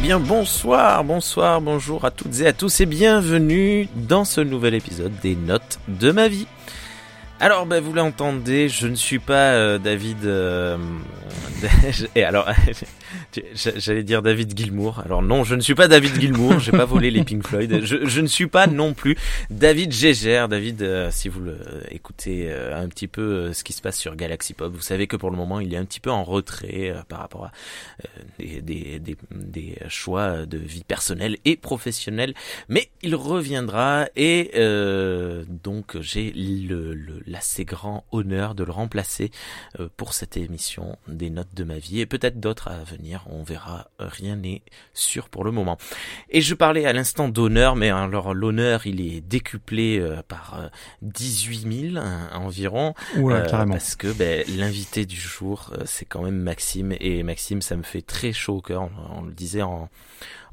Eh bien bonsoir, bonsoir, bonjour à toutes et à tous et bienvenue dans ce nouvel épisode des notes de ma vie. Alors, ben, vous l'entendez, je ne suis pas euh, David. Euh, et alors, J'allais dire David Gilmour. Alors non, je ne suis pas David Gilmour. J'ai pas volé les Pink Floyd. Je, je, ne suis pas non plus David Gégère. David, euh, si vous le, écoutez euh, un petit peu euh, ce qui se passe sur Galaxy Pop, vous savez que pour le moment, il est un petit peu en retrait par rapport à des, des, des, des, choix de vie personnelle et professionnelle. Mais il reviendra et donc j'ai le, l'assez grand honneur de le remplacer pour cette émission des notes de ma vie et peut-être d'autres à venir on verra, euh, rien n'est sûr pour le moment. Et je parlais à l'instant d'honneur, mais alors l'honneur il est décuplé euh, par 18 euh, 000 environ, parce que ben, l'invité du jour c'est quand même Maxime, et Maxime ça me fait très chaud au cœur, on, le disait en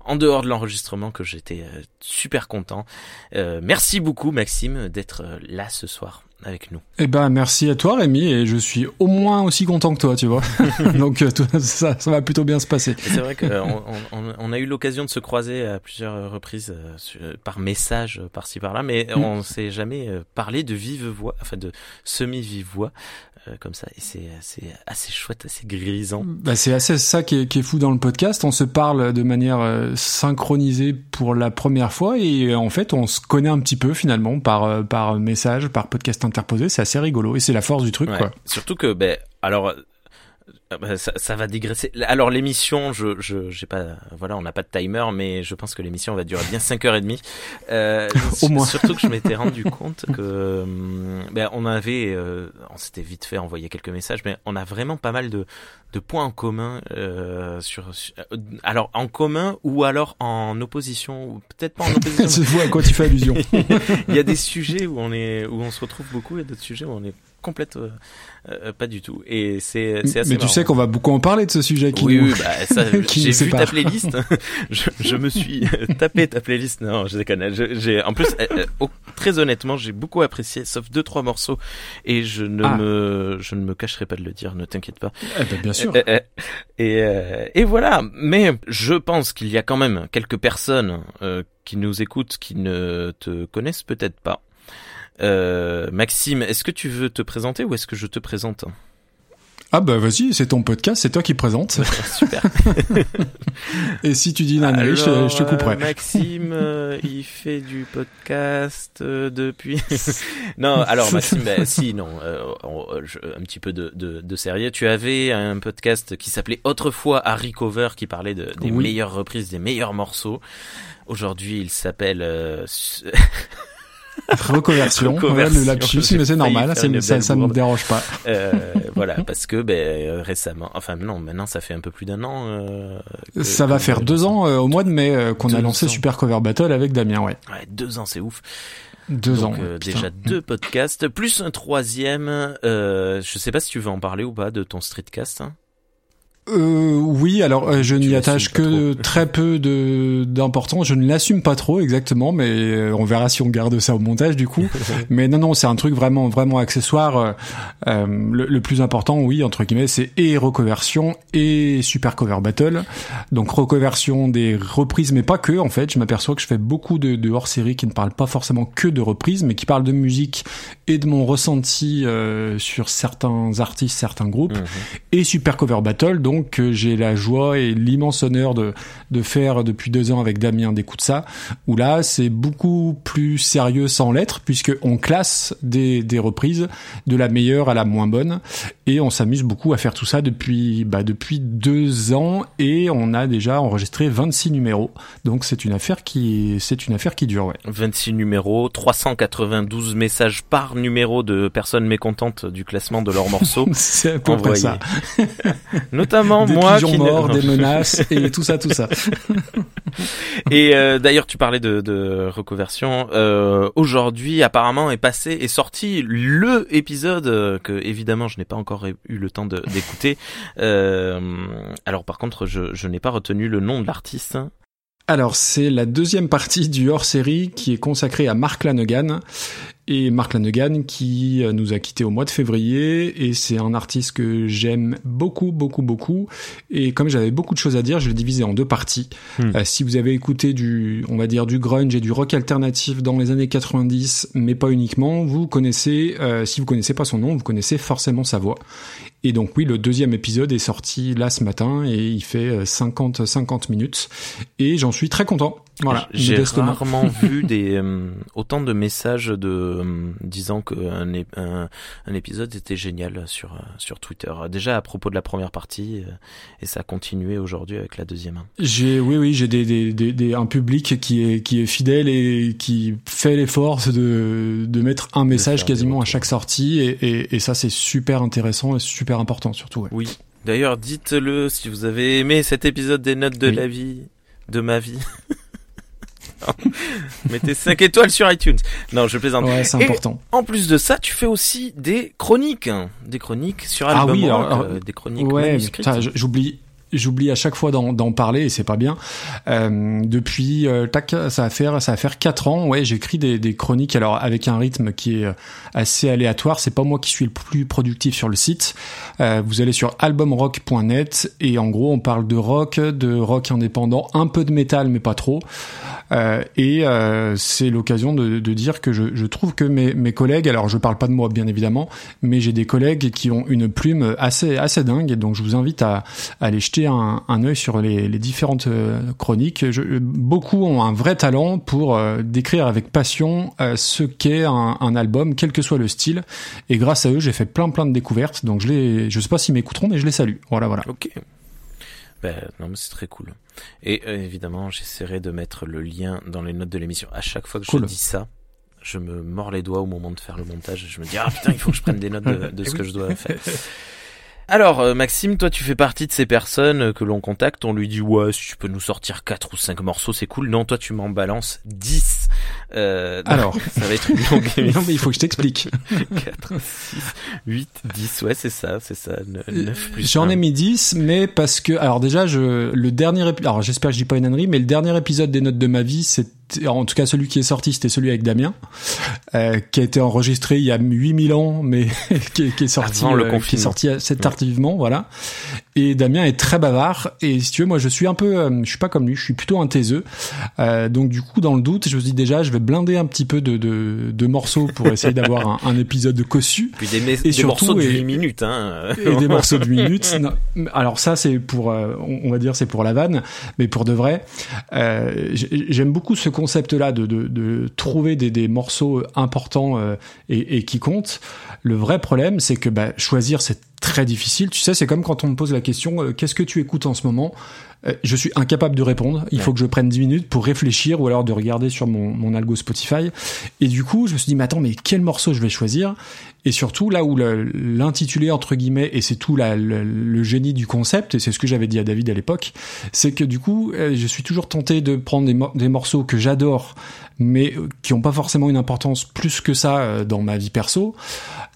en dehors de l'enregistrement que j'étais super content. merci beaucoup Maxime d'être là ce soir avec nous. Eh ben merci à toi Rémi et je suis au moins aussi content que toi, tu vois. Donc euh, ça, ça va plutôt bien se passer. C'est vrai qu'on on, on, a eu l'occasion de se croiser à plusieurs reprises euh, par message par-ci par-là, mais mm. on s'est jamais euh, parlé de vive voix, enfin de semi-vive voix comme ça et c'est assez, assez chouette, assez grisant. Bah c'est assez ça qui est, qui est, fou dans le podcast. On se parle de manière synchronisée pour la première fois et en fait on se connaît un petit peu finalement par par message, par podcast interposé, c'est assez rigolo et c'est la force du truc quoi. Surtout que ben alors ça, ça, va digresser. Alors l'émission, je, je, j'ai pas, voilà, on n'a pas de timer, mais je pense que l'émission va durer bien 5h30. Euh, Au moins. Surtout que je m'étais rendu compte que, hum, ben, on avait, euh, on s'était vite fait envoyer quelques messages, mais on a vraiment pas mal de, de points en commun euh, sur, euh, alors en commun ou alors en opposition, ou peut-être pas en opposition. C'est vous à quoi tu fais allusion. Il y a des sujets où on est, où on se retrouve beaucoup, et d'autres sujets où on est complète euh, euh, pas du tout. Et c'est c'est assez mais tu sais qu'on va beaucoup en parler de ce sujet qui oui, oui bah, ça j'ai vu ta playlist. Je, je, me suis tapé ta playlist. Non je déconne. J'ai en plus euh, très honnêtement j'ai beaucoup apprécié sauf deux trois morceaux. Et je ne ah. me je ne me cacherai pas de le dire ne t'inquiète pas. Eh ben, bien sûr. Et et voilà. Mais je pense qu'il y a quand même quelques personnes qui nous écoutent qui ne te connaissent peut-être pas euh, Maxime, est-ce que tu veux te présenter ou est-ce que je te présente? Ah bah vas-y, c'est ton podcast, c'est toi qui présente. Super. Et si tu dis non, je, je, te couperai. Euh, Maxime, euh, il fait du podcast depuis. non, alors Maxime, bah, si non, un petit peu de, de, de, sérieux. Tu avais un podcast qui s'appelait autrefois Harry Cover, qui parlait de, des meilleures reprises, des meilleurs morceaux. Aujourd'hui, il s'appelle. Reconversion, Reconversion. le lapsus, mais c'est normal, ça, ça ne me dérange pas. Euh, voilà, parce que ben, récemment, enfin non, maintenant ça fait un peu plus d'un an. Euh, ça va faire deux ans euh, au mois de mai euh, qu'on a lancé Super Cover Battle avec Damien, ouais. Ouais, deux ans, c'est ouf. Deux ans. Euh, déjà deux podcasts, plus un troisième. Euh, je sais pas si tu veux en parler ou pas de ton streetcast. Hein euh, oui, alors euh, je n'y attache que très peu de d'importance. Je ne l'assume pas trop exactement, mais euh, on verra si on garde ça au montage du coup. mais non, non, c'est un truc vraiment vraiment accessoire. Euh, le, le, plus important, oui, entre guillemets, c'est et reconversion et super cover battle. Donc reconversion des reprises, mais pas que. En fait, je m'aperçois que je fais beaucoup de, de hors-série qui ne parlent pas forcément que de reprises, mais qui parlent de musique et de mon ressenti sur certains artistes, certains groupes, mhm. et super cover battle. Donc que j'ai la joie et l'immense honneur de, faire depuis deux ans avec Damien d'écoute ça, où là c'est beaucoup plus sérieux sans l'être, puisque on classe des, des reprises de la meilleure à la moins bonne, et on s'amuse beaucoup à faire tout ça depuis, bah, depuis deux ans, et on a déjà enregistré 26 numéros, donc c'est une affaire qui, c'est une affaire qui dure, ouais. 26 numéros, 392 messages par numéro de personnes mécontentes du classement de leurs morceaux. c'est à peu près ça. Notamment des moi qui morts, des menaces et tout ça, tout ça. et euh, d'ailleurs, tu parlais de, de reconversion. Euh, Aujourd'hui, apparemment, est passé, est sorti le épisode euh, que évidemment je n'ai pas encore eu le temps d'écouter. Euh, alors par contre, je, je n'ai pas retenu le nom de l'artiste. Alors, c'est la deuxième partie du hors-série qui est consacrée à Mark Lanegan. Et Mark Lanegan qui euh, nous a quitté au mois de février. Et c'est un artiste que j'aime beaucoup beaucoup beaucoup. Et comme j'avais beaucoup de choses à dire je l'ai divisé en deux parties. Hmm. euh, si vous avez écouté du on va dire du grunge et du rock alternatif dans les années 90 mais pas uniquement vous connaissez euh, si vous connaissez pas son nom vous connaissez forcément sa voix et donc oui, le deuxième épisode est sorti là ce matin et il fait 50 50 minutes et j'en suis très content. Voilà, j'ai rarement vu des euh, autant de messages de euh, disant qu'un un, un épisode était génial sur euh, sur Twitter. Déjà à propos de la première partie et ça a continué aujourd'hui avec la deuxième. J'ai oui oui j'ai des, des, des, un public qui est qui est fidèle et qui fait l'effort de de mettre un message quasiment à chaque sortie et, et, et ça c'est super intéressant et super important surtout. Ouais. Oui. D'ailleurs dites-le si vous avez aimé cet épisode des notes de la vie de ma vie. Mettez 5 étoiles sur iTunes. Non, je plaisante. Ouais, c'est important. En plus de ça, tu fais aussi des chroniques, hein. des chroniques sur album ah oui, alors, euh, des chroniques ouais, J'oublie j'oublie à chaque fois d'en parler et c'est pas bien. Euh, depuis euh, tac, ça va faire ça va faire quatre ans. Ouais, j'écris des, chroniques alors avec un rythme qui est euh, assez aléatoire. C'est pas moi qui suis le plus productif sur le site. Vous allez sur albumrock.net et en gros on parle de rock, de rock indépendant, un peu de métal mais pas trop. Et c'est l'occasion de, dire que je, trouve que mes, collègues, alors je parle pas de moi bien évidemment, mais j'ai des collègues qui ont une plume assez assez dingue donc je vous invite à, à aller jeter un, un œil sur les, les différentes euh, chroniques. Je, beaucoup ont un vrai talent pour euh, décrire avec passion euh, ce qu'est un, un, album, quel que soit le style. Et grâce à eux, j'ai fait plein plein de découvertes. Donc je les, je sais pas s'ils m'écouteront, mais je les salue. Voilà, voilà. Ok. Ben, non, mais c'est très cool. Et évidemment, j'essaierai de mettre le lien dans les notes de l'émission. À chaque fois que je dis ça, je me mords les doigts au moment de faire le montage. Je me dis, ah putain, il faut que je prenne des notes de, de ce que je dois faire. Alors, euh, Maxime, toi, tu fais partie de ces personnes euh, que l'on contacte. On lui dit, ouais, si tu peux nous sortir 4 ou 5 morceaux, c'est cool. Non, toi, tu m'en balances 10. Euh, Alors, ça va être une longue émission. non, mais il faut que je t'explique. 4, 6, 8, 10. Ouais, c'est ça, c'est ça. 9 plus J'en ai mis 10, mais parce que, alors déjà, je, le dernier, alors j'espère que je dis pas une ânerie, mais le dernier épisode des notes de ma vie, c'est en tout cas celui qui est sorti c'était celui avec Damien euh, qui a été enregistré il y a 8000 ans mais qui, est, qui, est, sorti euh, qui est sorti assez tardivement voilà et Damien est très bavard. Et si tu veux moi je suis un peu euh, je suis pas comme lui je suis plutôt un taiseux. Euh, donc du coup dans le doute je me dis déjà je vais blinder un petit peu de, de, de morceaux pour essayer d'avoir un, un, épisode cossu. Puis des, et des surtout, morceaux de 8 minutes hein. et des morceaux de 8 minutes. Alors ça c'est pour euh, on va dire c'est pour la vanne. Mais pour de vrai j'aime beaucoup ce concept-là de, de, de, trouver des, des, morceaux importants et, et, qui comptent. Le vrai problème, c'est que bah, choisir, c'est très difficile. Tu sais, c'est comme quand on me pose la question euh, qu'est-ce que tu écoutes en ce moment? Euh, Je suis incapable de répondre. Il faut que je prenne 10 minutes pour réfléchir ou alors de regarder sur mon, mon algo Spotify. Et du coup, je me suis dit, mais attends, mais quel morceau je vais choisir? Et surtout, là où l'intitulé, entre guillemets, et c'est tout la, le, génie du concept, et c'est ce que j'avais dit à David à l'époque, c'est que du coup, euh, je suis toujours tenté de prendre des, des morceaux que j'adore, mais euh, qui n'ont pas forcément une importance plus que ça euh, dans ma vie perso.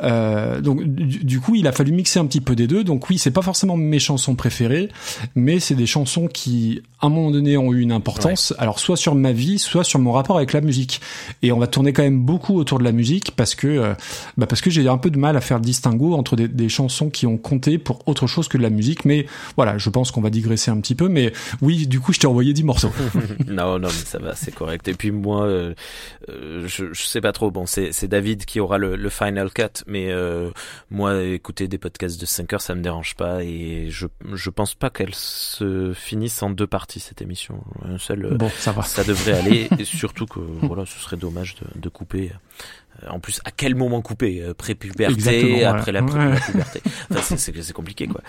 Euh, donc du, coup, il a fallu mixer un petit peu des deux. Donc oui, c'est pas forcément mes chansons préférées, mais c'est des chansons qui, à un moment donné, ont eu une importance. Alors soit sur ma vie, soit sur mon rapport avec la musique. Et on va tourner quand même beaucoup autour de la musique parce que, bah parce que j'ai un peu de mal à faire le distinguo entre des, des, chansons qui ont compté pour autre chose que de la musique. Mais voilà, je pense qu'on va digresser un petit peu. Mais oui, du coup, je t'ai envoyé 10 morceaux. non, non, mais ça va, c'est correct. Et puis moi, euh, euh, je, je, sais pas trop. Bon, c'est David qui aura le, le final cut. Mais euh, moi, écouter des podcasts de 5 heures, ça me dérange pas. Et je, je pense pas qu'elle se finisse en deux parties, cette émission. Un seul, bon, ça va. Ça devrait aller. et surtout que, voilà, ce serait dommage de, de couper euh, en plus, à quel moment couper euh, Pré-puberté, après la, puberté enfin, C'est compliqué, quoi.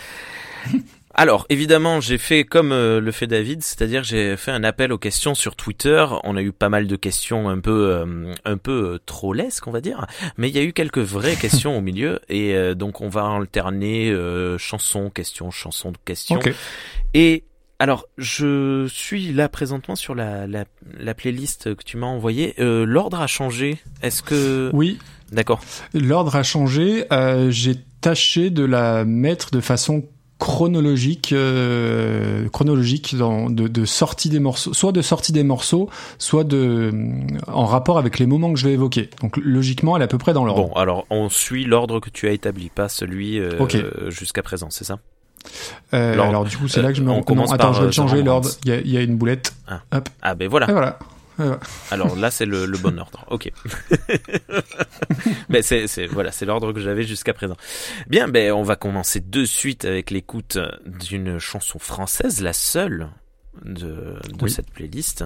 Alors, évidemment, j'ai fait comme euh, le fait David, c'est-à-dire j'ai fait un appel aux questions sur Twitter. On a eu pas mal de questions un peu, un peu trop lesques, on va dire, mais il y a eu quelques vraies questions au milieu, et donc on va alterner chansons, questions, chansons, questions. Et alors, je suis là présentement sur la, la, la playlist que tu m'as envoyée. Euh, L'ordre a changé. Est-ce que... Oui. D'accord. L'ordre a changé. Euh, J'ai tâché de la mettre de façon chronologique, euh, chronologique dans, de, de, sortie des morceaux, soit de sortie des morceaux, soit de en rapport avec les moments que je vais évoquer. Donc logiquement, elle est à peu près dans l'ordre. Bon, alors on suit l'ordre que tu as établi, pas celui euh, jusqu'à présent, c'est ça? Euh, alors du coup, c'est là que je me. On commence attends, je vais changer l'ordre. Il y, a, il y a une boulette. Ah. Hop. ah ben voilà. Et voilà. Alors là, c'est le, bon ordre. Ok. Mais c'est, voilà, c'est l'ordre que j'avais jusqu'à présent. Bien, ben on va commencer de suite avec l'écoute d'une chanson française, la seule de, cette playlist.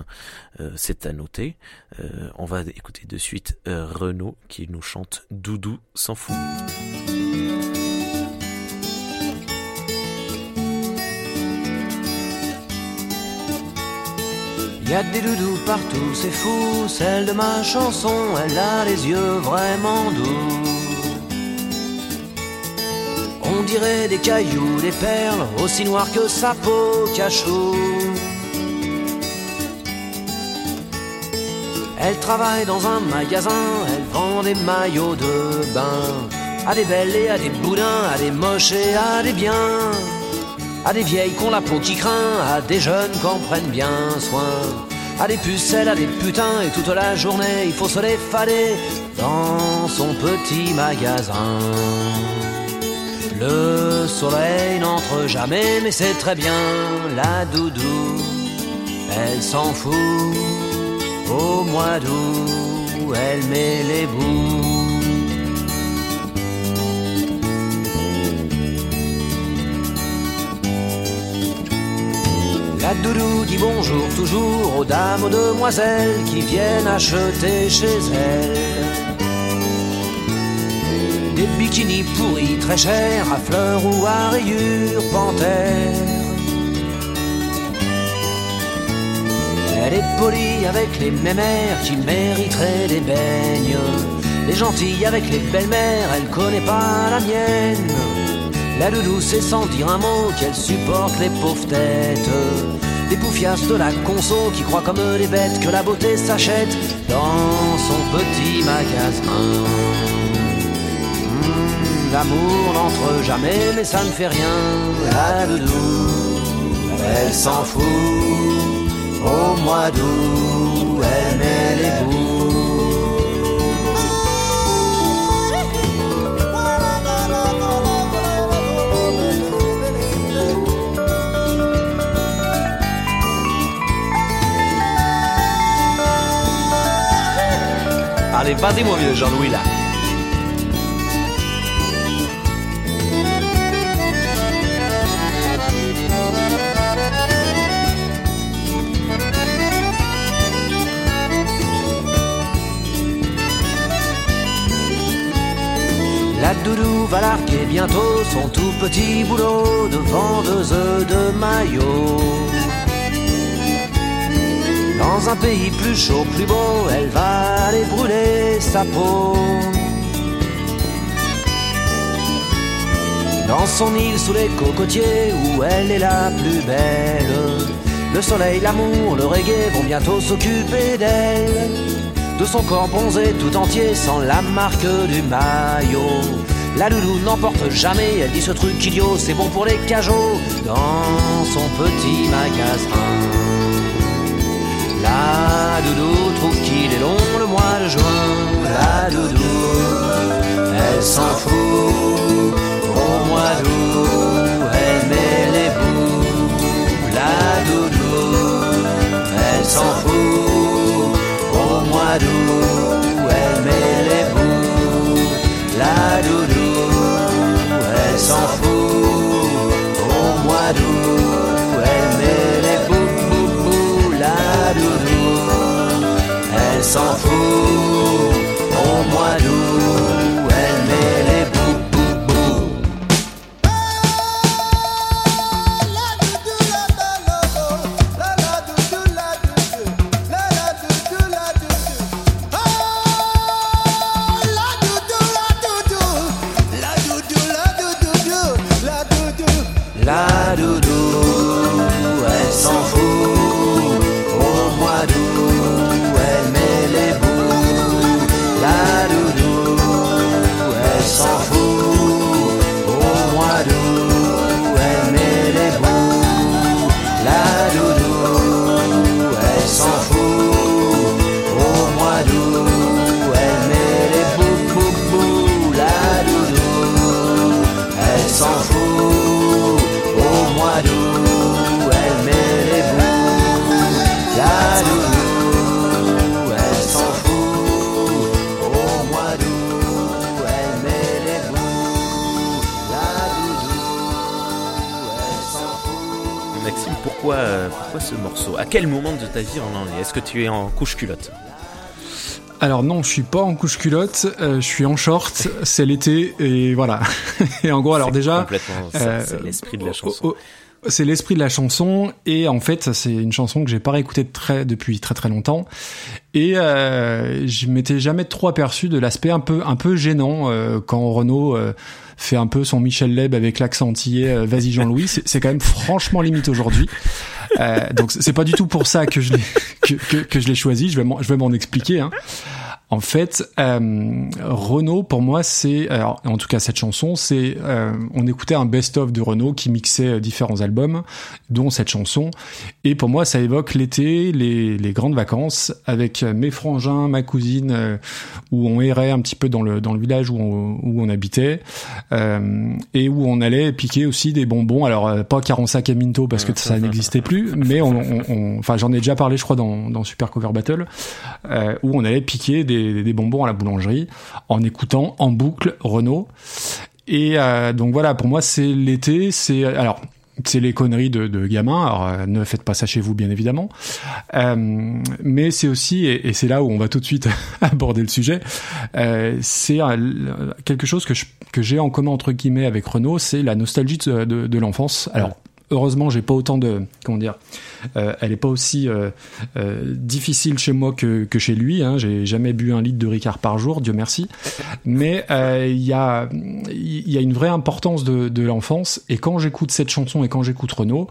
Euh, c'est à noter. Euh, on va écouter de suite euh, Renaud qui nous chante Doudou s'en fout. Y a des doudous partout, c'est fou. Celle de ma chanson, elle a les yeux vraiment doux. On dirait des cailloux, des perles, aussi noires que sa peau cachou. Elle travaille dans un magasin, elle vend des maillots de bain. À des belles et à des boudins, à des moches et à des biens à des vieilles qu'on la peau qui craint, à des jeunes qu'on prenne bien soin, à des pucelles, à des putains, et toute la journée il faut se les dans son petit magasin. Le soleil n'entre jamais, mais c'est très bien, la doudou, elle s'en fout. Au mois d'août, elle met les bouts La doudou dit bonjour toujours aux dames, aux demoiselles qui viennent acheter chez elle. Des bikinis pourris très chers à fleurs ou à rayures panthères. Elle est polie avec les mémères qui mériteraient des beignes. Les gentilles avec les belles-mères, elle connaît pas la mienne. La doudou, c'est sans dire un mot qu'elle supporte les pauvres têtes. Des poufias de la conso qui croient comme des bêtes que la beauté s'achète dans son petit magasin. Hmm, l'amour n'entre jamais, mais ça ne fait rien. La doudou, elle s'en fout. Au mois d'août, elle met les bouts. Allez, mon vieux Jean-Louis là. La doudou va larguer bientôt son tout petit boulot de vendeuse de maillots. Dans un pays plus chaud, plus beau, elle va aller brûler sa peau. Dans son île sous les cocotiers où elle est la plus belle, le soleil, l'amour, le reggae vont bientôt s'occuper d'elle. De son corps bronzé tout entier sans la marque du maillot. La loulou n'emporte jamais, elle dit ce truc idiot, c'est bon pour les cajots dans son petit magasin. La doudou trouve qu'il est long le mois de juin. La doudou, elle s'en fout. Au mois d'août, elle met les bouts. La doudou, elle s'en fout. Au mois d'août, elle met les bouts. La doudou, elle s'en fout. Au mois d'août, s'en fout. Ce morceau À quel moment de ta vie on en est Est-ce que tu es en couche culotte alors non, je suis pas en couche culotte, euh, je suis en short, c'est l'été et voilà. et en gros, alors déjà, complètement, c'est l'esprit de la chanson. C'est l'esprit de la chanson et en fait c'est une chanson que j'ai pas réécoutée très depuis très très longtemps et euh, je m'étais jamais trop aperçu de l'aspect un peu un peu gênant euh, quand Renaud euh, fait un peu son Michel Leb avec l'accent antillais euh, vas-y Jean-Louis c'est quand même franchement limite aujourd'hui euh, donc c'est pas du tout pour ça que je l'ai que, je l'ai choisi je vais je vais m'en expliquer hein. En fait, euh, Renault, pour moi, c'est, alors, en tout cas cette chanson, c'est, euh, on écoutait un best-of de Renault qui mixait euh, différents albums, dont cette chanson, et pour moi, ça évoque l'été, les, les grandes vacances, avec mes frangins, ma cousine, euh, où on errait un petit peu dans le dans le village où on, où on habitait, euh, et où on allait piquer aussi des bonbons. Alors euh, pas Caronsac et Minto parce que ça n'existait plus, mais on, enfin j'en ai déjà parlé, je crois, dans, dans Super Cover Battle, où on allait piquer des des, bonbons à la boulangerie en écoutant en boucle Renault. Et euh, donc voilà, pour moi c'est l'été, c'est alors c'est les conneries de, de gamins. Alors euh, ne faites pas ça chez vous, bien évidemment. Euh, mais c'est aussi, et, c'est là où on va tout de suite aborder le sujet, c'est quelque chose que que j'ai en commun entre guillemets avec Renault, c'est la nostalgie de, de l'enfance. Alors heureusement, j'ai pas autant de comment dire. Euh, elle est pas aussi euh, euh, difficile chez moi que, que chez lui. Hein. J'ai jamais bu un litre de Ricard par jour, Dieu merci. Mais il y a y a une vraie importance de, l'enfance. Et quand j'écoute cette chanson et quand j'écoute Renaud,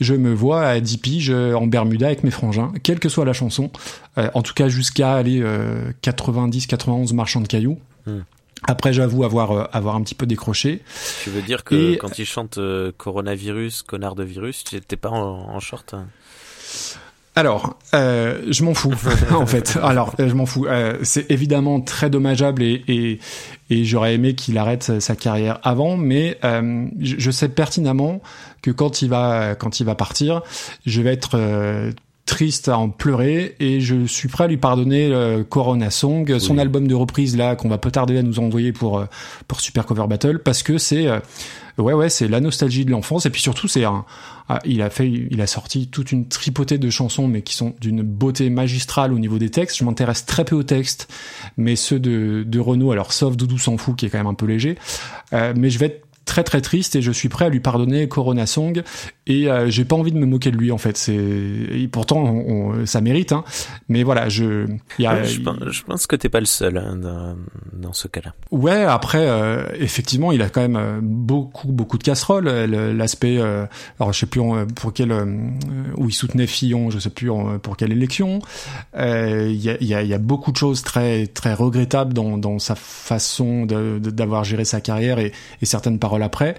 je me vois à 10 piges en Bermuda avec mes frangins, quelle que soit la chanson. en tout cas jusqu'à aller 90, 91 marchand de cailloux. Hmm. Après, j'avoue avoir euh, avoir un petit peu décroché. Tu veux dire que quand il chante euh, coronavirus, connard de virus, tu n'étais pas en, short hein? Alors, euh, je m'en fous en fait. Alors, je m'en fous. c'est évidemment très dommageable et, et, et j'aurais aimé qu'il arrête sa carrière avant, mais je, je, sais pertinemment que quand il va quand il va partir, je vais être triste à en pleurer et je suis prêt à lui pardonner euh, Corona Song, son album de reprise là qu'on va pas tarder à nous envoyer pour euh, pour Super Cover Battle parce que c'est euh, ouais ouais c'est la nostalgie de l'enfance et puis surtout c'est un ah, il a fait il a sorti toute une tripotée de chansons mais qui sont d'une beauté magistrale au niveau des textes. Je m'intéresse très peu aux textes mais ceux de de Renault alors sauf Doudou s'en fout qui est quand même un peu léger mais je vais être très très triste et je suis prêt à lui pardonner Corona Song. Et euh, j'ai pas envie de me moquer de lui en fait. C'est pourtant on, ça mérite hein. Mais voilà je y a, je, pense, je, pense, que t'es pas le seul hein, dans, dans, ce cas-là. Ouais après euh, effectivement il a quand même euh, beaucoup beaucoup de casseroles. L'aspect alors je sais plus pour quel où il soutenait Fillon je sais plus pour quelle élection. Il y a, y, a, y, a, beaucoup de choses très très regrettables dans, dans sa façon d'avoir géré sa carrière et, et certaines paroles après,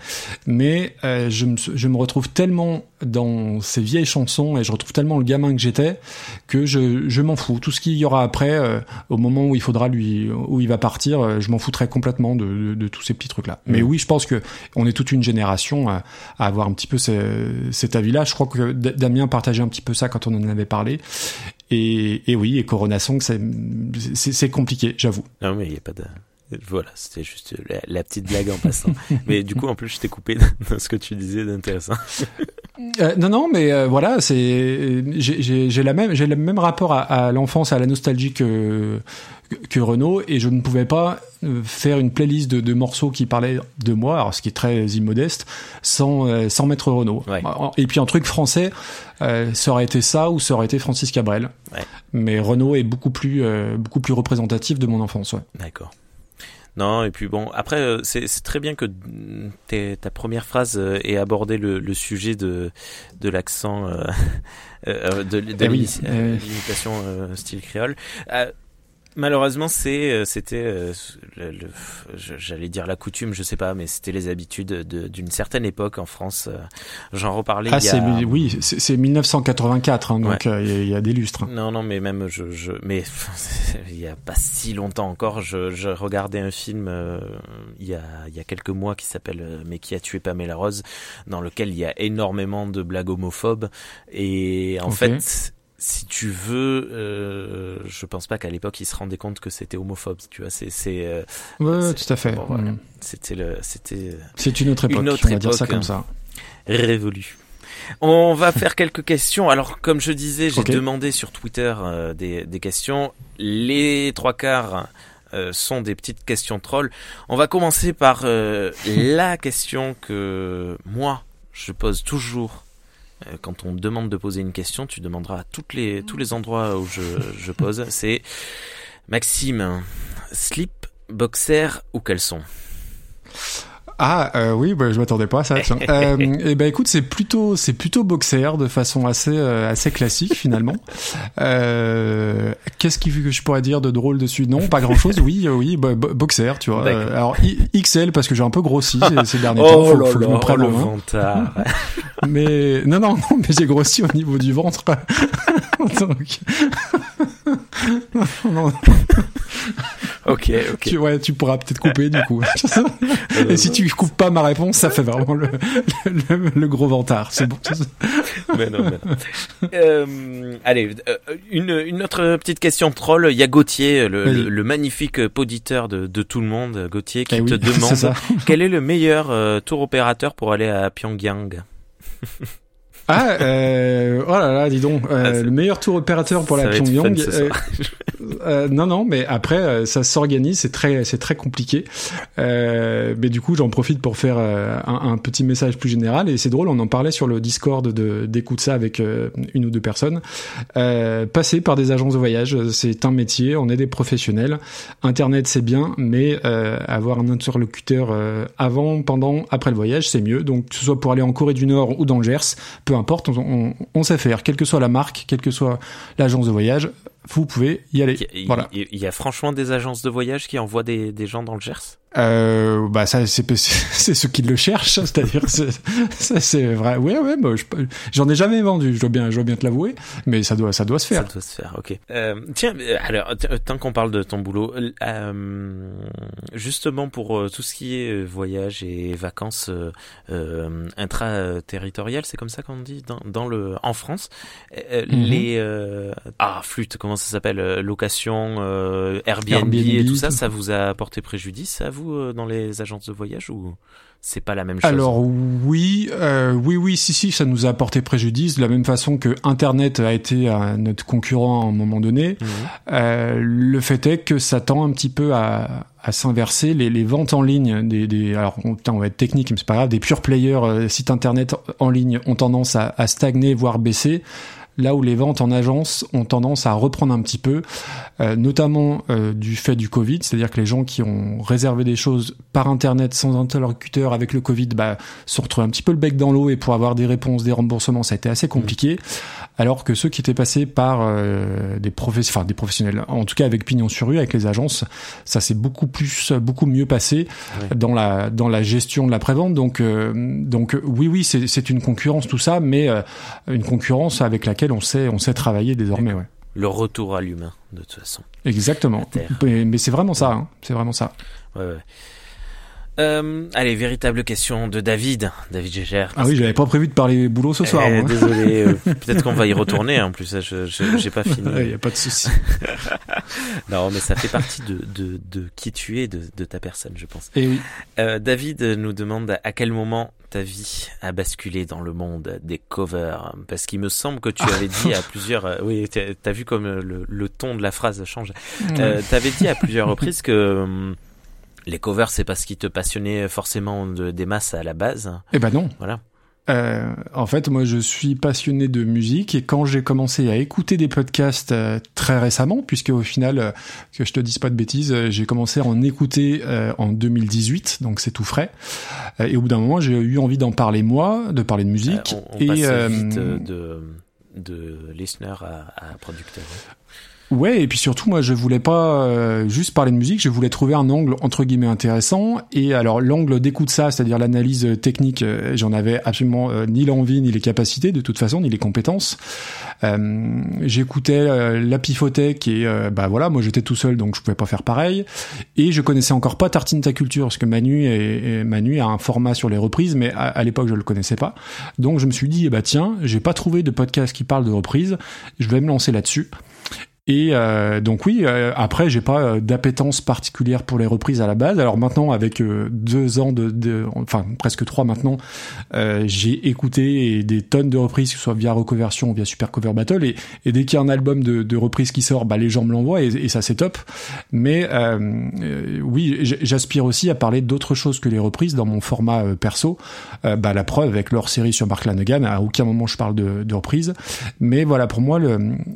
mais euh, je, me, je me retrouve tellement dans ces vieilles chansons et je retrouve tellement le gamin que j'étais que je, je m'en fous. Tout ce qu'il y aura après, euh, au moment où il faudra lui, où il va partir, euh, je m'en foutrai complètement de, de, tous ces petits trucs-là. Mais oui, je pense que on est toute une génération à, avoir un petit peu cet avis-là. Je crois que Damien partageait un petit peu ça quand on en avait parlé. Et, et oui, et Corona Song, c'est compliqué, j'avoue. Non, mais il n'y a pas de voilà, c'était juste la, petite blague en passant. mais du coup, en plus, je t'ai coupé dans ce que tu disais d'intéressant. Euh, non, non, mais euh, voilà, c'est j'ai la même j'ai le même rapport à, à l'enfance, à la nostalgie que que Renault et je ne pouvais pas euh, faire une playlist de, de, morceaux qui parlaient de moi, alors ce qui est très immodeste, sans sans mettre Renault. Et puis un truc français, ça aurait été ça ou ça aurait été Francis Cabrel. Ouais. Mais Renault est beaucoup plus beaucoup plus représentatif de mon enfance. Ouais. D'accord. Non, et puis bon, après, euh, c'est très bien que ta première phrase euh, ait abordé le, sujet de, de l'accent, euh, de, de eh l'imitation style créole. Malheureusement, c'est, euh, c'était, euh, j'allais dire la coutume, je sais pas, mais c'était les habitudes d'une certaine époque en France. Euh, j'en reparlais. Ah, il y a... oui, c'est 1984, hein, donc il y, a des lustres. Non, non, mais même, je, je mais il y a pas si longtemps encore, je, je regardais un film il y a, il y a quelques mois qui s'appelle Mais qui a tué Pamela Rose, dans lequel il y a énormément de blagues homophobes et en fait si tu veux, euh, je pense pas qu'à l'époque ils se rendaient compte que c'était homophobe. Tu vois, c'est c'est. Euh, ouais, tout à fait. Mm. C'était le, c'était. C'est une autre époque. Une autre on va dire ça comme ça. Révolue. On va faire quelques questions. Alors, comme je disais, j'ai demandé sur Twitter euh, des, des, questions. Les trois quarts euh, sont des petites questions trolls. On va commencer par euh, la question que moi, je pose toujours. Quand on me demande de poser une question, tu demanderas à toutes les, tous les endroits où je, je pose. C'est Maxime, slip, boxer ou caleçon? Ah euh, oui, bah, je m'attendais pas à ça. euh, et eh ben écoute, c'est plutôt c'est plutôt boxer de façon assez euh, assez classique finalement. Euh, Qu'est-ce qui que je pourrais dire de drôle dessus? Non, pas grand chose. Oui, euh, oui, bah, boxer, tu vois. Euh, alors XL parce que j'ai un peu grossi ces derniers temps. Faut, faut que je me prenne oh, mais non non non, mais j'ai grossi au niveau du ventre. Donc... non, Ok, ok. Tu, ouais, tu pourras peut-être couper du coup. Et si tu coupes pas ma réponse, ça fait vraiment le, le, gros vantard. C'est bon. mais non, mais non. Euh, allez, euh, une, une autre petite question troll. Il y a Gauthier, le, le, magnifique poditeur de, de tout le monde, Gauthier, qui eh te demande quel est le meilleur euh, tour opérateur pour aller à Pyongyang? Ah, euh, oh là là, dis donc, euh, ah, le meilleur tour opérateur pour la Pyongyang. Euh, euh, non, non, mais après, euh, ça s'organise, c'est très, c'est très compliqué. mais du coup, j'en profite pour faire un, un, petit message plus général. Et c'est drôle, on en parlait sur le Discord de d'écoute ça avec une ou deux personnes. passer par des agences de voyage, c'est un métier. On est des professionnels. Internet, c'est bien, mais avoir un interlocuteur avant, pendant, après le voyage, c'est mieux. Donc, que ce soit pour aller en Corée du Nord ou dans le Gers, peu importe, on, sait faire, quelle que soit la marque, quelle que soit l'agence de voyage, vous pouvez y aller. Il y, voilà. il y a franchement des agences de voyage qui envoient des, des gens dans le Gers? Euh, bah ça c'est c'est ceux qui le cherchent c'est-à-dire ça c'est vrai. Ouais ouais bah, j'en ai jamais vendu je dois bien je dois bien te l'avouer mais ça doit ça doit se faire. Ça doit se faire ok. Euh, tiens euh, alors tant qu'on parle de ton boulot euh, justement pour euh, tout ce qui est voyage et vacances euh, intra-territoriales c'est comme ça qu'on dit dans, dans le en France mm-hmm. les ah flûte comment ça s'appelle location Airbnb, et tout ça ça vous a porté préjudice vous euh, dans les agences de voyage ou c'est pas la même chose Alors oui, euh, oui, oui, si, si, ça nous a apporté préjudice de la même façon que Internet a été notre concurrent à un moment donné. Mhm. Euh, le fait est que ça tend un petit peu à, à s'inverser. Les, les, ventes en ligne des, des alors on, on, va être technique, mais c'est pas grave. Des pure players euh, sites internet en ligne ont tendance à, à stagner, voire baisser là où les ventes en agence ont tendance à reprendre un petit peu, euh, notamment euh, du fait du Covid, c'est-à-dire que les gens qui ont réservé des choses par internet sans interlocuteur avec le Covid, bah, se retrouvent un petit peu le bec dans l'eau et pour avoir des réponses, des remboursements, ça a été assez compliqué. Alors que ceux qui étaient passés par euh, des, enfin, des professionnels, en tout cas avec pignon sur rue, avec les agences, ça s'est beaucoup plus, beaucoup mieux passé dans la dans la gestion de la prévente. Donc donc oui oui c'est une concurrence tout ça, mais une concurrence avec laquelle on sait, on sait travailler désormais. Ouais. Le retour à l'humain, de toute façon. Exactement. Mais, c'est vraiment ça. Hein. C'est vraiment ça. Ouais, ouais. Euh, allez, véritable question de David, David Gégère. Ah oui, j'avais pas prévu de parler boulot ce soir. Eh, désolé, euh, peut-être qu'on va y retourner. En plus, je j'ai pas fini. Il y a pas de souci. non, mais ça fait partie de, de, de qui tu es, de, de ta personne, je pense. Et eh oui. Euh, David nous demande à quel moment ta vie a basculé dans le monde des covers Parce qu'il me semble que tu avais dit à plusieurs... Euh, oui, t'as vu comme le, le, ton de la phrase change. Euh, T'avais dit à plusieurs reprises que... Les covers, c'est parce qu'ils te passionnaient forcément de, des masses à la base. Eh ben non. Voilà. Euh, en fait, moi, je suis passionné de musique et quand j'ai commencé à écouter des podcasts euh, très récemment, puisque au final, euh, que je te dise pas de bêtises, euh, j'ai commencé à en écouter en 2018, donc c'est tout frais. et au bout d'un moment, j'ai eu envie d'en parler moi, de parler de musique. on, on et de, de listener à, à producteur. Ouais, et puis surtout, moi, je voulais pas euh, juste parler de musique, je voulais trouver un angle entre guillemets intéressant. Et alors, l'angle d'écoute ça, c'est-à-dire l'analyse technique, euh, j'en avais absolument euh, ni l'envie, ni les capacités, de toute façon, ni les compétences. J'écoutais la pifothèque et bah voilà, moi j'étais tout seul, donc je pouvais pas faire pareil. Et je connaissais encore pas Tartine ta culture, parce que Manu et, Manu a un format sur les reprises, mais à, l'époque je le connaissais pas. Donc je me suis dit, bah tiens, j'ai pas trouvé de podcast qui parle de reprises, je vais me lancer là-dessus. Et euh, donc oui, euh, après j'ai pas euh, d'appétence particulière pour les reprises à la base. Alors maintenant avec deux ans de, enfin presque trois maintenant, j'ai écouté des tonnes de reprises, que ce soit via Recoversion ou via Super Cover Battle. Et, dès qu'il y a un album de, de reprises qui sort, bah les gens me l'envoient et, ça c'est top. Mais oui, j'aspire aussi à parler d'autres choses que les reprises dans mon format perso. bah la preuve avec leur série sur Mark Lanegan, à aucun moment je parle de, de reprises. Mais voilà, pour moi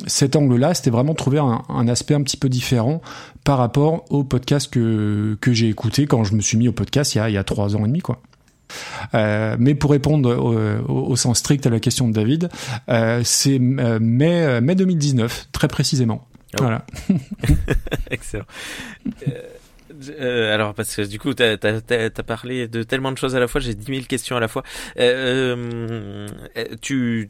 cet angle-là, c'était vraiment un, aspect un petit peu différent par rapport au podcast que, que j'ai écouté quand je me suis mis au podcast il y a, il y a trois ans et demi, quoi. Euh, mais pour répondre au, sens strict à la question de David, euh, c'est euh, mai, mai 2019, très précisément. Ah voilà. Excellent. Euh, alors parce que du coup t'as as, parlé de tellement de choses à la fois, j'ai 10 000 questions à la fois. Euh, euh, tu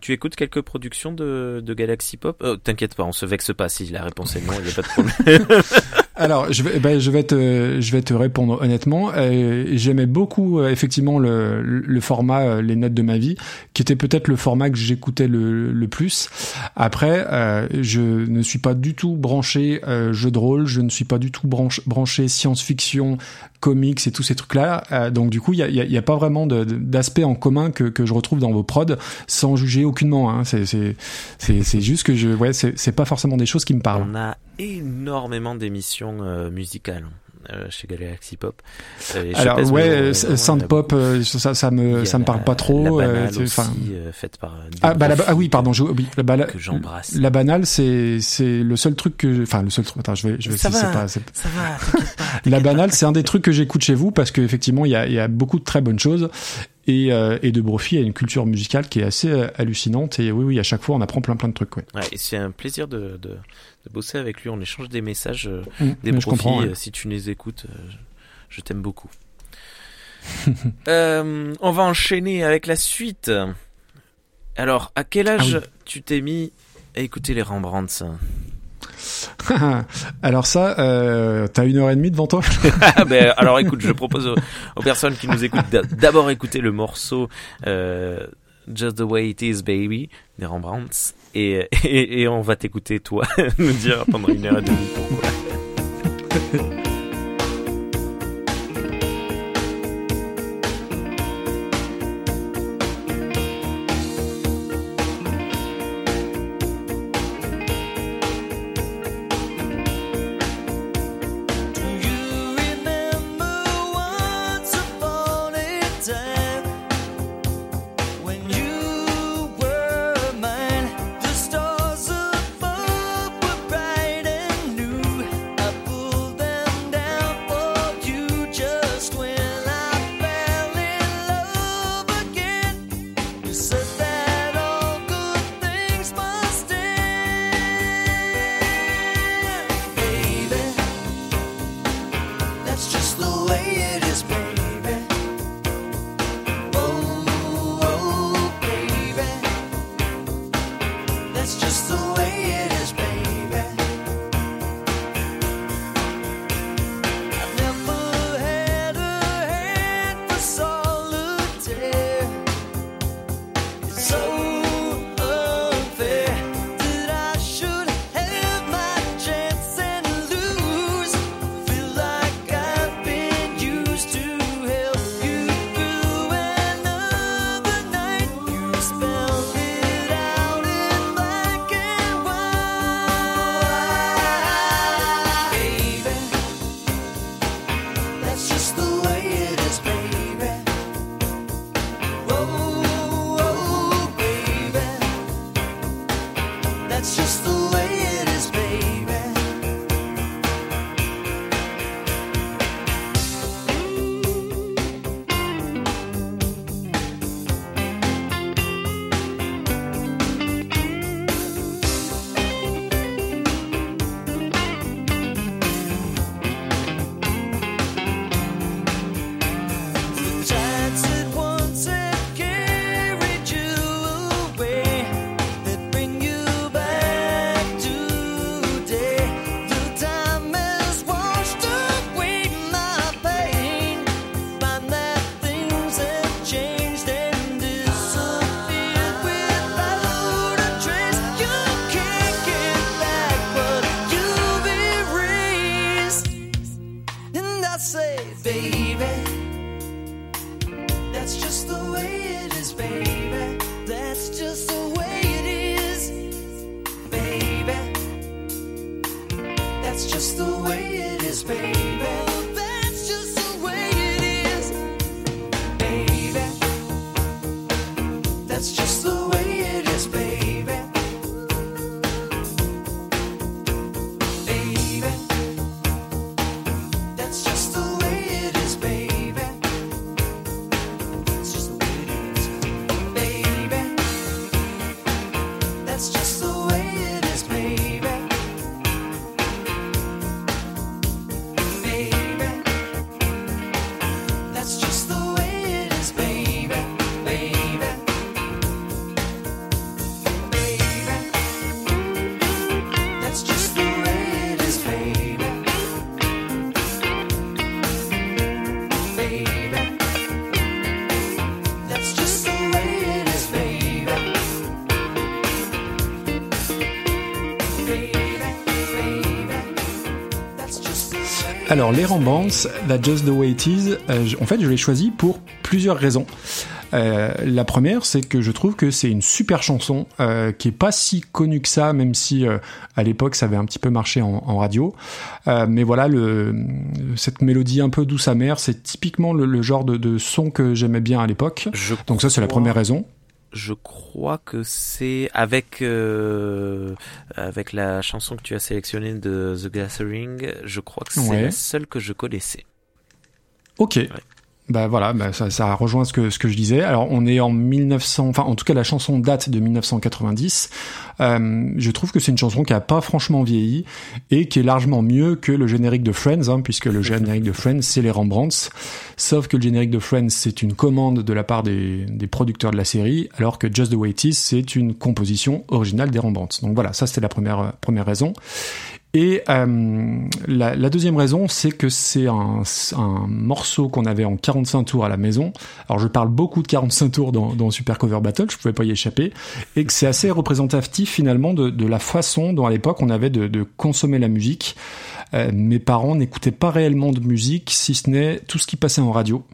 tu écoutes quelques productions de, de Galaxy Pop? Oh, T'inquiète pas, on se vexe pas si la réponse est non, il y a pas de problème. Alors, je vais, ben, je vais te, je vais te répondre honnêtement. Euh, J'aimais beaucoup euh, effectivement le, le format euh, les notes de ma vie, qui était peut-être le format que j'écoutais le, le plus. Après, je ne suis pas du tout branché jeu de rôle, je ne suis pas du tout branché science-fiction, comics et tous ces trucs-là. Euh, donc du coup, il y a, y a, pas vraiment d'aspect en commun que, que je retrouve dans vos prods, sans juger aucunement. Hein. C'est juste que je, ouais, c'est pas forcément des choses qui me parlent. On a énormément d'émissions euh, musicales. Euh, chez Galaxy Pop. Euh, Alors ouais, euh, Sound Pop, ça, ça me ça me parle pas trop. La aussi, faite par. Ah, bah, ah oui, pardon, je, oui, la que j'embrasse. La banale, c'est c'est le seul truc que, enfin le seul truc. Attends, je vais je vais. Ça va, pas, ça va. Pas, la banale, c'est un des trucs que j'écoute chez vous parce qu'effectivement, il y a il y a beaucoup de très bonnes choses et, euh, et de Brophy a une culture musicale qui est assez hallucinante et oui oui à chaque fois on apprend plein plein de trucs ouais. ouais et c'est un plaisir de, de, de bosser avec lui. On échange des messages, euh, mmh, des profils. Euh, si tu les écoutes, euh, je t'aime beaucoup. on va enchaîner avec la suite. Alors, à quel âge ah tu t'es mis à écouter les Rembrandts alors ça, euh, t'as une heure et demie devant toi? Ah, ben, Alors écoute, je propose aux, personnes qui nous écoutent d'abord écouter le morceau Just the Way It Is Baby des Rembrandts et, on va t'écouter toi nous dire pendant une heure et demie pourquoi. Alors, les Rembrandts, That's Just the Way It Is, euh, en fait, je l'ai choisi pour plusieurs raisons. Euh, la première, c'est que je trouve que c'est une super chanson euh, qui est pas si connue que ça, même si euh, à l'époque ça avait un petit peu marché en, en radio. Mais voilà, le, cette mélodie un peu douce amère, c'est typiquement le, le genre de, de son que j'aimais bien à l'époque. Donc ça, c'est la première raison. Je crois que c'est avec euh, avec la chanson que tu as sélectionnée de The Gathering. Je crois que c'est Ouais. la seule que je connaissais. Ok. Bah voilà, bah ça, ça rejoint ce que ce que je disais. Alors on est en 1900, enfin en tout cas la chanson date de 1990. Euh, je trouve que c'est une chanson qui a pas franchement vieilli et qui est largement mieux que le générique de Friends, hein, puisque le générique de Friends c'est les Rembrandts. Sauf que le générique de Friends c'est une commande de la part des, des producteurs de la série, alors que Just the Way It Is c'est une composition originale des Rembrandts. Donc voilà, ça c'était la première euh, première raison. Et euh, la, la deuxième raison, c'est que c'est un, un morceau qu'on avait en 45 tours à la maison. Alors je parle beaucoup de 45 tours dans, dans Super Cover Battle, je pouvais pas y échapper, et que c'est assez représentatif finalement de, de la façon dont à l'époque on avait de, de consommer la musique. Euh, mes parents n'écoutaient pas réellement de musique, si ce n'est tout ce qui passait en radio.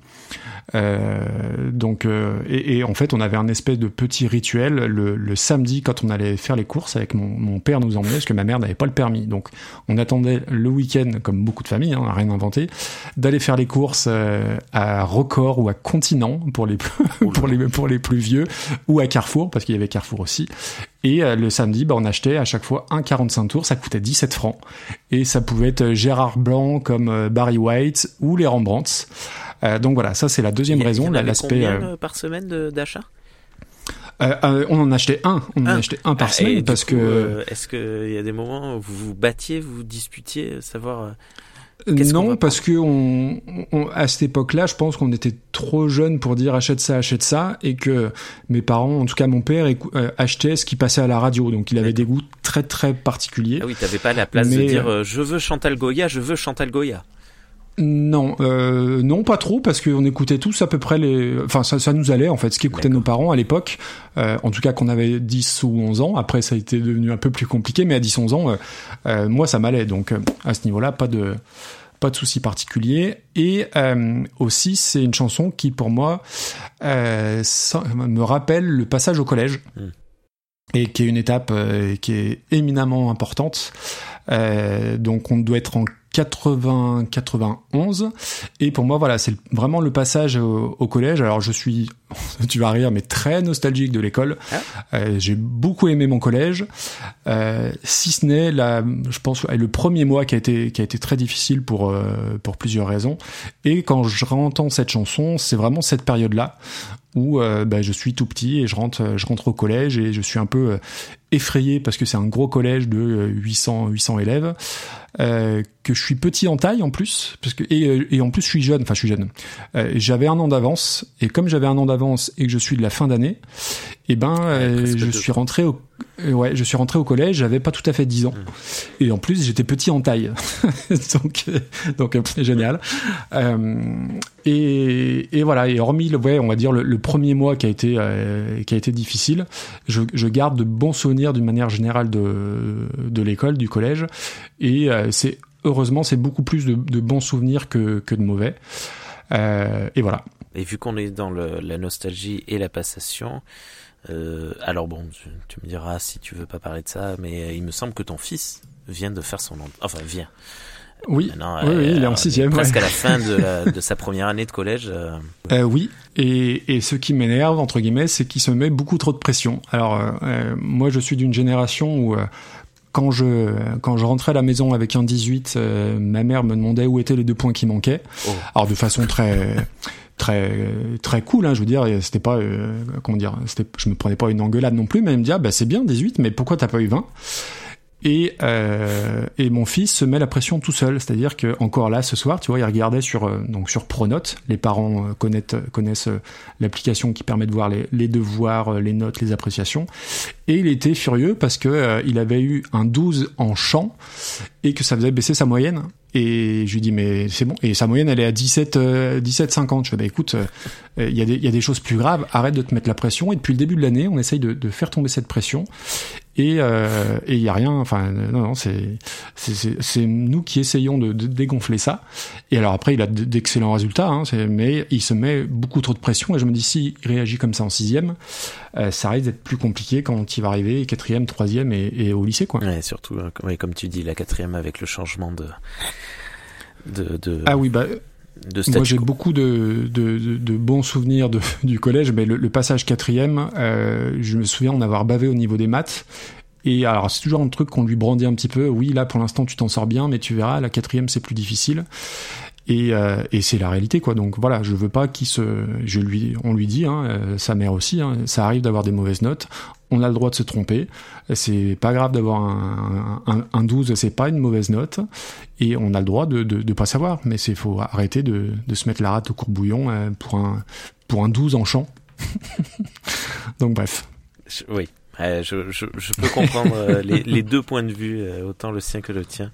Euh, donc, euh, et, et en fait, on avait un espèce de petit rituel le, le samedi quand on allait faire les courses avec mon, mon père nous emmenait parce que ma mère n'avait pas le permis. Donc, on attendait le week-end, comme beaucoup de familles, hein, on n'a rien inventé, d'aller faire les courses euh, à Record ou à Continent pour les plus, pour les pour les plus vieux ou à Carrefour parce qu'il y avait Carrefour aussi. Et euh, le samedi, bah, on achetait à chaque fois un 45 tours, ça coûtait 17 francs. Et ça pouvait être Gérard Blanc comme euh, Barry White ou les Rembrandts. Euh, donc voilà, ça c'est la deuxième raison, l'aspect. euh, euh, par semaine d'achat? Euh, euh, on en achetait un, on en achetait un par Ah, semaine parce coup, que euh, est-ce qu'il y a des moments où vous vous battiez, vous vous disputiez, savoir non parce que on, on- à cette époque-là, je pense qu'on était trop jeunes pour dire achète ça, achète ça, et que mes parents, en tout cas mon père, achetait ce qui passait à la radio, donc il avait des goûts très très particuliers. Ah oui, t'avais pas la place de dire je veux Chantal Goya, je veux Chantal Goya. Non, euh, non, pas trop, parce qu'on écoutait tous à peu près les. Enfin, ça, ça nous allait en fait, ce qu'écoutaient nos parents à l'époque. Euh, en tout cas, qu'on avait 10 ou 11 ans. Après, ça a été devenu un peu plus compliqué, mais à 10-11 ans, euh, euh, moi, ça m'allait. Donc, euh, à ce niveau-là, pas de pas de souci particulier. Et euh, aussi, c'est une chanson qui, pour moi, euh, ça- me rappelle le passage au collège. Mm. Et qui est une étape euh, qui est éminemment importante. Euh, donc on doit être en 80 91 et pour moi voilà c'est vraiment le passage au, au collège. Alors je suis tu vas rire mais très nostalgique de l'école. Euh, j'ai beaucoup aimé mon collège. Euh, si ce n'est la je pense le premier mois qui a été qui a été très difficile pour euh, pour plusieurs raisons. Et quand je entends cette chanson c'est vraiment cette période là où euh, bah, je suis tout petit et je rentre je rentre au collège et je suis un peu euh, effrayé parce que c'est un gros collège de euh, 800 800 élèves euh, que je suis petit en taille en plus parce que et, euh, et en plus je suis jeune enfin je suis jeune. Euh, j'avais un an d'avance et comme j'avais un an d'avance et que je suis de la fin d'année et ben euh, je suis rentré au euh, ouais je suis rentré au collège j'avais pas tout à fait 10 ans. Et en plus j'étais petit en taille. Donc donc euh, génial. Euh, et, et voilà et hormis le ouais on va dire le, le premier mois qui a été euh, qui a été difficile je, je garde de bons souvenirs d'une manière générale de de l'école du collège. Et euh, c'est heureusement c'est beaucoup plus de, de bons souvenirs que que de mauvais euh, et voilà Et vu qu'on est dans le- la nostalgie et la passation, euh, alors bon, tu, tu me diras si tu veux pas parler de ça, mais il me semble que ton fils vient de faire son enfin vient. Oui, oui, il est en sixième. Presque à la fin de, de, sa première année de collège. Euh, oui, et, et ce qui m'énerve entre guillemets, c'est qu'il se met beaucoup trop de pression. Alors moi, je suis d'une génération où quand je quand je rentrais à la maison avec un 18, ma mère me demandait où étaient les deux points qui manquaient. Oh. Alors de façon très très très cool hein, je veux dire c'était pas euh, comment dire c'était je me prenais pas une engueulade non plus mais elle me dit ah bah c'est bien 18 mais pourquoi t'as pas eu 20 et euh, et mon fils se met la pression tout seul. C'est-à-dire que encore là ce soir tu vois il regardait sur euh, donc sur Pronote. Les parents euh, connaissent connaissent l'application qui permet de voir les, les, devoirs les notes les appréciations. Et il était furieux parce que il avait eu un 12 en chant et que ça faisait baisser sa moyenne. Et je lui dis mais c'est bon. Et sa moyenne elle est à 17 17 50 je fais bah écoute il y a des il y a des choses plus graves. Arrête de te mettre la pression. Et depuis le début de l'année on essaye de, de faire tomber cette pression et euh, il y a rien enfin non non c'est c'est nous qui essayons de, dégonfler ça. Et alors après il a d'excellents résultats hein, mais il se met beaucoup trop de pression. Et je me dis si il réagit comme ça en sixième euh, ça risque d'être plus compliqué quand il va arriver quatrième troisième et, et au lycée quoi. Ouais, surtout hein, comme tu dis la quatrième avec le changement de de, de... ah oui bah moi, j'ai beaucoup de, de, de, bons souvenirs du collège, mais le, passage quatrième, euh, je me souviens en avoir bavé au niveau des maths. Et alors, c'est toujours un truc qu'on lui brandit un petit peu. Oui, là, pour l'instant, tu t'en sors bien, mais tu verras, la quatrième, c'est plus difficile. Et, euh, et c'est la réalité, quoi. Donc voilà, je veux pas qu'il se, je lui, on lui dit, hein, euh, sa mère aussi, hein, ça arrive d'avoir des mauvaises notes on a le droit de se tromper. C'est pas grave d'avoir un, un, un 12, c'est pas une mauvaise note. Et on a le droit de, de, de pas savoir. Mais c'est faut arrêter de, de se mettre la rate au courbouillon euh, pour un, pour un 12 en chant. Donc bref. Oui. je, je, je, peux comprendre euh, les, les, deux points de vue, euh, autant le sien que le tien.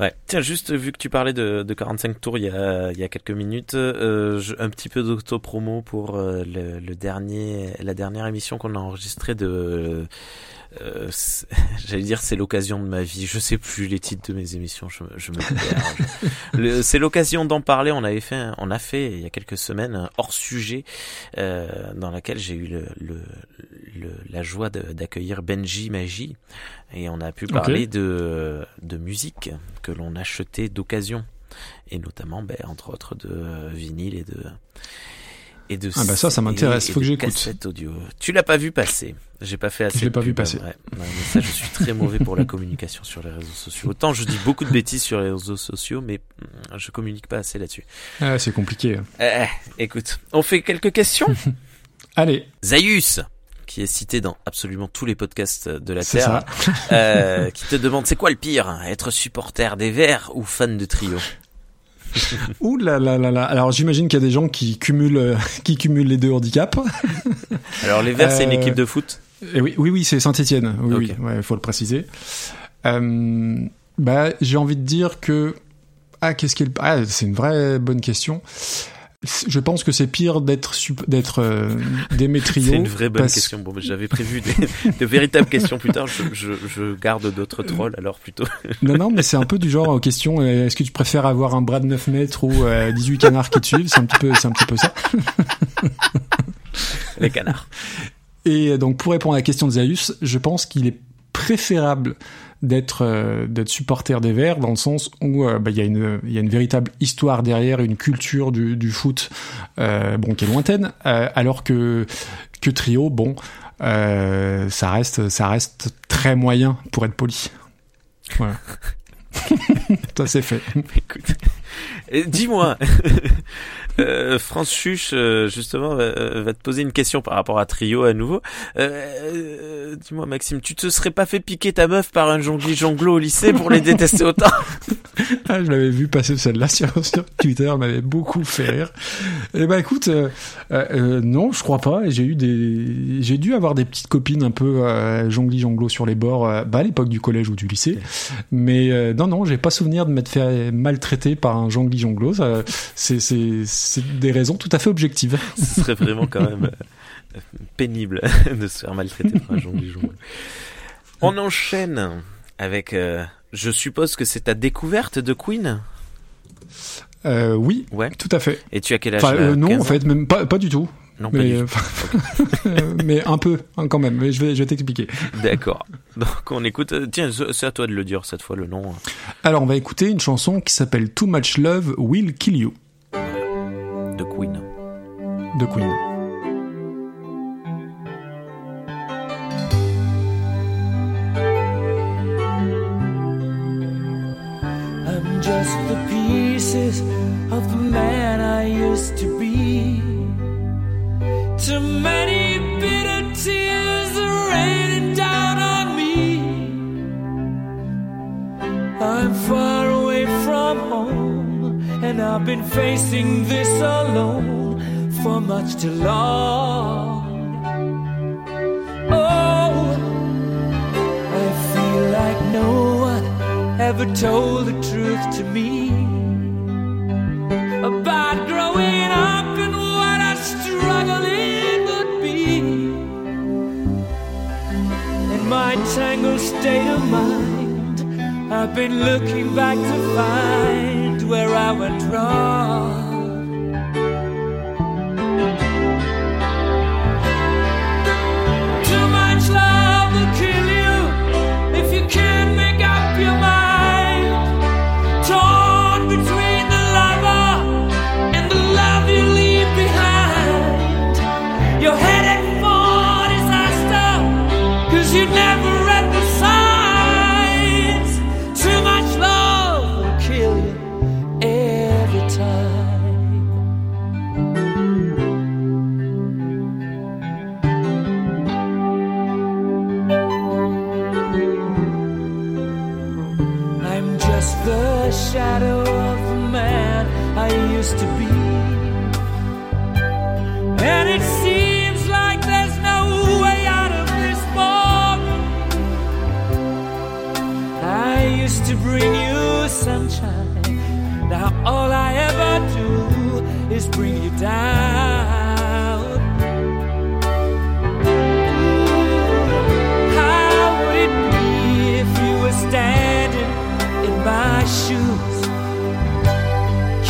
Ouais. Tiens, juste vu que tu parlais de, de 45 tours il y a, il y a quelques minutes, euh, un petit peu d'auto-promo pour euh, le, le, dernier, la dernière émission qu'on a enregistrée de euh, j'allais dire c'est l'occasion de ma vie. Je sais plus les titres de mes émissions. Je, je me c'est l'occasion d'en parler. On avait fait, on a fait il y a quelques semaines un hors sujet euh, dans laquelle j'ai eu le, le, le, la joie d'accueillir Benji Magie et on a pu parler de de musique que l'on achetait d'occasion et notamment, ben, entre autres, de vinyle et de et de ah bah ça, ça m'intéresse. Faut que j'écoute. audio. Tu l'as pas vu passer. J'ai pas fait assez. Je l'ai pas vu passer. Ouais. mais ça, je suis très mauvais pour la communication sur les réseaux sociaux. Autant je dis beaucoup de bêtises sur les réseaux sociaux, mais mm, je communique pas assez là-dessus. Ah, c'est compliqué. Hein. Eh, eh, écoute, on fait quelques questions? Allez. Zaius qui est cité dans absolument tous les podcasts de la Terre, euh, qui te demande c'est quoi le pire, être supporter des Verts ou fan de Trio? Ouh là là là là. Alors j'imagine qu'il y a des gens qui cumulent euh, qui cumulent les deux handicaps. Alors les Verts, c'est une euh, équipe de foot? Et oui, oui, oui, c'est Saint-Étienne. Oui, oui, il faut le préciser. Euh, bah, j'ai envie de dire que ah, qu'est-ce qu'il ah, c'est une vraie bonne question je pense que c'est pire d'être d'être euh, Démétrio. c'est une vraie bonne question. Bon, j'avais prévu des, de véritables questions plus tard. Je, je, je garde d'autres trolls alors plutôt. non, non, mais c'est un peu du genre aux questions. Euh, est-ce que tu préfères avoir un bras de 9 mètres ou 18 euh, canards qui te suivent? C'est un petit peu, c'est un petit peu ça. Les canards. Et donc pour répondre à la question de Zaius, je pense qu'il est préférable d'être euh, d'être supporter des Verts dans le sens où euh, bah, il y a une il y a une véritable histoire derrière, une culture du, du foot euh, bon qui est lointaine, alors que que trio bon ça reste ça reste très moyen pour être poli. Voilà. ça c'est fait. Écoute, dis-moi, euh, France Chuche, euh, justement, euh, va, te poser une question par rapport à Trio à nouveau. Euh, dis-moi, Maxime, tu te serais pas fait piquer ta meuf par un jongli jonglo au lycée pour les détester autant? Ah, Je l'avais vu passer celle-là sur, Twitter, elle m'avait beaucoup fait rire. Eh ben, écoute, non, je crois pas. J'ai eu des, j'ai dû avoir des petites copines un peu jongli jonglo sur les bords, bah, à l'époque du collège ou du lycée. Mais non, non, j'ai pas souvenir de m'être fait maltraiter par un jongli jonglo. C'est, des raisons tout à fait objectives. Ce serait vraiment quand même euh, pénible de se faire maltraiter par un jongli On enchaîne avec, euh, je suppose que c'est ta découverte de Queen? Euh, Oui, ouais. tout à fait. Et tu as quel âge? Non, en fait, même pas, pas du tout. Non, pas mais, du euh, mais un peu, hein, quand même. Mais je vais, je vais t'expliquer. D'accord. Donc on écoute. euh, Tiens, c'est à toi de le dire cette fois le nom. Alors, on va écouter une chanson qui s'appelle Too Much Love Will Kill You de Queen. de Queen. I'm just the pieces of the man I used to be. Too many bitter tears are raining down on me. I'm far away from home, and I've been facing this alone for much too long. Oh, I feel like no one ever told the truth to me tangled state of mind, I've been looking back to find where I went wrong. Bring you down. How would it be if you were standing in my shoes?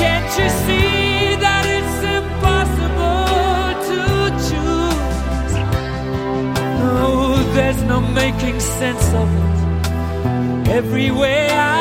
Can't you see that it's impossible to choose? No, there's no making sense of it. Everywhere I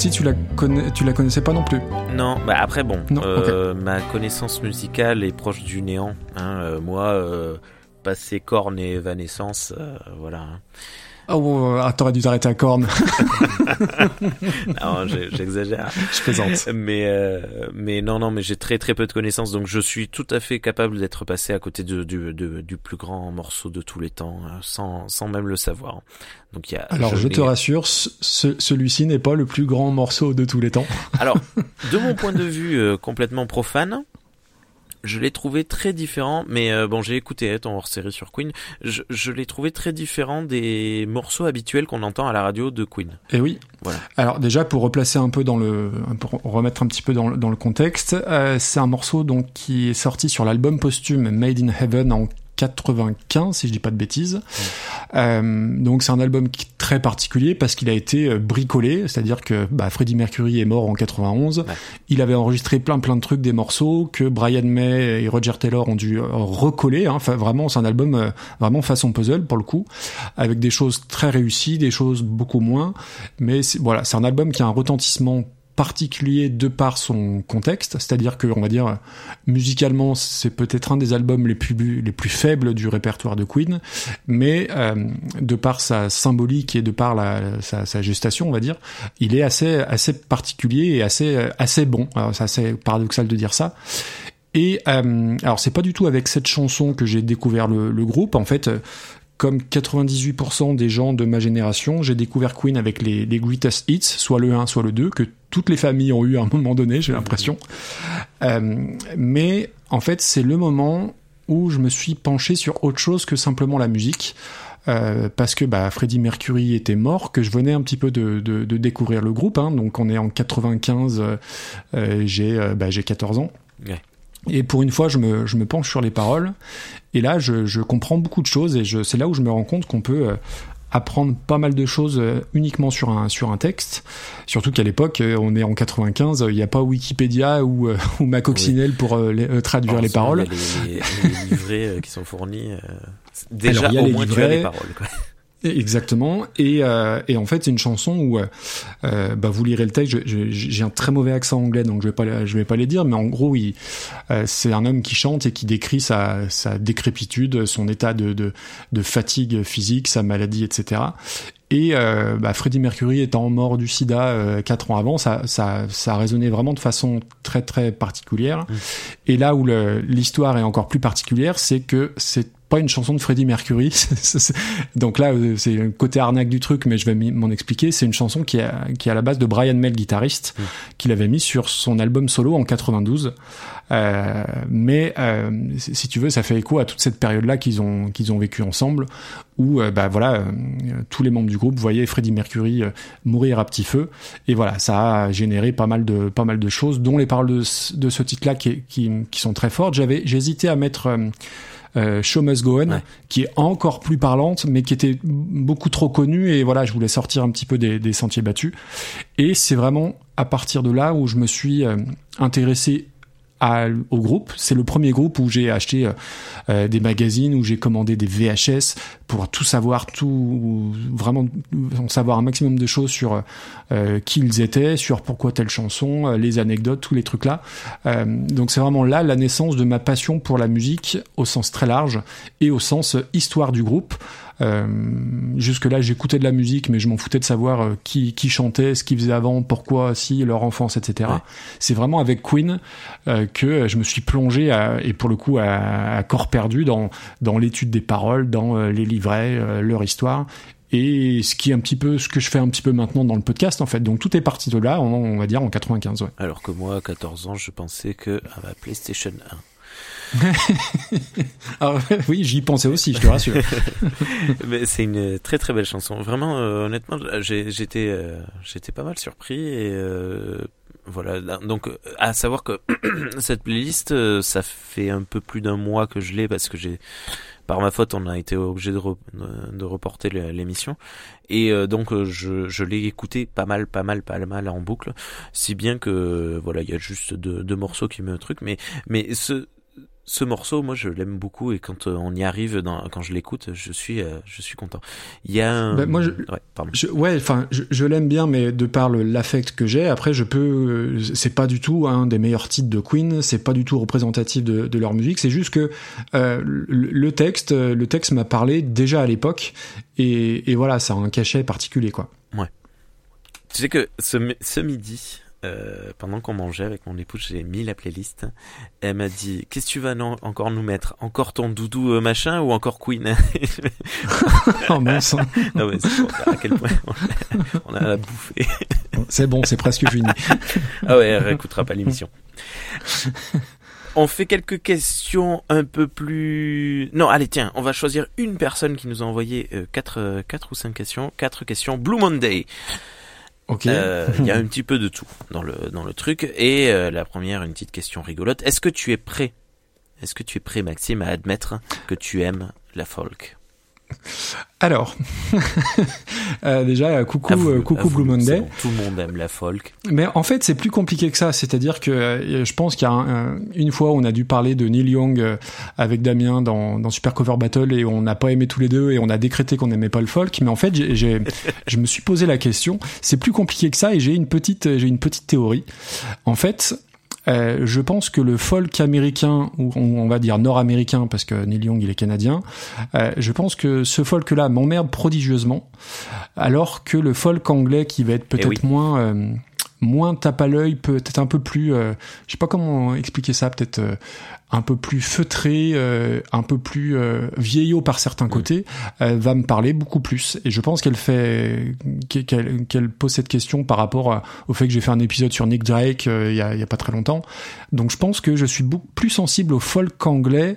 celle-ci, tu la connais, tu la connaissais pas non plus. Non, bah après bon, Non, euh, ma connaissance musicale est proche du néant. Hein, euh, moi, euh, passé corne et évanescence, voilà. hein. Oh, ah, t'aurais dû t'arrêter à corne. Non, j'exagère. je plaisante. Mais euh, mais non non mais j'ai très très peu de connaissances donc je suis tout à fait capable d'être passé à côté de, du de- du plus grand morceau de tous les temps euh, sans sans même le savoir. Donc il y a Alors je te rassure, ce- celui-ci n'est pas le plus grand morceau de tous les temps. Alors de mon point de vue euh, complètement profane, je l'ai trouvé très différent, mais euh, bon, j'ai écouté ton hors-série sur Queen. Je, je l'ai trouvé très différent des morceaux habituels qu'on entend à la radio de Queen. Et eh oui. Voilà. Alors déjà pour replacer un peu dans le, pour remettre un petit peu dans, dans le contexte, euh, c'est un morceau donc qui est sorti sur l'album posthume Made in Heaven en 95 si je dis pas de bêtises. Euh, donc c'est un album très particulier parce qu'il a été euh, bricolé, c'est-à-dire que bah, Freddie Mercury est mort en 91. Il avait enregistré plein plein de trucs, des morceaux que Brian May et Roger Taylor ont dû euh, recoller. Hein. Enfin vraiment c'est un album euh, vraiment façon puzzle pour le coup, avec des choses très réussies, des choses beaucoup moins. Mais voilà c'est un album qui a un retentissement particulier de par son contexte, c'est-à-dire que on va dire musicalement c'est peut-être un des albums les plus les plus faibles du répertoire de Queen, mais euh, de par sa symbolique et de par la, sa, gestation, on va dire, il est assez assez particulier et assez assez bon. C'est assez paradoxal de dire ça. Et euh, alors c'est pas du tout avec cette chanson que j'ai découvert le, groupe. En fait, comme 98% des gens de ma génération, j'ai découvert Queen avec les, Greatest Hits, soit le 1, soit le 2, que toutes les familles ont eu à un moment donné, j'ai l'impression. Euh, mais en fait, c'est le moment où je me suis penché sur autre chose que simplement la musique. Euh, parce que bah, Freddie Mercury était mort, que je venais un petit peu de, découvrir le groupe. Hein, donc on est en 95, euh, j'ai euh, bah, 14 ans. Et pour une fois, je me, je me penche sur les paroles. Et là, je, je comprends beaucoup de choses. Et c'est là où je me rends compte qu'on peut euh, apprendre pas mal de choses euh, uniquement sur un, sur un texte. Surtout qu'à l'époque, euh, on est en 95, il n'y a pas Wikipédia ou, ou Macoccinelle pour traduire les paroles. Les, les, les livrets qui sont fournis. déjà, Alors, il y a au les moins, livrets, tu as les paroles. Quoi. Exactement. Et, euh, et en fait, c'est une chanson où, euh, euh bah, vous lirez le texte. J'ai un très mauvais accent anglais, donc je vais pas, je vais pas les dire. Mais en gros, il, euh, c'est un homme qui chante et qui décrit sa, sa décrépitude, son état de, de, de fatigue physique, sa maladie, etc. Et euh, bah, Freddie Mercury étant mort du sida euh, quatre ans avant, ça, ça, ça a résonné vraiment de façon très très particulière. Mmh. Et là où l'histoire est encore plus particulière, c'est que c'est pas une chanson de Freddie Mercury. Donc là, euh, c'est le côté arnaque du truc, mais je vais m'en expliquer. C'est une chanson qui est, qui est à la base de Brian May, guitariste, mmh. qu'il avait mis sur son album solo en 92. Euh, mais euh, si tu veux, ça fait écho à toute cette période-là qu'ils ont qu'ils ont vécu ensemble, où euh, bah voilà, euh, tous les membres du groupe voyaient Freddie Mercury mourir à petit feu, et voilà, ça a généré pas mal de pas mal de choses, dont les paroles de, de ce titre-là qui, qui, qui sont très fortes. J'avais j'hésitais à mettre euh, Show Must Go On, ouais. qui est encore plus parlante, mais qui était beaucoup trop connue. Et voilà, je voulais sortir un petit peu des, des sentiers battus. Et c'est vraiment à partir de là où je me suis euh, intéressé à, au groupe. C'est le premier groupe où j'ai acheté euh, euh, des magazines, où j'ai commandé des VHS pour tout savoir, tout vraiment savoir un maximum de choses sur euh, qui ils étaient, sur pourquoi telle chanson, euh, les anecdotes, tous les trucs là. Euh, donc c'est vraiment là la naissance de ma passion pour la musique au sens très large et au sens histoire du groupe. Euh, Jusque-là, j'écoutais de la musique, mais je m'en foutais de savoir euh, qui, qui chantait, ce qu'ils faisaient avant, pourquoi, si, leur enfance, etc. Ouais. C'est vraiment avec Queen euh, que je me suis plongé, à, et pour le coup, à, à corps perdu dans, dans l'étude des paroles, dans les livrets, leur histoire et ce qui est un petit peu ce que je fais un petit peu maintenant dans le podcast en fait. Donc tout est parti de là, on, on va dire en 95. Ouais. Alors que moi, à 14 ans, je pensais que à ma PlayStation 1 Alors, oui, j'y pensais aussi, je te rassure. C'est une très très belle chanson. Vraiment, euh, honnêtement, j'étais euh, j'étais pas mal surpris et euh, voilà. Donc, à savoir que cette playlist, euh, ça fait un peu plus d'un mois que je l'ai parce que j'ai par ma faute, on a été obligé de, re, de reporter l'émission. Et euh, donc, je, l'ai écouté pas mal, pas mal, pas mal en boucle. Si bien que, voilà, il y a juste deux, deux morceaux qui me truc. Mais, mais ce, ce morceau, moi, je l'aime beaucoup et quand euh, on y arrive, dans, quand je l'écoute, je suis, euh, je suis content. Il y a, un... ben, moi, je, ouais, pardon. Je, ouais, enfin, je, je l'aime bien, mais de par l'affect que j'ai, après, je peux, c'est pas du tout un des meilleurs titres de Queen, c'est pas du tout représentatif de, de leur musique. C'est juste que euh, le texte, le texte m'a parlé déjà à l'époque, et, et voilà, ça a un cachet particulier, quoi. Ouais. Tu sais que ce, ce midi, euh, pendant qu'on mangeait avec mon épouse, j'ai mis la playlist. Elle m'a dit Qu'est-ce que tu vas non, encore nous mettre? Encore ton doudou euh, machin ou encore Queen? Oh mon sang Non, mais c'est à quel point on a, on a bouffé. c'est bon, c'est presque fini. ah ouais, elle réécoutera pas l'émission. on fait quelques questions un peu plus. Non, allez, tiens, on va choisir une personne qui nous a envoyé euh, quatre, quatre ou cinq questions. Quatre questions. Blue Monday. Ok. Euh, Il y a un petit peu de tout dans le dans le truc. Et euh, la première, une petite question rigolote. Est-ce que tu es prêt? Est-ce que tu es prêt, Maxime, à admettre que tu aimes la folk? Alors, euh, déjà, coucou, Avoue, euh, coucou Blue Monday. bon, tout le monde aime la folk. Mais en fait, c'est plus compliqué que ça. C'est-à-dire que euh, je pense qu'il y a un- un- une fois, on a dû parler de Neil Young euh, avec Damien dans, dans Super Cover Battle et on n'a pas aimé tous les deux et on a décrété qu'on n'aimait pas le folk. Mais en fait, j'ai, j'ai- je me suis posé la question. C'est plus compliqué que ça et j'ai une petite, j'ai une petite théorie. En fait. Euh, je pense que le folk américain, ou on, va dire nord-américain, parce que Neil Young il est canadien, euh, je pense que ce folk-là m'emmerde prodigieusement, alors que le folk anglais qui va être peut-être oui. moins euh, moins tape à l'œil, peut-être un peu plus, euh, je sais pas comment expliquer ça, peut-être euh, un peu plus feutré, euh, un peu plus euh, vieillot par certains côtés, euh, va me parler beaucoup plus. Et je pense qu'elle fait, qu'elle, qu'elle pose cette question par rapport à- au fait que j'ai fait un épisode sur Nick Drake euh, il y, a, il y a pas très longtemps. Donc je pense que je suis beaucoup plus sensible au folk anglais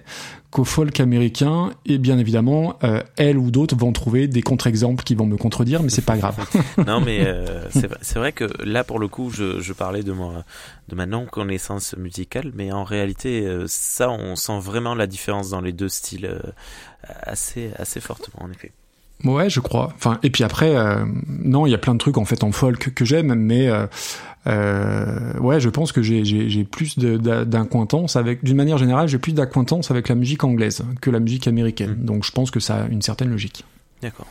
qu'au folk américain. Et bien évidemment, euh, elle ou d'autres vont trouver des contre-exemples qui vont me contredire, mais c'est pas grave. non, mais euh, c'est vrai- que là, pour le coup, je, je parlais de, moi, de ma non-connaissance musicale, mais en réalité, euh, ça, on sent vraiment la différence dans les deux styles euh, assez, assez fortement, en effet. Ouais, je crois. Enfin, et puis après, euh, non, il y a plein de trucs en fait en folk que j'aime, mais euh, ouais, je pense que j'ai plus d'acquaintance avec, d'une manière générale, j'ai plus d'acquaintance avec la musique anglaise que la musique américaine. Mm. Donc je pense que ça a une certaine logique. D'accord.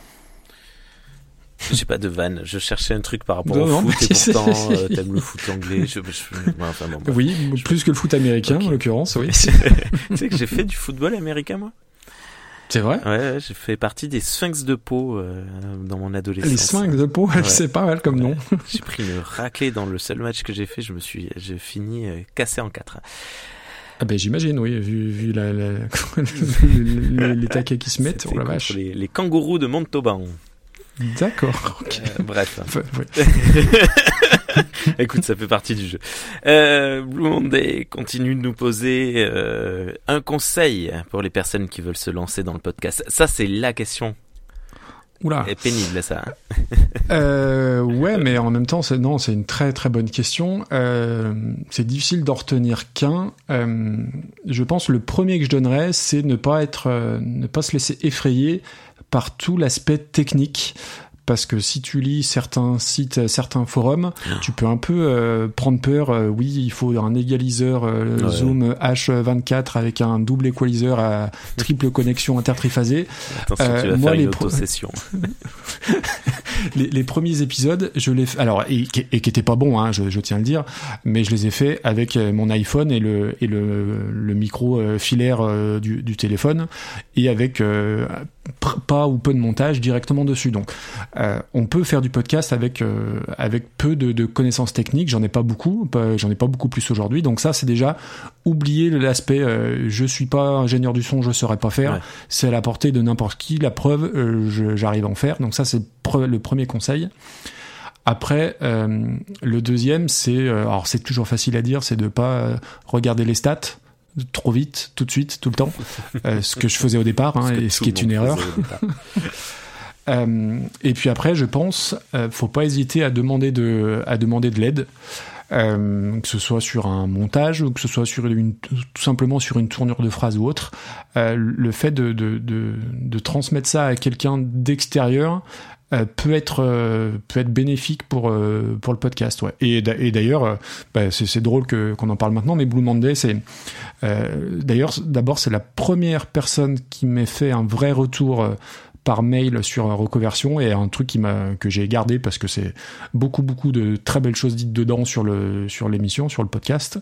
J'ai pas de vanne. Je cherchais un truc par rapport Non, au non, foot et pourtant euh, t'aimes le foot anglais. Je, je- enfin, bon. Oui, plus que le foot américain en l'occurrence, oui. tu sais que j'ai fait du football américain moi? C'est vrai? Ouais, j'ai fait partie des Sphinx de Pau euh, dans mon adolescence. Les Sphinx de Pau, Ouais. c'est pas mal comme nom. J'ai pris une raclée dans le seul match que j'ai fait. Je me suis, j'ai fini euh, cassé en quatre. Ah ben j'imagine, oui, vu, vu la, la- les, les taquets qui se mettent, oh la vache. Les, les kangourous de Montauban. D'accord. ok. Euh, bref. Enfin, ouais. Écoute, ça fait partie du jeu. Euh, Blue Monday continue de nous poser euh, un conseil pour les personnes qui veulent se lancer dans le podcast. Ça, c'est la question. Oula. est pénible, ça. hein. Euh, ouais, mais en même temps, c'est non, c'est une très très bonne question. Euh, c'est difficile d'en retenir qu'un. Euh, je pense que le premier que je donnerais, c'est ne pas être, ne pas se laisser effrayer par tout l'aspect technique. Parce que si tu lis certains sites, certains forums, tu peux un peu euh, prendre peur. Euh, oui, il faut un égaliseur euh, Ouais. zoom H24 avec un double équaliseur à triple connexion intertriphasée. Attention, tu vas moi, faire les pro-. les, les premiers épisodes, je les alors et, qui- et qui étaient pas bons, hein, je, je tiens à le dire, mais je les ai faits avec euh, mon iPhone et le et le, le micro euh, filaire euh, du, du téléphone et avec euh, pas ou peu de montage directement dessus. Donc, euh, on peut faire du podcast avec euh, avec peu de, de connaissances techniques. J'en ai pas beaucoup, j'en ai pas beaucoup plus aujourd'hui. Donc ça, c'est déjà oublier l'aspect. euh, je suis pas ingénieur du son, je saurais pas faire. Ouais. C'est à la portée de n'importe qui. La preuve, j'arrive à en faire. Donc ça, c'est le premier conseil. Après, euh, le deuxième, c'est euh, alors c'est toujours facile à dire, c'est de pas euh, regarder les stats trop vite, tout de suite, tout le temps, euh, ce que je faisais au départ, hein, et ce qui est une erreur. Euh, et puis après, je pense, faut pas hésiter à demander de, à demander de l'aide, euh, que ce soit sur un montage ou que ce soit sur une, tout simplement sur une tournure de phrase ou autre. Euh, le fait de, de, de, de transmettre ça à quelqu'un d'extérieur euh, peut être euh, peut être bénéfique pour euh, pour le podcast ouais. Et, d'a- et d'ailleurs euh, bah, c'est drôle qu'on en parle maintenant mais Blue Monday c'est euh, d'ailleurs d'abord c'est la première personne qui m'ait fait un vrai retour par mail sur reconversion et un truc qui m'a que j'ai gardé parce que c'est beaucoup beaucoup de très belles choses dites dedans sur le sur l'émission sur le podcast.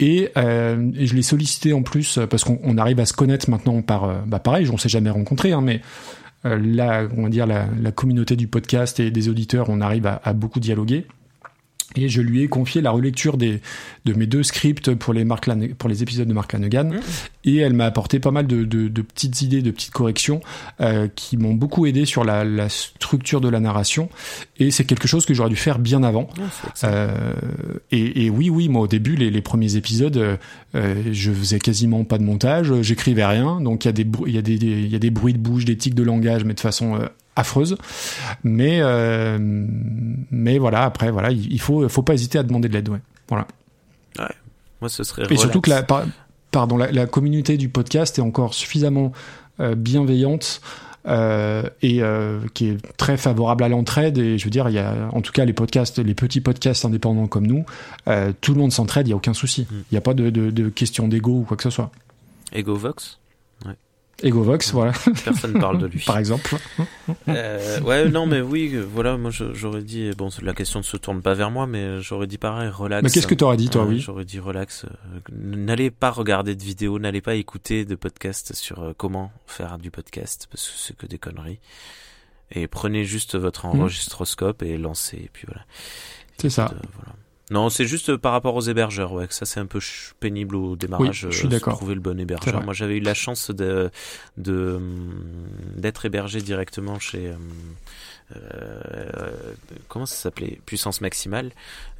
Et, euh, je l'ai sollicité en plus parce qu'on on arrive à se connaître maintenant par bah pareil on s'est jamais rencontrés hein, mais la on va dire la, la communauté du podcast et des auditeurs on arrive à beaucoup dialoguer Et je lui ai confié la relecture des, de mes deux scripts pour les, Mark Lane- pour les épisodes de Mark Lanegan. Mmh. Et elle m'a apporté pas mal de, de, de petites idées, de petites corrections euh, qui m'ont beaucoup aidé sur la, la structure de la narration. Et c'est quelque chose que j'aurais dû faire bien avant. Ah. Euh, et, et oui, oui, moi au début, les, les premiers épisodes, euh, je faisais quasiment pas de montage, j'écrivais rien, donc il y a des y a des, y a des bruits de bouche, des tics de langage, mais de façon affreuse. Mais euh, mais voilà, après voilà, il, il faut faut pas hésiter à demander de l'aide, ouais. Voilà. Moi, ce serait. Et surtout que la par- pardon, la, la communauté du podcast est encore suffisamment euh, bienveillante. euh, et euh, qui est très favorable à l'entraide et je veux dire il y a en tout cas les podcasts les petits podcasts indépendants comme nous euh, tout le monde s'entraide il y a aucun souci Mm. il n'y a pas de, de, de question d'ego ou quoi que ce soit Egovox, Egovox voilà personne parle de lui. par exemple Euh, ouais, non, mais oui, voilà, moi j'aurais dit, bon, la question ne se tourne pas vers moi, mais j'aurais dit pareil, relax. mais qu'est-ce que t'aurais dit toi Ouais, oui J'aurais dit relax. euh, n'allez pas regarder de vidéos, n'allez pas écouter de podcasts sur euh, comment faire du podcast, parce que c'est que des conneries. Et prenez juste votre Hmm. enregistroscope et lancez, et puis voilà. c'est ça voilà. Non, c'est juste euh, par rapport aux hébergeurs, ouais, que ça c'est un peu pénible au démarrage. Oui, je suis euh. Trouver le bon hébergeur. Moi, j'avais eu la chance de de hum, d'être hébergé directement chez hum, comment ça s'appelait? Puissance Maximale,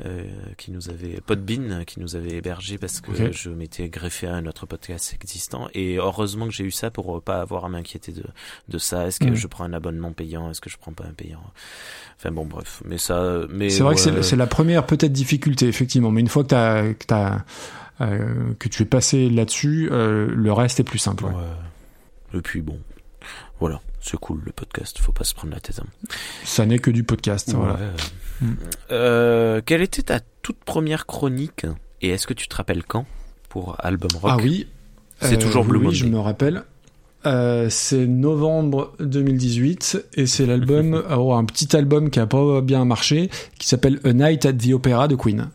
euh, qui nous avait Podbean, qui nous avait hébergé parce que je m'étais greffé à un autre podcast existant. Et heureusement que j'ai eu ça pour euh, pas avoir à m'inquiéter de de ça. Est-ce que Mm. je prends un abonnement payant? Est-ce que je prends pas un payant? Enfin bon, bref. Mais ça, mais c'est vrai que c'est- la première peut-être difficulté effectivement mais une fois que t'as que euh, que tu es passé là-dessus euh, le reste est plus simple ouais. Ouais. Et puis bon, voilà, c'est cool le podcast, faut pas se prendre la tête. hein. ça n'est que du podcast voilà. Mm. Euh, quelle était ta toute première chronique Et est-ce que tu te rappelles quand pour Album Rock? Ah oui. C'est toujours Blue oui, Monday. je me rappelle. Euh, c'est novembre 2018 et c'est l'album, oh, un petit album qui a pas bien marché, qui s'appelle A Night at the Opera de Queen.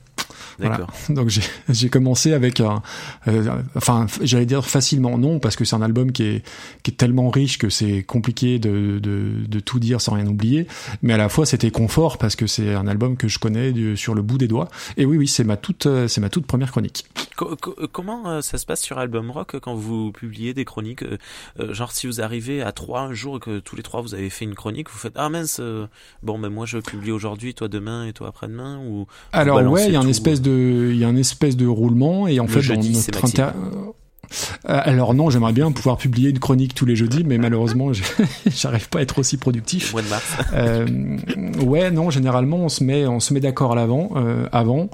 Voilà. Donc j'ai commencé avec un, euh, enfin j'allais dire facilement non parce que c'est un album qui est qui est tellement riche que c'est compliqué de, de de tout dire sans rien oublier, mais à la fois c'était confort parce que c'est un album que je connais du- sur le bout des doigts. Et oui oui c'est ma toute euh, c'est ma toute première chronique. Co- co- comment euh, ça se passe sur Album Rock quand vous publiez des chroniques euh, Genre si vous arrivez à trois un jour et que tous les trois vous avez fait une chronique, vous faites ah mince euh, bon mais moi je publie aujourd'hui, toi demain et toi après-demain ou Alors ouais, il y a un tout, espèce de, il y a un espèce de roulement et en Le fait jeudi, dans c'est notre Maxime. inter... Euh, alors non, j'aimerais bien pouvoir publier une chronique tous les jeudis, mais malheureusement, j'arrive pas à être aussi au productif. mois de mars Euh, ouais, non, généralement on se met, on se met d'accord à l'avant, euh, avant.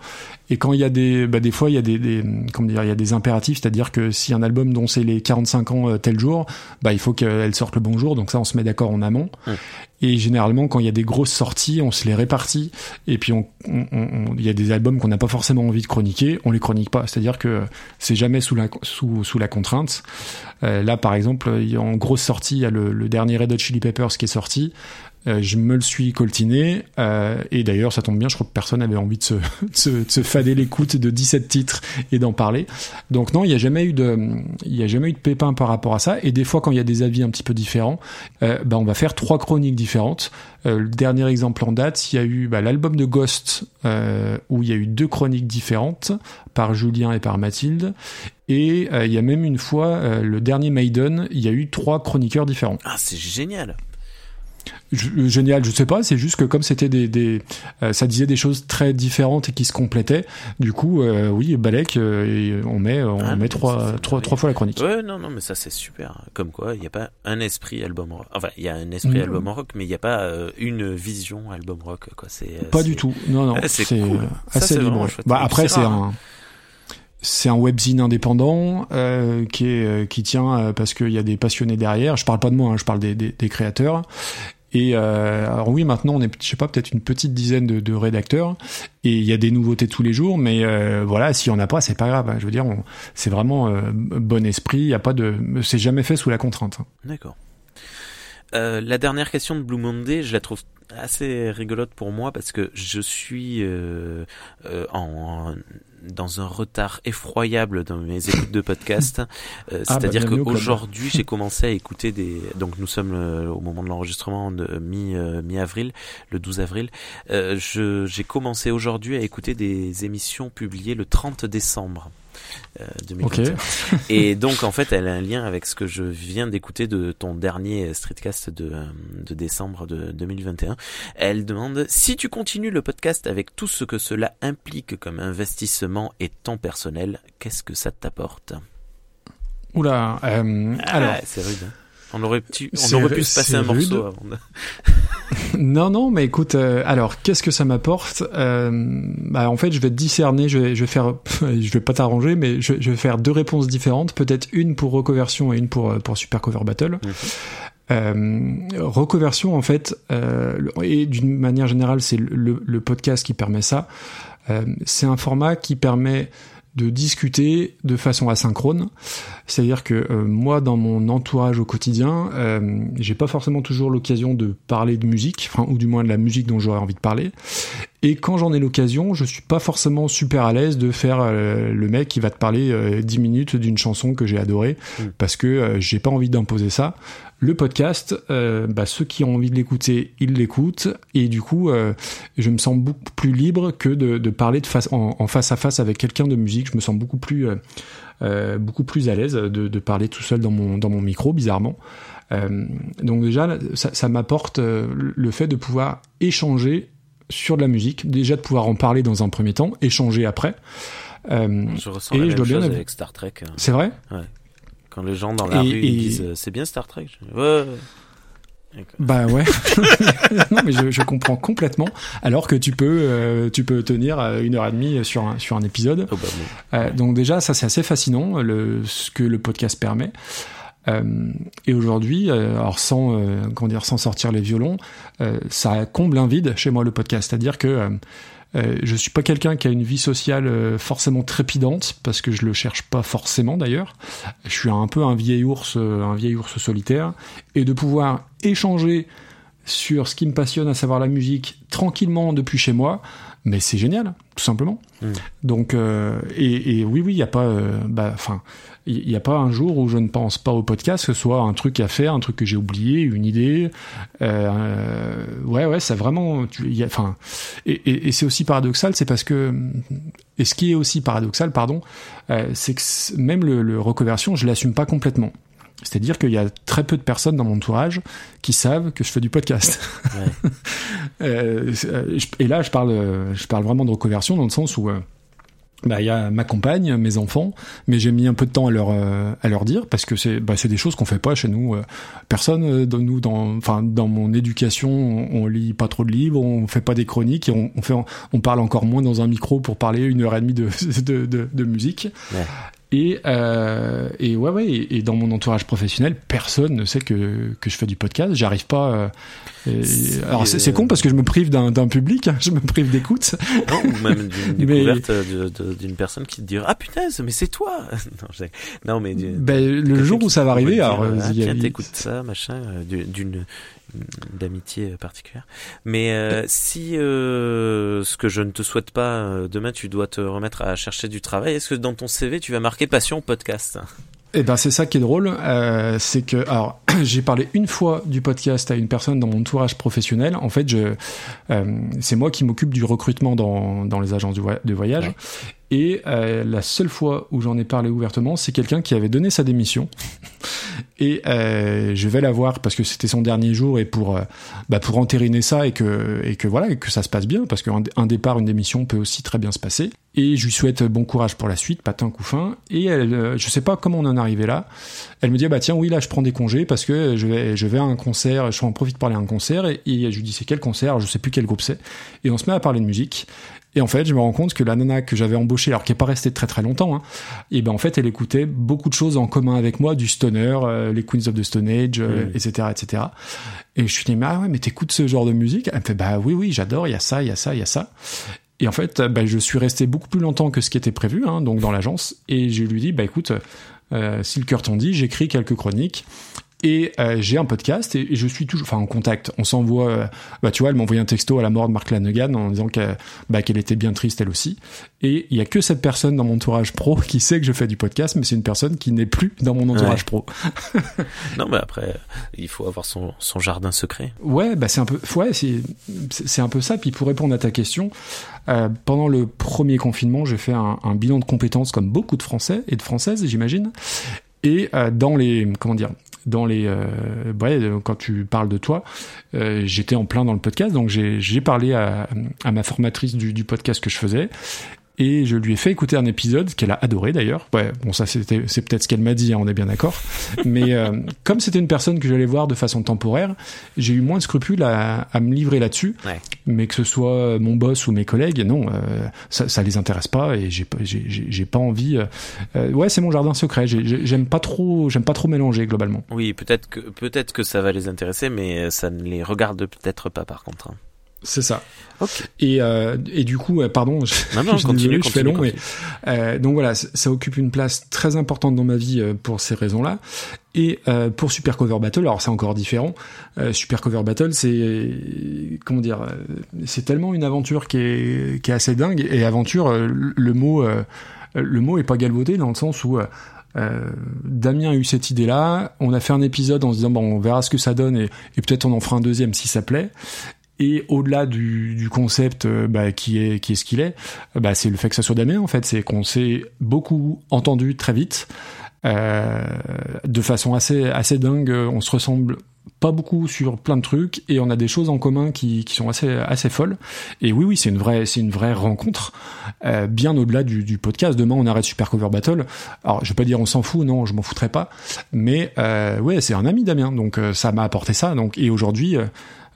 Et quand il y a des, bah, des fois il y a des, des comment dire, il y a des impératifs, c'est-à-dire que si un album dont c'est les 45 ans euh, tel jour, bah il faut qu'elle sorte le bon jour. Donc ça, on se met d'accord en amont. Et généralement, quand il y a des grosses sorties, on se les répartit. Et puis, il y a des albums qu'on n'a pas forcément envie de chroniquer, on les chronique pas. C'est-à-dire que c'est jamais sous la, sous, sous la contrainte. Euh, là, par exemple, en grosse sortie, il y a le, le dernier Red Hot Chili Peppers qui est sorti. Euh, je me le suis coltiné euh, et d'ailleurs ça tombe bien je crois que personne n'avait envie de se, de se, de se fader l'écoute de 17 titres et d'en parler. Donc non il n'y a jamais eu de y a jamais eu de pépin par rapport à ça et des fois quand il y a des avis un petit peu différents euh, bah, on va faire trois chroniques différentes. Euh, le dernier exemple en date il y a eu bah, l'album de Ghost où il y a eu deux chroniques différentes par Julien et par Mathilde et il y a même une fois le dernier Maiden il y a eu trois chroniqueurs différents. Ah c'est génial génial, je sais pas, c'est juste que comme c'était des, des euh, ça disait des choses très différentes et qui se complétaient, du coup, euh, oui, Balek, euh, et on met, on Ah, met trois, ça, trois, trois fois la chronique. Ouais, non, non, mais ça c'est super. Comme quoi, il n'y a pas un esprit album rock. Enfin, il y a un esprit Mm. album rock, mais il n'y a pas euh, une vision album rock. Quoi. C'est, euh, Pas du tout, non, non, c'est cool. euh, Ça, assez c'est libre. Bah, après, c'est un, c'est un webzine indépendant euh, qui est euh, qui tient euh, parce qu'il y a des passionnés derrière. Je parle pas de moi, hein, je parle des, des, des créateurs. Et euh, alors oui, maintenant on est, je sais pas, peut-être une petite dizaine de, de rédacteurs, et il y a des nouveautés tous les jours. Mais euh, voilà, s'il y en a pas, c'est pas grave. hein. Je veux dire, c'est vraiment euh, bon esprit. Il y a pas de, c'est jamais fait sous la contrainte. hein. D'accord. Euh, la dernière question de Blue Monday, je la trouve assez rigolote pour moi parce que je suis euh, en dans un retard effroyable dans mes écoutes de podcast. Euh, Ah, bah, C'est-à-dire club. qu'aujourd'hui, j'ai commencé à écouter des. Donc, nous sommes euh, au moment de l'enregistrement de mi euh, mi-avril, le 12 avril. Euh, je j'ai commencé aujourd'hui à écouter des émissions publiées le 30 décembre. Euh, 2021. Et donc en fait, elle a un lien avec ce que je viens d'écouter de ton dernier streetcast de, euh, de décembre de 2021. Elle demande si tu continues le podcast avec tout ce que cela implique comme investissement et temps personnel, qu'est-ce que ça t'apporte? Oula, euh, alors. Ah, c'est rude. hein. On aurait pu, on aurait pu se passer un morceau avant de... Non, non, mais écoute, euh, alors qu'est-ce que ça m'apporte euh, bah, En fait, je vais discerner, je vais, je vais faire, je vais pas t'arranger, mais je, je vais faire deux réponses différentes, peut-être une pour reconversion et une pour, euh, pour Super Cover Battle. Euh, reconversion, en fait, euh, et d'une manière générale, c'est le, le podcast qui permet ça. Euh, c'est un format qui permet de discuter de façon asynchrone. C'est-à-dire que euh, moi, dans mon entourage au quotidien, euh, j'ai pas forcément toujours l'occasion de parler de musique, enfin, ou du moins de la musique dont j'aurais envie de parler. Et quand j'en ai l'occasion, je suis pas forcément super à l'aise de faire euh, le mec qui va te parler euh, 10 minutes d'une chanson que j'ai adorée, Mm. parce que j'ai pas envie d'imposer ça. Le podcast, euh, bah, ceux qui ont envie de l'écouter, ils l'écoutent, et du coup, euh, je me sens beaucoup plus libre que de, de parler de face, en, en face à face avec quelqu'un de musique. Je me sens beaucoup plus, euh, euh, beaucoup plus à l'aise de, de parler tout seul dans mon, dans mon micro, bizarrement. Euh, donc déjà, ça, ça m'apporte euh, le fait de pouvoir échanger sur de la musique, déjà de pouvoir en parler dans un premier temps, échanger après. Euh, Je ressens Et la je dois bien chose avec Star Trek. c'est vrai? Quand les gens dans la Et- rue ils disent euh, c'est bien Star Trek. Je Ouais. Bah ouais. non mais je, je comprends complètement. Alors que tu peux, euh, tu peux tenir euh, une heure et demie sur un, sur un épisode. Oh, bah. Euh, donc déjà, ça c'est assez fascinant le, ce que le podcast permet. Euh, et aujourd'hui, alors sans comment dire, sans sortir les violons, ça comble un vide chez moi le podcast. C'est-à-dire que euh, je suis pas quelqu'un qui a une vie sociale euh, forcément trépidante parce que je le cherche pas forcément d'ailleurs. Je suis un peu un vieil ours, euh, un vieil ours solitaire, et de pouvoir échanger sur ce qui me passionne, à savoir la musique, tranquillement depuis chez moi, mais c'est génial, tout simplement. Mm. Donc, euh, et, et oui, oui, il n'y a pas, euh, bah, enfin, il n'y a pas un jour où je ne pense pas au podcast, que ce soit un truc à faire, un truc que j'ai oublié, une idée. Euh, ouais, ouais, c'est vraiment, tu- enfin, et, et, et c'est aussi paradoxal, c'est parce que, et ce qui est aussi paradoxal, pardon, euh, c'est que même le, le reconversion, je l'assume pas complètement. C'est-à-dire qu'il y a très peu de personnes dans mon entourage qui savent que je fais du podcast. Ouais. Euh, et là, je parle, je parle vraiment de reconversion dans le sens où bah, il y a ma compagne, mes enfants, mais j'ai mis un peu de temps à leur euh, à leur dire parce que c'est bah, c'est des choses qu'on fait pas chez nous. euh. Personne euh, de nous dans enfin dans mon éducation, on, lit pas trop de livres, on fait pas des chroniques, et on, on fait on parle encore moins dans un micro pour parler une heure et demie de de, de, de musique. Ouais. Et, euh, et ouais, ouais, et, et dans mon entourage professionnel, personne ne sait que, que je fais du podcast. J'arrive pas. euh, et- alors c'est euh, c'est con parce que je me prive d'un d'un public, hein, je me prive d'écoute. Non, ou même d'une découverte de- d'une personne qui te dira ah putain mais c'est toi non, je- non mais du- Ben, le jour où ça va arriver, dire, alors euh, ah, il y a- tiens t'écoutes ça machin euh, du- d'une d'amitié particulière mais euh, si euh, ce que je ne te souhaite pas euh, demain tu dois te remettre à chercher du travail est-ce que dans ton CV tu vas marquer passion podcast? Eh ben c'est ça qui est drôle, euh, c'est que alors j'ai parlé une fois du podcast à une personne dans mon entourage professionnel. En fait, je c'est moi qui m'occupe du recrutement dans dans les agences de, voy- de voyage. Ouais. Et euh, la seule fois où j'en ai parlé ouvertement, c'est quelqu'un qui avait donné sa démission. Et euh, je vais la voir parce que c'était son dernier jour et pour euh, bah, pour entériner ça et que et que voilà et que ça se passe bien parce qu'un un départ, une démission peut aussi très bien se passer. Et je lui souhaite bon courage pour la suite, patin coup fin. Et elle, euh, je sais pas comment on en est arrivé là. Elle me dit ah bah tiens oui là je prends des congés parce que je vais je vais à un concert, je en profite pour aller à un concert et, et je lui dis c'est quel concert, je sais plus quel groupe c'est. Et on se met à parler de musique. Et en fait, je me rends compte que la nana que j'avais embauchée, alors qui est pas restée très très longtemps, hein, et ben en fait, elle écoutait beaucoup de choses en commun avec moi, du stoner, euh, les Queens of the Stone Age, euh, Mm. etc., etc. Et je suis dit mais ah ouais, mais t'écoutes ce genre de musique? Elle me fait bah oui oui, j'adore, il y a ça, il y a ça, il y a ça. Et en fait, bah, je suis resté beaucoup plus longtemps que ce qui était prévu, hein, donc dans l'agence, et je lui dis bah écoute, euh, si le cœur t'en dit, j'écris quelques chroniques. Et euh, j'ai un podcast et, et je suis toujours, enfin en contact. On s'envoie, euh, bah tu vois, elle m'a envoyé un texto à la mort de Mark Lanegan en disant qu'elle bah, qu'elle était bien triste elle aussi. Et il y a que cette personne dans mon entourage pro qui sait que je fais du podcast, mais c'est une personne qui n'est plus dans mon entourage Ouais. pro. Non, mais après, il faut avoir son, son jardin secret. Ouais, bah c'est un peu, ouais, c'est un peu ça. Puis pour répondre à ta question, euh, pendant le premier confinement, j'ai fait un, un bilan de compétences comme beaucoup de Français et de Françaises, j'imagine. Et euh, dans les, comment dire, dans les, euh, euh, quand tu parles de toi, euh, j'étais en plein dans le podcast, donc j'ai parlé à, ma formatrice du podcast que je faisais. Et je lui ai fait écouter un épisode qu'elle a adoré d'ailleurs. Ouais, bon ça c'était c'est peut-être ce qu'elle m'a dit, hein, on est bien d'accord. Mais euh, comme c'était une personne que j'allais voir de façon temporaire, j'ai eu moins de scrupules à, à me livrer là-dessus. Ouais. Mais que ce soit mon boss ou mes collègues, non, euh, ça, ça les intéresse pas et j'ai pas- j'ai- envie. euh, euh, ouais, c'est mon jardin secret. J'ai- j'ai- J'aime pas trop, j'aime pas trop mélanger globalement. Oui, peut-être que, peut-être que ça va les intéresser, mais ça ne les regarde peut-être pas par contre. hein. C'est ça. Ok. Et, euh, et du coup, euh, pardon, je, Non, non, je continue, désolé, je fais continue, long, mais euh, donc voilà, ça, occupe une place très importante dans ma vie euh, pour ces raisons-là. Et euh, pour Super Cover Battle, alors c'est encore différent. Euh, Super Cover Battle, c'est comment dire, euh, c'est tellement une aventure qui est qui est assez dingue. Et aventure, euh, le mot euh, le mot est pas galvaudé dans le sens où euh, euh, Damien a eu cette idée-là. On a fait un épisode en se disant bon, on verra ce que ça donne et, et peut-être on en fera un deuxième si ça plaît. Et au-delà du, concept euh, bah, qui est qui est ce qu'il est, bah, c'est le fait que ça soit Damien en fait, c'est qu'on s'est beaucoup entendu très vite, euh, de façon assez assez dingue. On se ressemble pas beaucoup sur plein de trucs et on a des choses en commun qui, qui sont assez assez folles. Et oui oui c'est une vraie c'est une vraie rencontre, euh, bien au-delà du, podcast. Demain on arrête Super Cover Battle. Alors je vais pas dire on s'en fout, non je m'en foutrais pas, mais euh, ouais c'est un ami Damien donc ça m'a apporté ça donc et aujourd'hui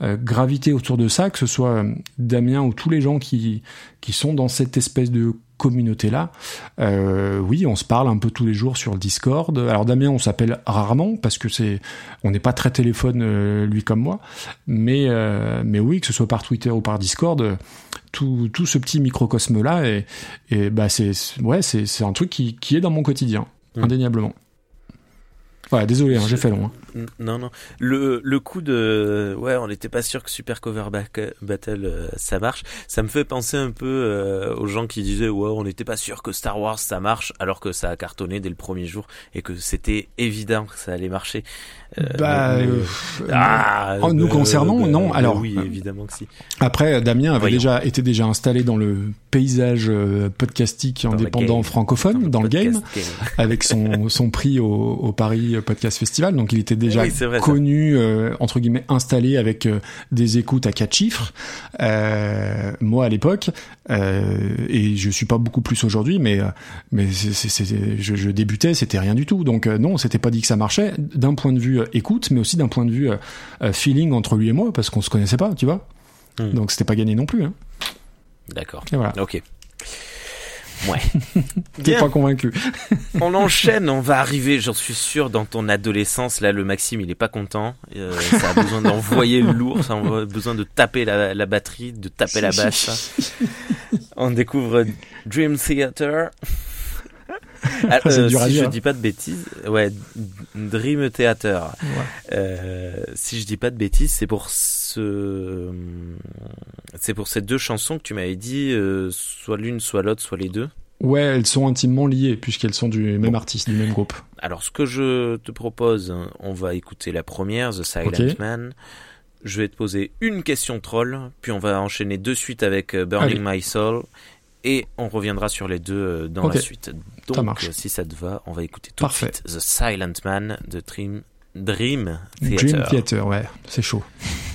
euh, graviter autour de ça, que ce soit euh, Damien ou tous les gens qui, qui sont dans cette espèce de communauté-là. Euh, oui, on se parle un peu tous les jours sur le Discord. Alors Damien, on s'appelle rarement parce que c'est, on n'est pas très téléphone euh, lui comme moi, mais euh, mais oui, que ce soit par Twitter ou par Discord, euh, tout, tout ce petit microcosme-là, et, et bah c'est ouais, c'est c'est un truc qui, qui est dans mon quotidien, Mm. indéniablement. Voilà, désolé, hein, j'ai fait long. hein. Non, non. Le, le coup de... Ouais, on n'était pas sûr que Super Cover Battle, euh, ça marche. Ça me fait penser un peu euh, aux gens qui disaient, ouais, on n'était pas sûr que Star Wars, ça marche, alors que ça a cartonné dès le premier jour et que c'était évident que ça allait marcher. Euh, Bah, euh, ah, en nous bah, concernant, bah, non. bah Alors, oui, euh, évidemment que si. Après, Damien avait Voyons. déjà été déjà installé dans le paysage euh, podcastique indépendant francophone, dans le, game, avec son, son prix au, au Paris Podcast Festival. Donc, il était déjà Oui, vrai, connu, euh, entre guillemets, installé avec euh, des écoutes à quatre chiffres. Euh, moi, à l'époque, euh, et je suis pas beaucoup plus aujourd'hui, mais euh, mais c'est, c'est, c'est- je, je débutais, c'était rien du tout. Donc euh, non, c'était pas dit que ça marchait d'un point de vue euh, écoute, mais aussi d'un point de vue euh, euh, feeling entre lui et moi, parce qu'on se connaissait pas, tu vois. Hmm. Donc c'était pas gagné non plus. Hein. D'accord. Voilà. Ok. Ouais. T'es pas convaincu. On enchaîne, on va arriver, j'en suis sûr, dans ton adolescence. Là, le Maxime, il est pas content. Euh, ça a besoin d'envoyer le lourd, ça a besoin de taper la, la batterie, de taper la basse. On découvre Dream Theater. Ah, euh, si dire, je hein. dis pas de bêtises, ouais, Dream Theater. Ouais. Euh, si je dis pas de bêtises, c'est pour ce, c'est pour ces deux chansons que tu m'avais dit, euh, soit l'une, soit l'autre, soit les deux. Ouais, elles sont intimement liées puisqu'elles sont du même artiste, du même groupe. Alors, ce que je te propose, on va écouter la première, The Silent. Man. Je vais te poser une question troll, puis on va enchaîner de suite avec Burning My Soul, et on reviendra sur les deux euh, dans Ok. la suite. Donc, marche. euh, si ça te va, on va écouter tout Parfait. de suite The Silent Man de Dream, Dream Theater. Dream Theater, ouais, c'est chaud.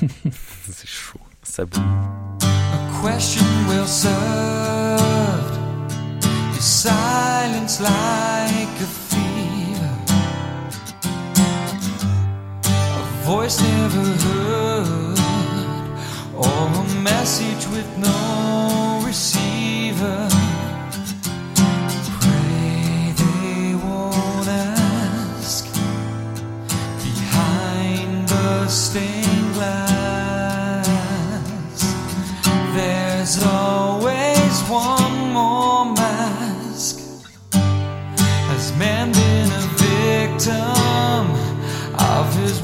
C'est chaud. Ça bouge. A question well served. Your silence like a fever. A voice never heard. Or a message with no receiver. Pray they won't ask. Behind the stained glass. There's always one more mask. Has man been a victim of us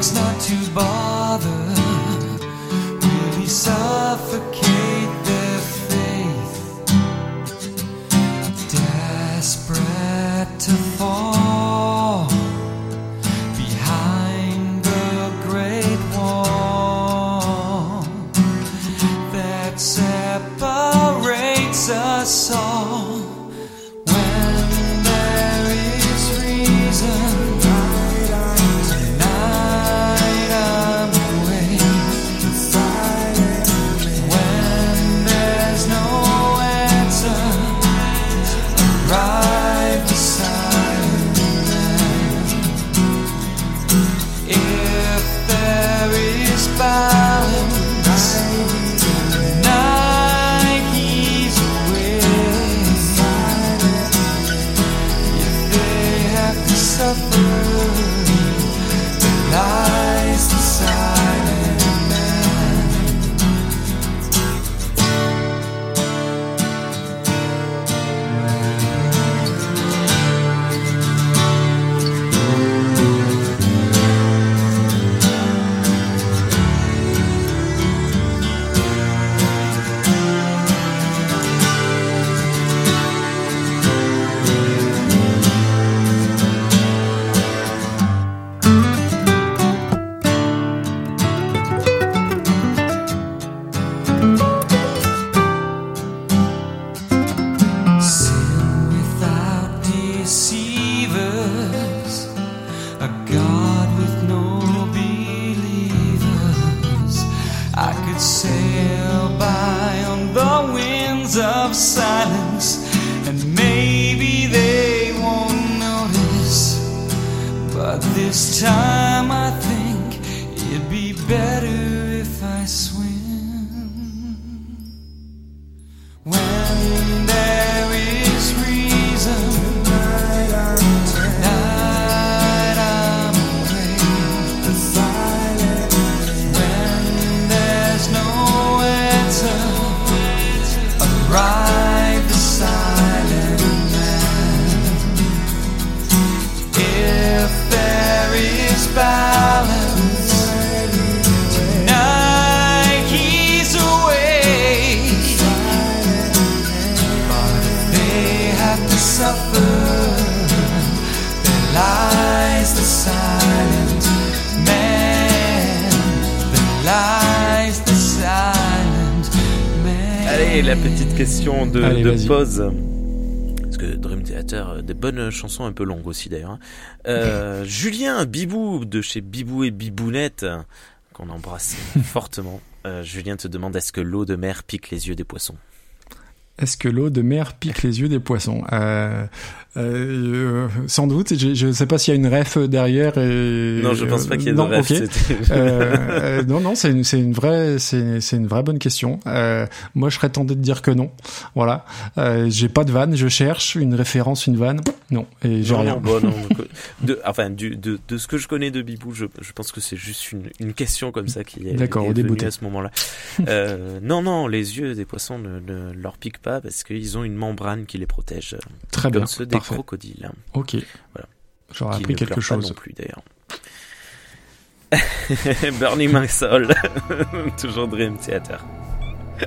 thanks not to bother. Really suffocate their faith? Desperate to fall. De, Allez, de vas-y. pause. Parce que Dream Theater, euh, des bonnes chansons un peu longues aussi d'ailleurs. hein. Euh, Julien Bibou de chez Bibou et Bibounette, qu'on embrasse fortement. Euh, Julien te demande est-ce que l'eau de mer pique les yeux des poissons? Est-ce que l'eau de mer pique les yeux des poissons? Euh, euh, Sans doute. Je ne sais pas s'il y a une ref derrière. Et... Non, je pense pas qu'il y ait de non, c'était- Euh, euh, non, non, c'est une, c'est une vraie, c'est, c'est une vraie bonne question. Euh, moi, je serais tenté de dire que non. Voilà. Euh, j'ai pas de vanne. Je cherche une référence, une vanne. Non, et j'ai Non, rien. non, bon, non, donc, de, enfin, du, de, de ce que je connais de Bibou, je, je pense que c'est juste une, une question comme ça qui est, D'accord, est venue à ce moment-là. Euh, non, non, les yeux des poissons ne, ne leur piquent pas parce qu'ils ont une membrane qui les protège, euh, Très comme bien. ceux des Parfait. crocodiles. hein, Ok. Voilà. J'aurais appris ne quelque pleurent pas chose. non plus d'ailleurs. Bernie Marsol, toujours Dream Theater.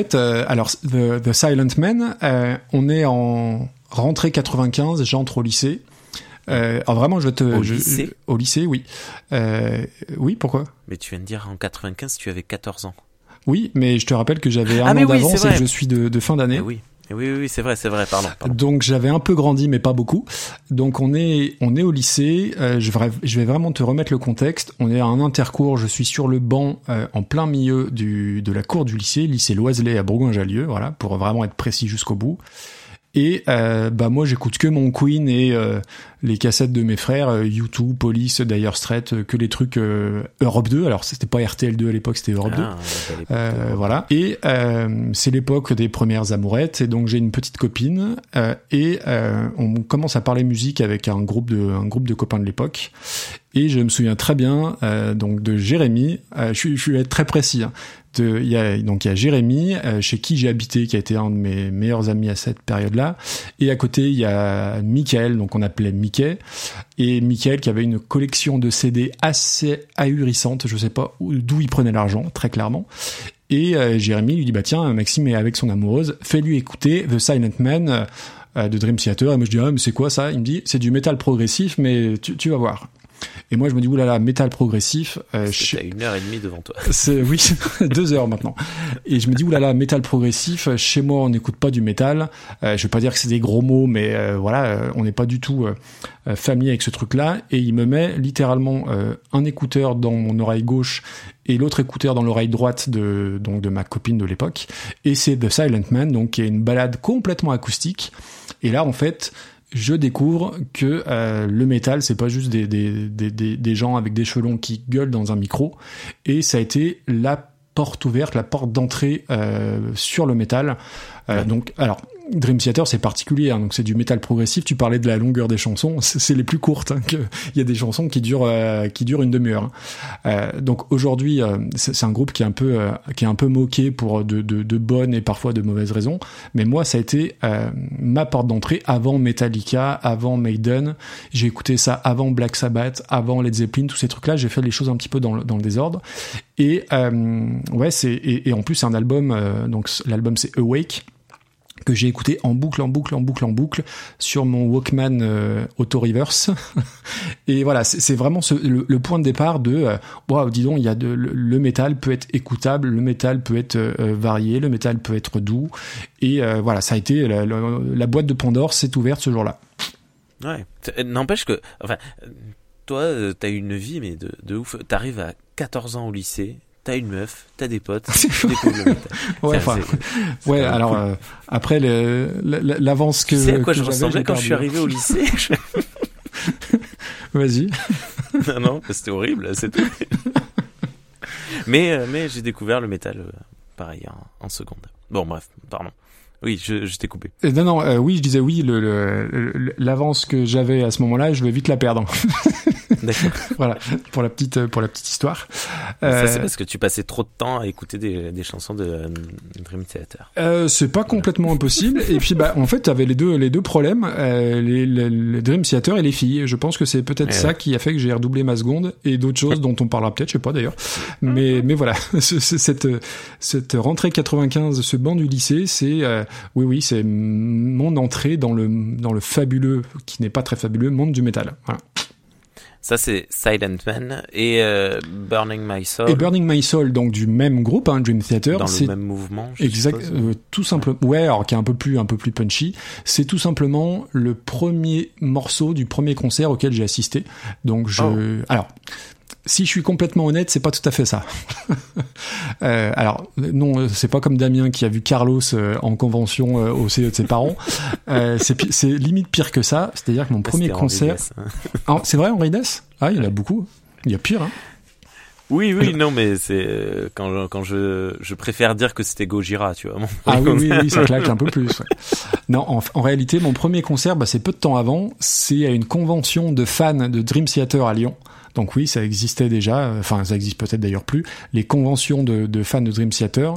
fait, euh, alors The, The Silent Man, euh, on est en rentrée 95, j'entre au lycée. Euh, alors vraiment, je te Au je- lycée au lycée, oui. Oui, pourquoi? Mais tu viens de dire en 95, tu avais 14 ans. Oui, mais je te rappelle que j'avais un Ah, an oui, d'avance et que je suis de, de fin d'année. Oui. Oui, oui, c'est vrai, c'est vrai, pardon. pardon. Donc j'avais un peu grandi, mais pas beaucoup. Donc on est on est au lycée. euh, je, vais, je vais vraiment te remettre le contexte. On est à un intercours. Je suis sur le banc euh, en plein milieu du de la cour du lycée, lycée Loiselet à Bourgoin-Jallieu. Voilà, pour vraiment être précis jusqu'au bout. Et euh, bah moi j'écoute que mon Queen et euh, les cassettes de mes frères, euh, U2, Police, Dire Straits, euh, que les trucs euh, Europe 2. Alors c'était pas RTL 2 à l'époque, c'était Europe 2. Ah. Euh, voilà. Et euh, c'est l'époque des premières amourettes. Et donc j'ai une petite copine euh, et euh, on commence à parler musique avec un groupe de un groupe de copains de l'époque. Et je me souviens très bien euh, donc de Jérémy. Euh, je, suis- je vais être très précis. hein. De, il y a donc il y a Jérémy euh, chez qui j'ai habité, qui a été un de mes meilleurs amis à cette période-là. Et à côté il y a Michael, donc on appelait Mickey. Et Michael qui avait une collection de CD assez ahurissante. Je sais pas où- d'où il prenait l'argent, très clairement. Et euh, Jérémy lui dit bah tiens Maxime est avec son amoureuse, fais-lui écouter The Silent Man euh, euh, de Dream Theater. Et moi je dis ah mais c'est quoi ça? Il me dit c'est du métal progressif mais tu vas voir. Et moi je me dis oulala métal progressif. Euh, je- une heure et demie devant toi. c'est oui deux heures maintenant. Et je me dis oulala métal progressif. euh, Chez moi on n'écoute pas du métal. Euh, je vais pas dire que c'est des gros mots mais euh, voilà euh, on n'est pas du tout familier avec ce truc-là. Et il me met littéralement un écouteur dans mon oreille gauche et l'autre écouteur dans l'oreille droite de donc de ma copine de l'époque. Et c'est The Silent Man donc qui est une balade complètement acoustique. Et là en fait je découvre que euh, le métal, c'est pas juste des, des, des, des, gens avec des cheveux longs qui gueulent dans un micro, et ça a été la porte ouverte, la porte d'entrée euh, sur le métal. Euh, Donc, alors, Dream Theater, c'est particulier, hein, donc c'est du métal progressif. Tu parlais de la longueur des chansons, c'est les plus courtes. hein, Il y a des chansons qui durent euh, qui durent une demi-heure. hein. Euh, donc aujourd'hui, euh, c'est un groupe qui est un peu euh, qui est un peu moqué pour de, de, de bonnes et parfois de mauvaises raisons. Mais moi, ça a été euh, ma porte d'entrée avant Metallica, avant Maiden. J'ai écouté ça avant Black Sabbath, avant Led Zeppelin, tous ces trucs-là. J'ai fait les choses un petit peu dans le, dans le désordre. Et euh, ouais, c'est et, et en plus c'est un album. euh, donc l'album c'est Awake que j'ai écouté en boucle, en boucle, en boucle, en boucle sur mon Walkman euh, Auto Reverse. et voilà, c'est vraiment le, point de départ de euh, wow, dis donc, il y a de, le, métal peut être écoutable, le métal peut être euh, varié, le métal peut être doux. Et voilà, ça a été la, boîte de Pandore s'est ouverte ce jour-là. Ouais. N'empêche que, enfin, toi, t'as une vie, mais de, de ouf. T'arrives à 14 ans au lycée, t'as une meuf, t'as des potes, métal. Ouais, enfin, c'est- c'est ouais. Alors cool. euh, après l'avance que sais à quoi que je ressemblais quand je suis arrivé au lycée Vas-y. Non, non, c'était horrible, c'est tout. mais euh, mais j'ai découvert le métal, euh, pareil, en, en seconde. Bon, bref, pardon. Oui, je, je t'ai coupé. Non, non, euh, oui, je disais oui, le- le- le- l'avance que j'avais à ce moment-là, je vais vite la perdre. D'accord. voilà, pour la petite, pour la petite histoire. Ça, Euh, c'est parce que tu passais trop de temps à écouter des, des chansons de euh, Dream Theater. Euh, c'est pas complètement impossible. Et puis, bah, en fait, t'avais les deux, les deux problèmes, euh, les, les, les Dream Theater et les filles. Je pense que c'est peut-être Ouais. ça qui a fait que j'ai redoublé ma seconde et d'autres choses dont on parlera peut-être, je sais pas d'ailleurs. Mais, mais voilà, Ce- ce- cette, cette rentrée 95, ce banc du lycée, c'est, euh, oui, oui, c'est mon entrée dans le, dans le fabuleux, qui n'est pas très fabuleux, monde du métal. Voilà. Ça, c'est Silent Man et euh, Burning My Soul Et Burning My Soul, donc du même groupe, hein, Dream Theater, dans le même mouvement. je Exact, euh, tout simplement. Ouais, alors qui est un peu plus, un peu plus punchy. C'est tout simplement le premier morceau du premier concert auquel j'ai assisté. Donc je, Oh. alors. Si je suis complètement honnête, c'est pas tout à fait ça. Euh, alors non, c'est pas comme Damien qui a vu Carlos euh, en convention euh, au CE de ses parents. Euh, c'est limite pire que ça. C'est-à-dire que mon premier concert, hein. Ah, c'est vrai Henri Dess? Ah, il y en a beaucoup. Il y a pire. Hein. Oui, oui, non, mais c'est euh, quand je, quand je je préfère dire que c'était Gojira, tu vois. mon Ah oui, oui, oui, ça claque un peu plus. ouais. Non, en, en réalité, mon premier concert, bah, c'est peu de temps avant. C'est à une convention de fans de Dream Theater à Lyon. Donc oui, ça existait déjà. euh, Enfin, ça existe peut-être d'ailleurs plus. Les conventions de, de fans de Dream Theater,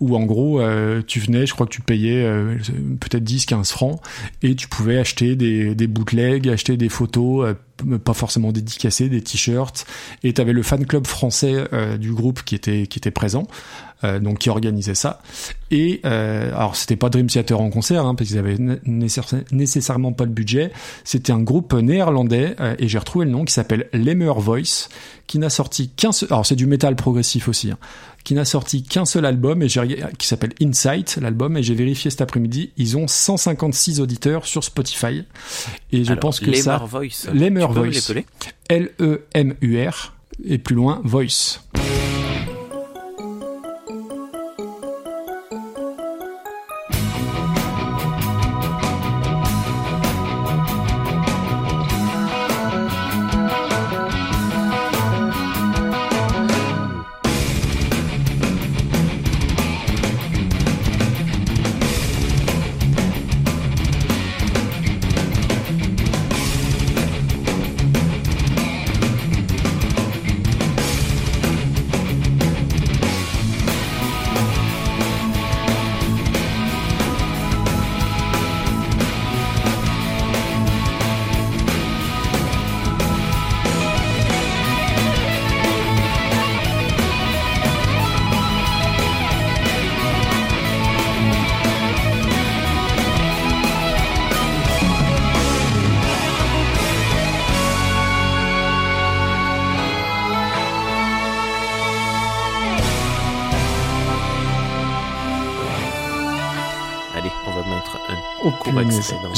où en gros, euh, tu venais, je crois que tu payais euh, peut-être 10, 15 francs, et tu pouvais acheter des, des bootlegs, acheter des photos, euh, pas forcément dédicacés, des t-shirts, et tu avais le fan club français euh, du groupe qui était qui était présent. Euh, donc qui organisait ça. Et euh, alors c'était pas Dream Theater en concert, hein, parce qu'ils avaient nécessairement pas le budget. C'était un groupe néerlandais euh, et j'ai retrouvé le nom qui s'appelle Lemmer Voice, qui n'a sorti qu'un seul. Alors c'est du métal progressif aussi, hein, qui n'a sorti qu'un seul album et j'ai qui s'appelle Insight l'album et j'ai vérifié cet après-midi, ils ont 156 auditeurs sur Spotify et je pense que Lemmer ça. Voice. Me Voice. L E M U R et plus loin Voice.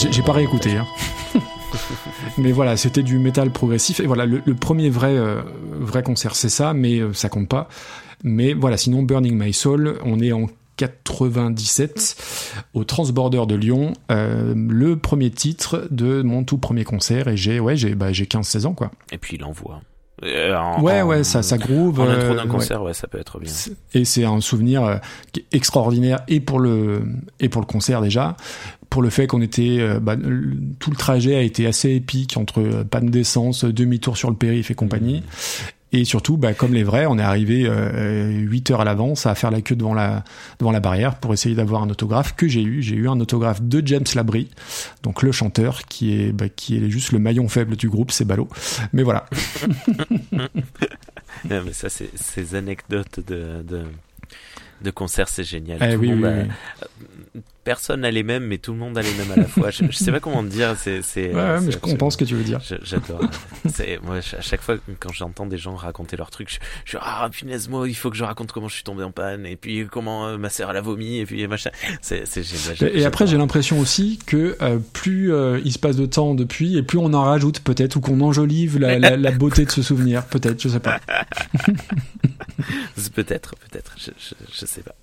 J'ai j'ai pas réécouté. Hein. mais voilà, c'était du métal progressif. Et voilà, le, le premier vrai, euh, vrai concert, c'est ça, mais euh, ça compte pas. Mais voilà, sinon, Burning My Soul, on est en 97 au Transborder de Lyon, euh, le premier titre de mon tout premier concert. Et j'ai ouais, j'ai bah, j'ai 15-16 ans, quoi. Et puis il envoie. Euh, en- Ouais, en- ouais, ça, ça groove. En intro d'un ouais. concert, ouais. ça peut être bien. Et c'est un souvenir extraordinaire et pour le et pour le concert déjà, pour le fait qu'on était euh, bah, tout le trajet a été assez épique entre euh, panne d'essence, demi-tour sur le périph et compagnie. Et surtout, bah, comme les vrais, on est arrivé euh, 8 heures à l'avance à faire la queue devant la devant la barrière pour essayer d'avoir un autographe que j'ai eu. J'ai eu un autographe de James Labrie, donc le chanteur qui est bah, qui est juste le maillon faible du groupe, c'est ballot. Mais voilà. Non, mais ça, c'est ces anecdotes de, de, de concert, c'est génial. Eh Tout oui, le monde oui, a- oui. Personne n'a les mêmes, mais tout le monde a les mêmes à la fois. Je, je sais pas comment te dire. C'est, c'est, Ouais, mais je comprends ce que tu veux dire. J'adore. C'est moi à chaque fois quand j'entends des gens raconter leurs trucs, je, je suis ah punaise moi il faut que je raconte comment je suis tombé en panne et puis comment euh, ma sœur elle a vomi et puis machin. C'est génial. Et après, j'ai l'impression aussi que euh, plus euh, il se passe de temps depuis, et plus on en rajoute peut-être, ou qu'on enjolive la, la, la beauté de ce souvenir, peut-être, je sais pas. Peut-être peut-être je, je, je sais pas.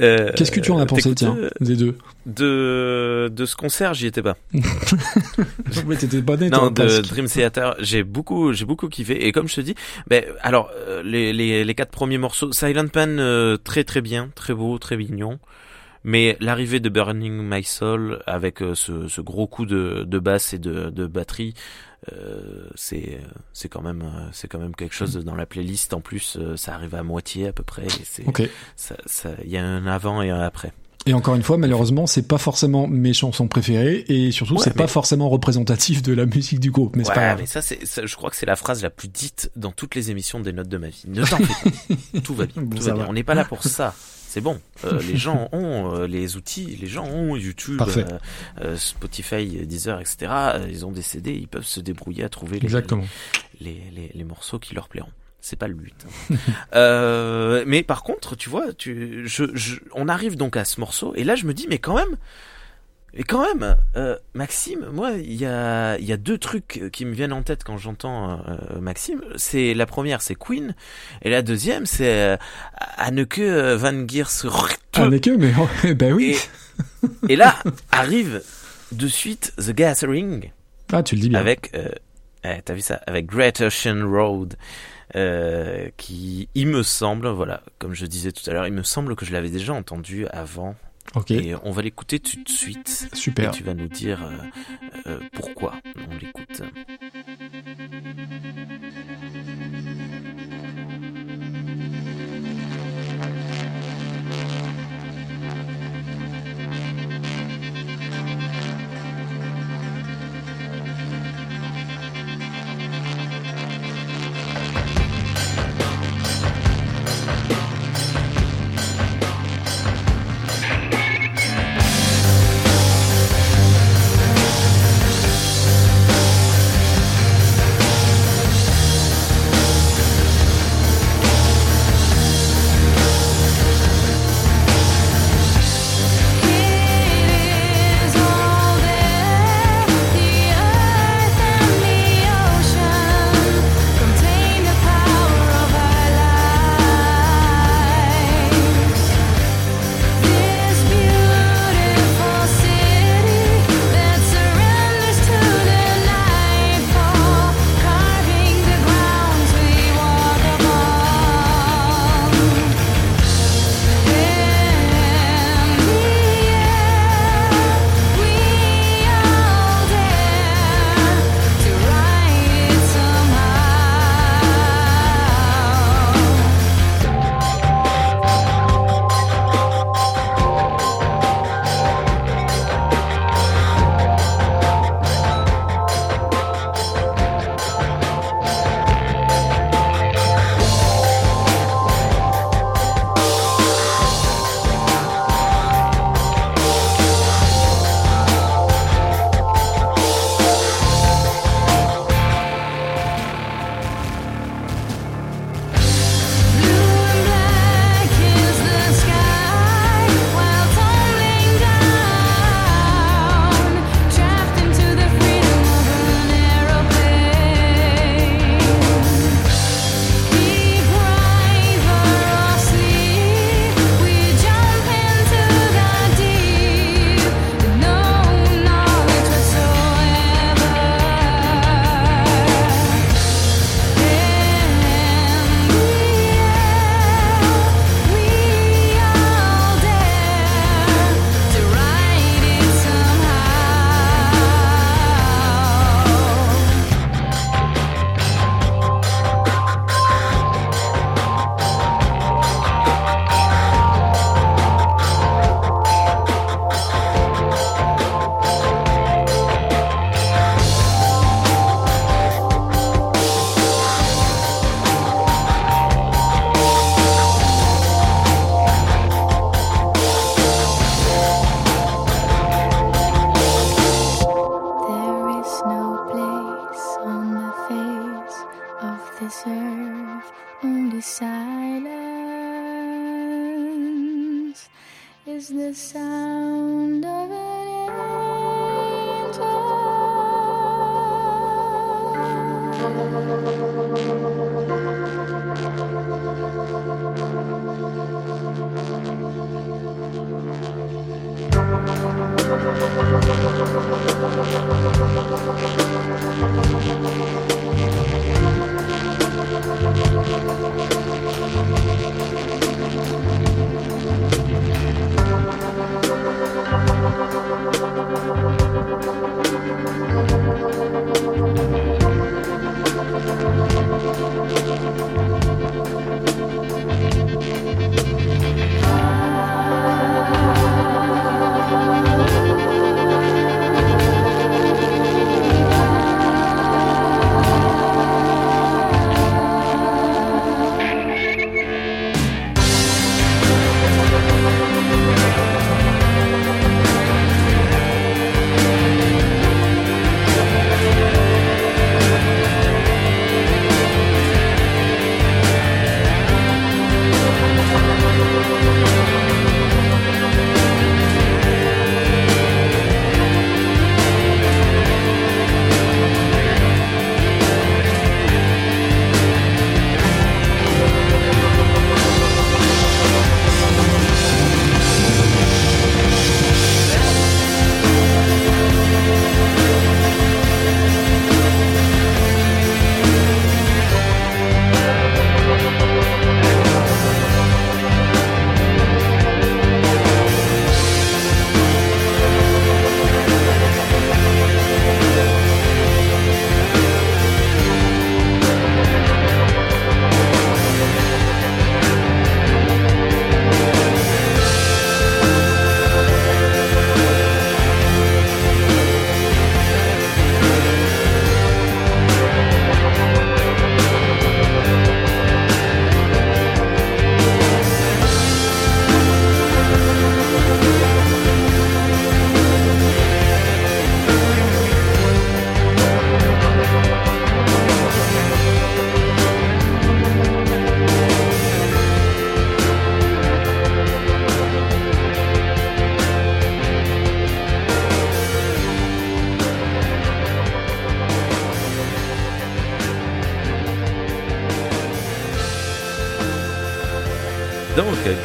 Euh, Qu'est-ce que tu en as pensé, tiens, des deux de de ce concert j'y étais pas. Mais t'étais pas né, Non, de presque. Dream Theater, j'ai beaucoup, j'ai beaucoup kiffé. Et comme je te dis, ben, alors euh, les, les les quatre premiers morceaux, Silent Pan, euh, très très bien, très beau, très mignon. Mais l'arrivée de Burning My Soul avec ce, ce gros coup de, de basse et de, de batterie, c'est c'est quand même euh, c'est quand même quelque chose dans la playlist. En plus, euh, ça arrive à moitié à peu près. et C'est Ok. ça, ça, il y a un avant et un après. Et encore une fois, malheureusement, c'est pas forcément mes chansons préférées, et surtout, Ouais, c'est pas forcément représentatif de la musique du groupe, Ouais, pas mais ça, c'est, ça, je crois que c'est la phrase la plus dite dans toutes les émissions des notes de ma vie. Ne t'en fais pas. Tout va bien. Bon, tout va bien. va. On n'est pas là pour ça. C'est bon. Euh, les gens ont euh, les outils, les gens ont YouTube, euh, euh, Spotify, Deezer, etc. Euh, Ils ont des CD, ils peuvent se débrouiller à trouver les, Exactement. les, les, les morceaux qui leur plairont. C'est pas le but. hein. euh, mais par contre, tu vois, tu, je, je, on arrive donc à ce morceau et là je me dis, mais quand même, et quand même, euh, Maxime, moi, il y a, il y a deux trucs qui me viennent en tête quand j'entends euh, Maxime. C'est la première, c'est Queen, et la deuxième, c'est euh, Anneke van Geers. N'est que, mais, ben oui. Et, et là arrive de suite The Gathering Ah, tu le dis bien. avec, euh, eh, t'as vu ça, avec Great Ocean Road. Euh, qui, il me semble, voilà, comme je disais tout à l'heure, il me semble que je l'avais déjà entendu avant. Ok. Et on va l'écouter tout de suite. Super. Et tu vas nous dire euh, euh, pourquoi on l'écoute.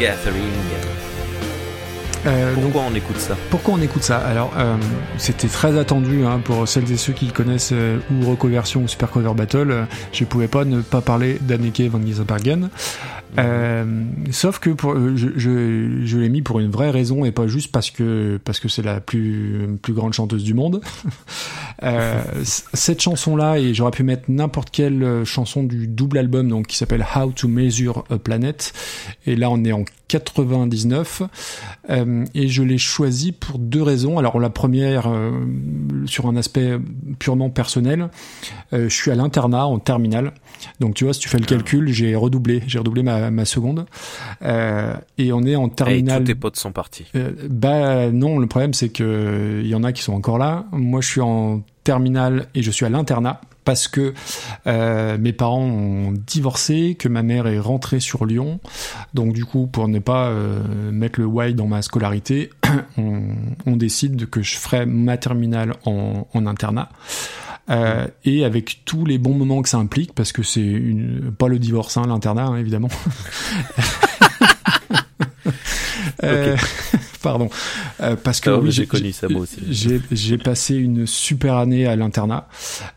Gathering. Euh, donc, Pourquoi on écoute ça? Pourquoi on écoute ça? Alors, euh, c'était très attendu hein, pour celles et ceux qui connaissent euh, ou Recoversion ou Super Cover Battle. je pouvais pas ne pas parler d'Anneke van Gieselbergen. Euh, sauf que pour, je, je, je l'ai mis pour une vraie raison et pas juste parce que parce que c'est la plus plus grande chanteuse du monde. Euh, cette chanson-là et j'aurais pu mettre n'importe quelle euh, chanson du double album donc qui s'appelle How to Measure a Planet et là on est en 99 euh, et je l'ai choisi pour deux raisons. Alors la première, euh, sur un aspect purement personnel, euh, je suis à l'internat en terminale. Donc tu vois, si tu fais le calcul, j'ai redoublé, j'ai redoublé ma, ma seconde. Euh, et on est en Et terminale. tous tes potes sont partis. Euh, bah non, le problème c'est que il y en a qui sont encore là. Moi, je suis en terminale et je suis à l'internat parce que euh, mes parents ont divorcé, que ma mère est rentrée sur Lyon. Donc du coup, pour ne pas euh, mettre le Y dans ma scolarité, on, on décide que je ferai ma terminale en, en internat. Euh, et avec tous les bons moments que ça implique, parce que c'est une, pas le divorce, hein, l'internat, hein, évidemment. Euh, Pardon. Euh, parce que Ah, oui, j'ai connu ça, moi aussi. J'ai j'ai passé une super année à l'internat.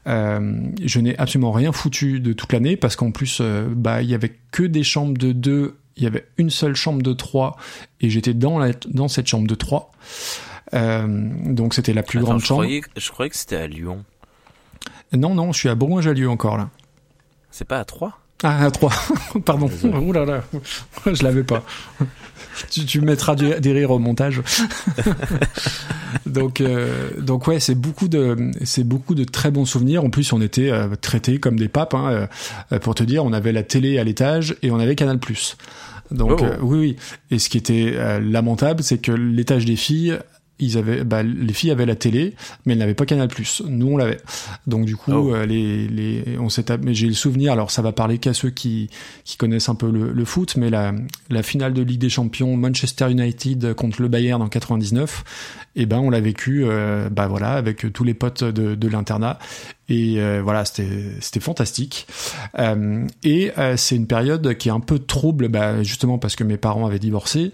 Euh, je n'ai absolument rien foutu de toute l'année parce qu'en plus, euh, bah, il y avait que des chambres de deux. Il y avait une seule chambre de trois et j'étais dans la, dans cette chambre de trois. Euh, donc c'était la plus Attends, grande je chambre. croyais, je croyais que c'était à Lyon. Non, non, je suis à Bourgoin-Jallieu encore là. C'est pas à 3 Ah, à 3. Pardon. Ouh là là. Je l'avais pas. tu, tu mettras des rires au montage. donc, euh, donc ouais, c'est beaucoup de, c'est beaucoup de très bons souvenirs. En plus, on était euh, traités comme des papes. Hein, euh, pour te dire, on avait la télé à l'étage et on avait Canal+. Donc Oh. euh, oui, oui. Et ce qui était lamentable, c'est que l'étage des filles ils avaient, bah, les filles avaient la télé, mais elles n'avaient pas Canal+. Nous, on l'avait. Donc du coup, Oh. euh, les, les, on s'est, j'ai le souvenir. Alors ça va parler qu'à ceux qui, qui connaissent un peu le, le foot, mais la, la finale de Ligue des Champions, Manchester United contre le Bayern en 99, et ben on l'a vécu, euh, bah voilà, avec tous les potes de, de l'internat. Et euh, voilà, c'était c'était fantastique. Euh, et euh, c'est une période qui est un peu trouble, bah, justement parce que mes parents avaient divorcé.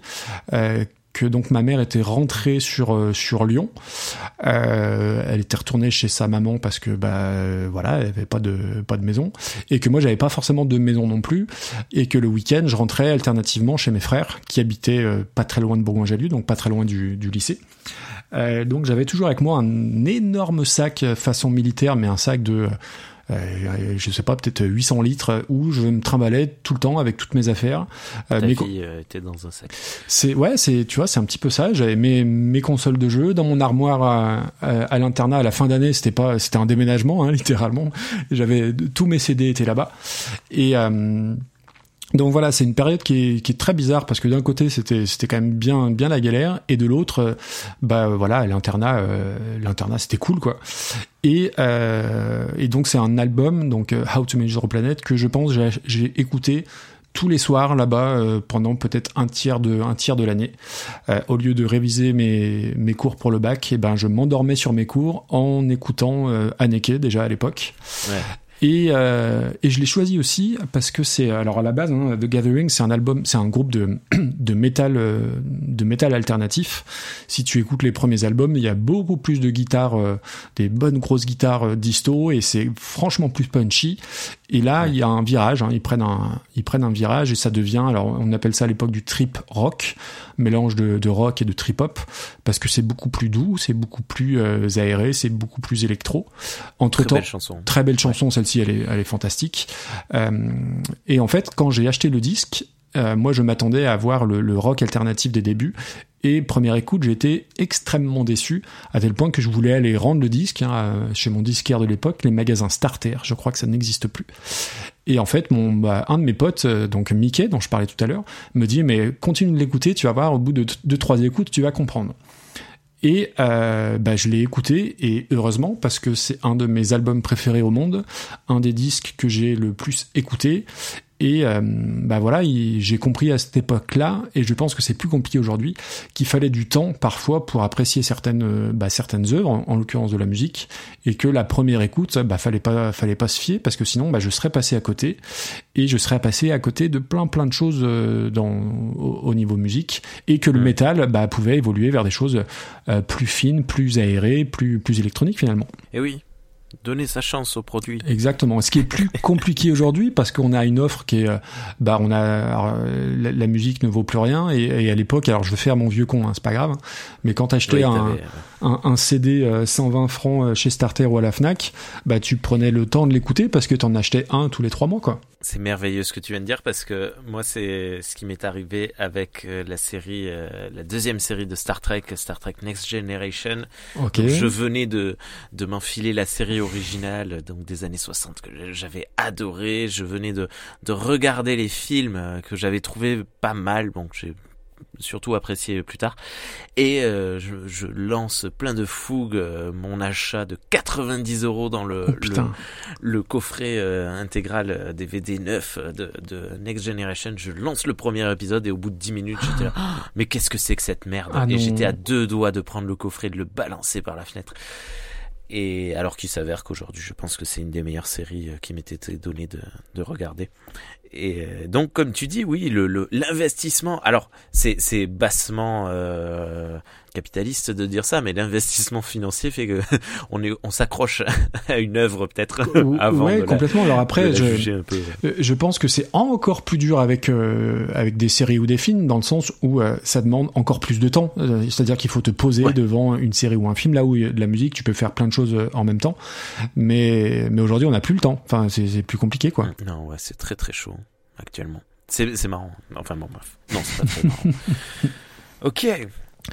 Que donc ma mère était rentrée sur euh, sur Lyon. Euh, elle était retournée chez sa maman parce que bah euh, voilà, elle avait pas de pas de maison et que moi j'avais pas forcément de maison non plus et que le week-end je rentrais alternativement chez mes frères qui habitaient pas très loin de Bourgoin-Jallieu donc pas très loin du, du lycée. Donc j'avais toujours avec moi un énorme sac façon militaire mais un sac de euh, je sais pas, peut-être 800 litres où je me trimballais tout le temps avec toutes mes affaires. Euh, Ta mes fille euh, était dans un sac. c'est ouais, c'est tu vois, c'est un petit peu ça. J'avais mes mes consoles de jeux dans mon armoire à, à, à l'internat à la fin d'année. C'était pas, c'était un déménagement hein, littéralement. J'avais tous mes CD étaient là-bas et euh, donc voilà, c'est une période qui est, très bizarre parce que d'un côté c'était quand même bien bien la galère et de l'autre euh, bah voilà l'internat euh, l'internat c'était cool quoi. Et euh, donc c'est un album donc euh, How to Manage Your Planet que je pense j'ai écouté tous les soirs là-bas euh, pendant peut-être un tiers de l'année. Euh, au lieu de réviser mes cours pour le bac, et ben je m'endormais sur mes cours en écoutant euh, Anneke déjà à l'époque. Et, euh, et je l'ai choisi aussi parce que c'est alors à la base hein, The Gathering c'est un album c'est un groupe de de métal euh, de métal alternatif. Si tu écoutes les premiers albums, il y a beaucoup plus de guitares, euh, des bonnes grosses guitares euh, disto et c'est franchement plus punchy. Et là il y a un virage, hein, ils prennent un ils prennent un virage et ça devient alors on appelle ça à l'époque du trip rock, mélange de, de rock et de trip hop parce que c'est beaucoup plus doux, c'est beaucoup plus euh, aéré, c'est beaucoup plus électro. Entre Très temps, belle chanson. Très belle chanson, elle est, fantastique. Euh, et en fait, quand j'ai acheté le disque, euh, moi, je m'attendais à voir le, rock alternatif des débuts. Et première écoute, j'ai été extrêmement déçu, à tel point que je voulais aller rendre le disque hein, euh, chez mon disquaire de l'époque, les magasins Starter. Je crois que ça n'existe plus. Et en fait, mon, bah, un de mes potes, donc Mickey, dont je parlais tout à l'heure, me dit mais continue de l'écouter, tu vas voir, au bout de deux trois écoutes, tu vas comprendre. Et euh, bah, je l'ai écouté et heureusement parce que c'est un de mes albums préférés au monde, un des disques que j'ai le plus écouté. Et euh, bah voilà, il- j'ai compris à cette époque-là, et je pense que c'est plus compliqué aujourd'hui, qu'il fallait du temps parfois pour apprécier certaines euh, bah, certaines œuvres, en, en l'occurrence de la musique, et que la première écoute, bah fallait pas fallait pas se fier parce que sinon bah je serais passé à côté, et je serais passé à côté de plein plein de choses euh, dans au, au niveau musique, et que le Mm. métal bah pouvait évoluer vers des choses euh, plus fines, plus aérées, plus plus électroniques finalement. Et oui, donner sa chance au produit. Exactement. Ce qui est plus compliqué aujourd'hui parce qu'on a une offre qui est, euh, bah, on a alors, euh, la, la musique ne vaut plus rien et, et à l'époque, alors je vais faire mon vieux con, hein, c'est pas grave, mais quand t'achetais Oui, un, un, un CD euh, 120 francs euh, chez Starter ou à la Fnac, bah tu prenais le temps de l'écouter parce que t'en achetais un tous les trois mois, quoi. C'est merveilleux ce que tu viens de dire parce que moi c'est ce qui m'est arrivé avec euh, la série, euh, la deuxième série de Star Trek, Star Trek Next Generation. Ok. Donc, je venais de de m'enfiler la série originale donc des années 60 que j'avais adoré. Je venais de de regarder les films euh, que j'avais trouvé pas mal. Bon, j'ai surtout apprécié plus tard. Et euh, je, je lance plein de fougue euh, mon achat de 90 euros dans le, Oh, le, le coffret euh, intégral DVD 9 euh, de, de Next Generation. Je lance le premier épisode et au bout de 10 minutes, j'étais là. Mais qu'est-ce que c'est que cette merde? Ah Et j'étais à deux doigts de prendre le coffret et de le balancer par la fenêtre. Et alors qu'il s'avère qu'aujourd'hui, je pense que c'est une des meilleures séries qui m'était été donnée de, de regarder. Et euh, donc, comme tu dis, oui, le le- l'investissement. alors, c'est c'est bassement euh, capitaliste de dire ça, mais l'investissement financier fait que on est on s'accroche à une œuvre peut-être avant ouais, de la, complètement. Alors de après, la je, juger un peu. Euh, Je pense que c'est encore plus dur avec euh, avec des séries ou des films dans le sens où euh, ça demande encore plus de temps. C'est-à-dire qu'il faut te poser Ouais. devant une série ou un film là où il y a de la musique, tu peux faire plein de choses en même temps. Mais mais aujourd'hui on n'a plus le temps. Enfin c'est plus compliqué quoi. Non, ouais, c'est très très chaud actuellement. C'est c'est marrant. Enfin bon, bref. Non, c'est pas très marrant. ok.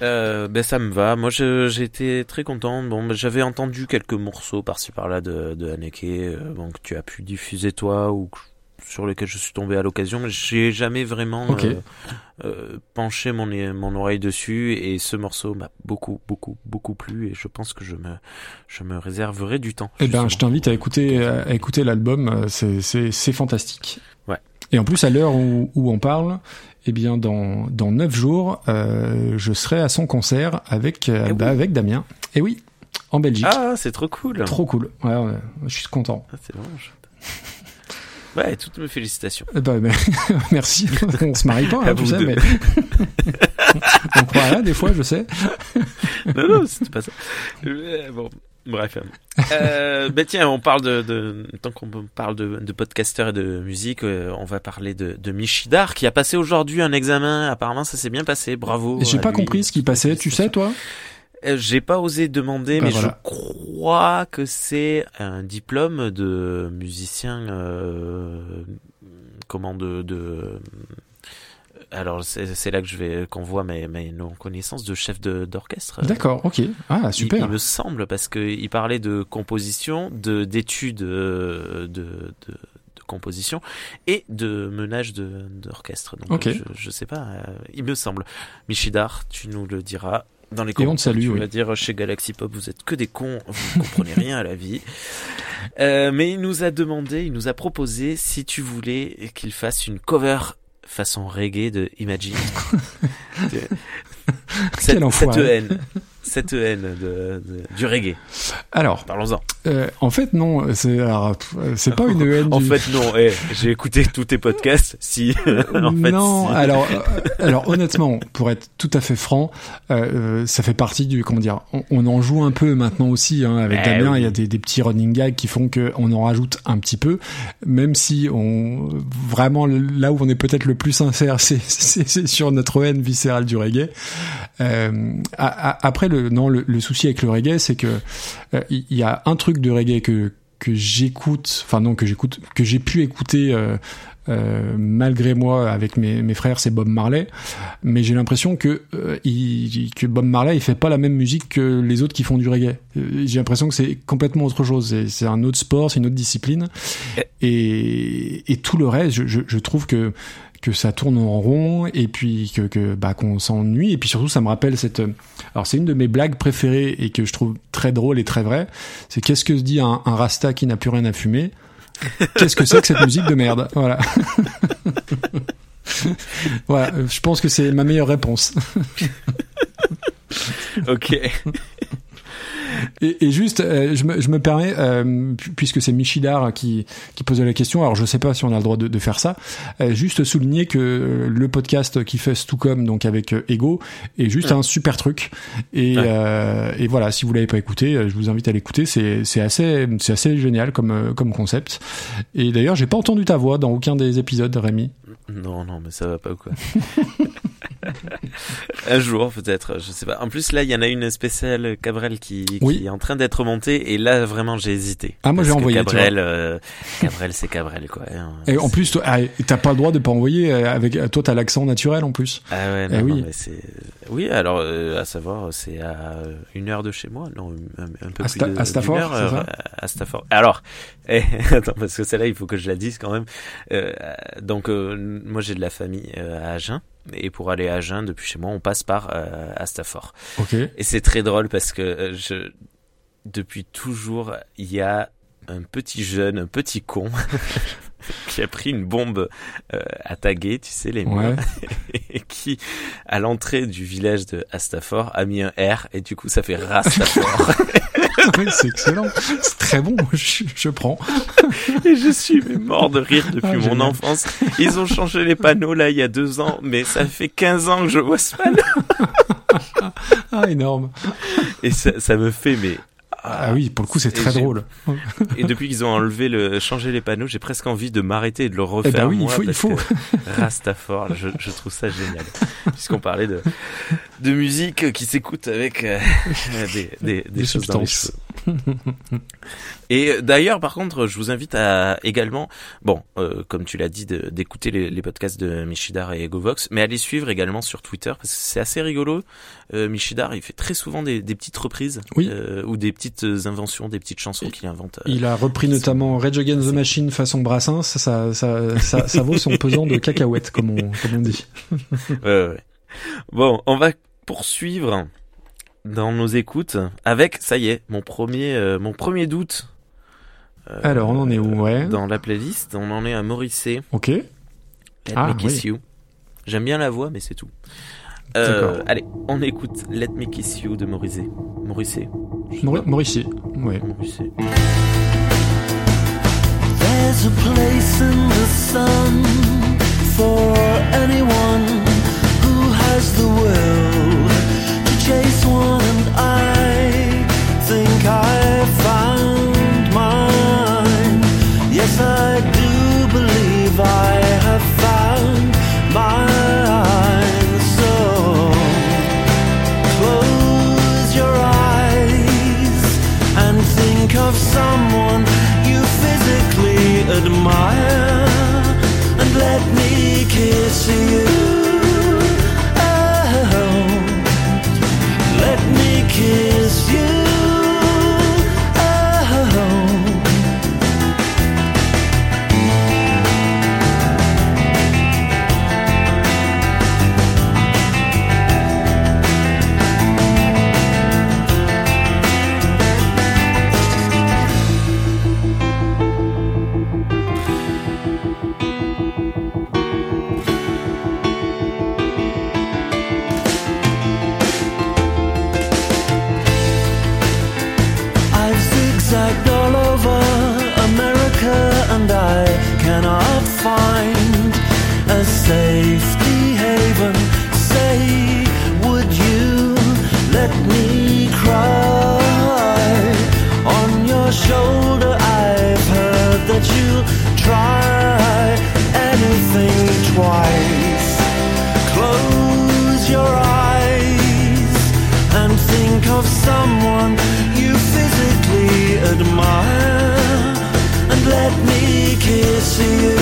Euh, ben ça me va. Moi, été très content. Bon, ben, j'avais entendu quelques morceaux par-ci par-là de, de Haneke, euh, bon, que tu as pu diffuser toi ou que sur lequel je suis tombé à l'occasion. mais J'ai jamais vraiment euh, euh, penché mon, mon oreille dessus et ce morceau m'a beaucoup, beaucoup, beaucoup plu et je pense que je me, je me réserverai du temps. Eh ben, je t'invite à écouter, à écouter l'album. C'est, c'est, c'est fantastique. Ouais. Et en plus, à l'heure où, où on parle, eh bien, dans dans neuf jours, euh, je serai à son concert avec euh, Eh bah, oui. avec Damien. Et oui, en Belgique. Ah, c'est trop cool. Trop cool. Ouais, ouais, je suis content. Ah, c'est vraiment. Ouais, toutes mes félicitations. Eh ben, mais- merci. on se marie pas, hein, tu vous sais, deux. mais on croit rien des fois, je sais. non, non, c'était pas ça. Euh, Bon, bref. Euh, ben tiens, on parle de, de tant qu'on parle de, de podcasteurs et de musique, euh, on va parler de, de Michidar qui a passé aujourd'hui un examen. Apparemment, ça s'est bien passé. Bravo. J'ai pas lui. compris ce qui passait. Tu sais, toi? Euh, J'ai pas osé demander, Bah, mais voilà. je crois que c'est un diplôme de musicien. Euh, comment de, de alors c'est là que je vais qu'on voit mes, mes nos connaissances de chef de d'orchestre. D'accord. Ok. Ah, super. Il, me semble parce que il parlait de composition, de d'études euh, de, de de composition et de menage de d'orchestre. Donc Ok. euh, je je sais pas, euh, il me semble. Michidar, tu nous le diras dans les commentaires. tu oui. vas dire chez Galaxy Pop, vous êtes que des cons, vous ne comprenez rien à la vie. Euh, mais il nous a demandé, il nous a proposé si tu voulais qu'il fasse une cover façon reggae de Imagine. Cette, cette haine, cette haine de, de- du reggae. Alors, Parlons-en. euh, en fait, non. C'est c'est pas une haine. En du- fait, non. eh, j'ai écouté tous tes podcasts. Si. en fait, non, si. alors, euh, alors honnêtement, pour être tout à fait franc, euh, ça fait partie du comment dire. On, on en joue un peu maintenant aussi hein, avec Eh Damien. oui. Il y a des, des petits running gags qui font que on en rajoute un petit peu, même si on vraiment là où on est peut-être le plus sincère, c'est sur notre haine viscérale du reggae. Euh, a- a- après le non, le, le souci avec le reggae, c'est que euh, il y a un truc de reggae que que j'écoute, enfin non que j'écoute, que j'ai pu écouter euh, euh, malgré moi avec mes, mes frères, c'est Bob Marley. Mais j'ai l'impression que euh, il, que Bob Marley il fait pas la même musique que les autres qui font du reggae. J'ai l'impression que c'est complètement autre chose. C'est- C'est un autre sport, c'est une autre discipline. Et, et tout le reste, je, je, je trouve que que ça tourne en rond et puis que, bah qu'on s'ennuie. Et puis surtout ça me rappelle cette alors c'est une de mes blagues préférées et que je trouve très drôle et très vrai c'est qu'est-ce que se dit un, un rasta qui n'a plus rien à fumer? Qu'est-ce que c'est que cette musique de merde? Voilà. Voilà euh, je pense que c'est ma meilleure réponse. Ok. Et, et juste, euh, je, me, je me permets, euh, pu- puisque c'est Michidar qui, qui posait la question, alors je sais pas si on a le droit de, de faire ça, euh, juste souligner que euh, le podcast qui fait comme donc avec euh, Ego est juste un super truc. Et, Ouais. euh, et voilà, si vous l'avez pas écouté, je vous invite à l'écouter. C'est c'est assez c'est assez génial comme comme concept. Et d'ailleurs, j'ai pas entendu ta voix dans aucun des épisodes, Rémi. Non, non, mais ça va pas ou quoi? Un jour, peut-être, je sais pas. En plus, là, il y en a une spéciale Cabrel qui, qui Oui. est en train d'être montée, et là, vraiment, j'ai hésité. Ah, moi, j'ai envoyé, Cabrel, euh, Cabrel, c'est Cabrel, quoi. hein. Et en plus, toi, ah, t'as pas le droit de pas envoyer. euh, Avec toi, t'as l'accent naturel en plus. Ah ouais, Eh non, non, oui. mais c'est. Oui, alors, euh, à savoir, c'est à euh, une heure de chez moi, non, un, un peu plus de, à Stafford, heure, c'est ça euh, à Stafford. Alors, eh, attends, parce que celle-là, il faut que je la dise quand même. Euh, donc, euh, moi, j'ai de la famille euh, à Agen, et pour aller à Agen, depuis chez moi, on passe par euh, à Stafford. Ok. Et c'est très drôle parce que euh, je, depuis toujours, il y a un petit jeune, un petit con, qui a pris une bombe euh, à taguer, tu sais, les murs, Ouais. et qui, à l'entrée du village de Astafor, a mis un R, et du coup, ça fait Rastafor. Oui, c'est excellent. C'est très bon. Je, je prends. et je suis mort de rire depuis Ah, mon enfance. Ils ont changé les panneaux là il y a deux ans, mais ça fait 15 ans que je vois ce panneau. Ah, énorme. Et ça, ça me fait, mais Ah oui, pour le coup, c'est très drôle. Et depuis qu'ils ont enlevé le, changé les panneaux, j'ai presque envie de m'arrêter et de le refaire. Eh ben oui, il moi, faut- il faut. que Rastafort, je, je trouve ça génial. Puisqu'on parlait de, de musique qui s'écoute avec euh, des, des, des, Des choses dans les substances. cheveux. Et euh, d'ailleurs, par contre, je vous invite à également, bon, euh, comme tu l'as dit, d'écouter les, les podcasts de Michidar et Egovox, mais à les suivre également sur Twitter parce que c'est assez rigolo. Euh, Michidar, il fait très souvent des, des petites reprises Oui. euh, ou des petites inventions, des petites chansons qu'il invente. euh. Il a repris notamment Rage Against the Machine façon Brassens, ça, ça, ça, ça, ça vaut son pesant de cacahuètes, comme on, comme on dit. Ouais, ouais. Bon, on va poursuivre dans nos écoutes avec, ça y est, mon premier, euh, mon premier doute. Euh, Alors, on en est où, ouais Dans la playlist, on en est à Morrissey. Ok. Let Ah, Me Kiss oui. You. J'aime bien la voix, mais c'est tout. Euh, D'accord. allez, on écoute Let Me Kiss You de Morrissey. Morrissey. Pas. Mauricie. Ouais. Morrissey. There's a place in the sun for anyone who has the will chase one, and I think I found mine. Yes, I do believe I have found mine. So close your eyes and think of someone you physically admire and let me kiss you. Cannot find a safety haven. Say, would you let me cry on your shoulder? I've heard that you'll try anything twice. Close your eyes and think of someone kiss you.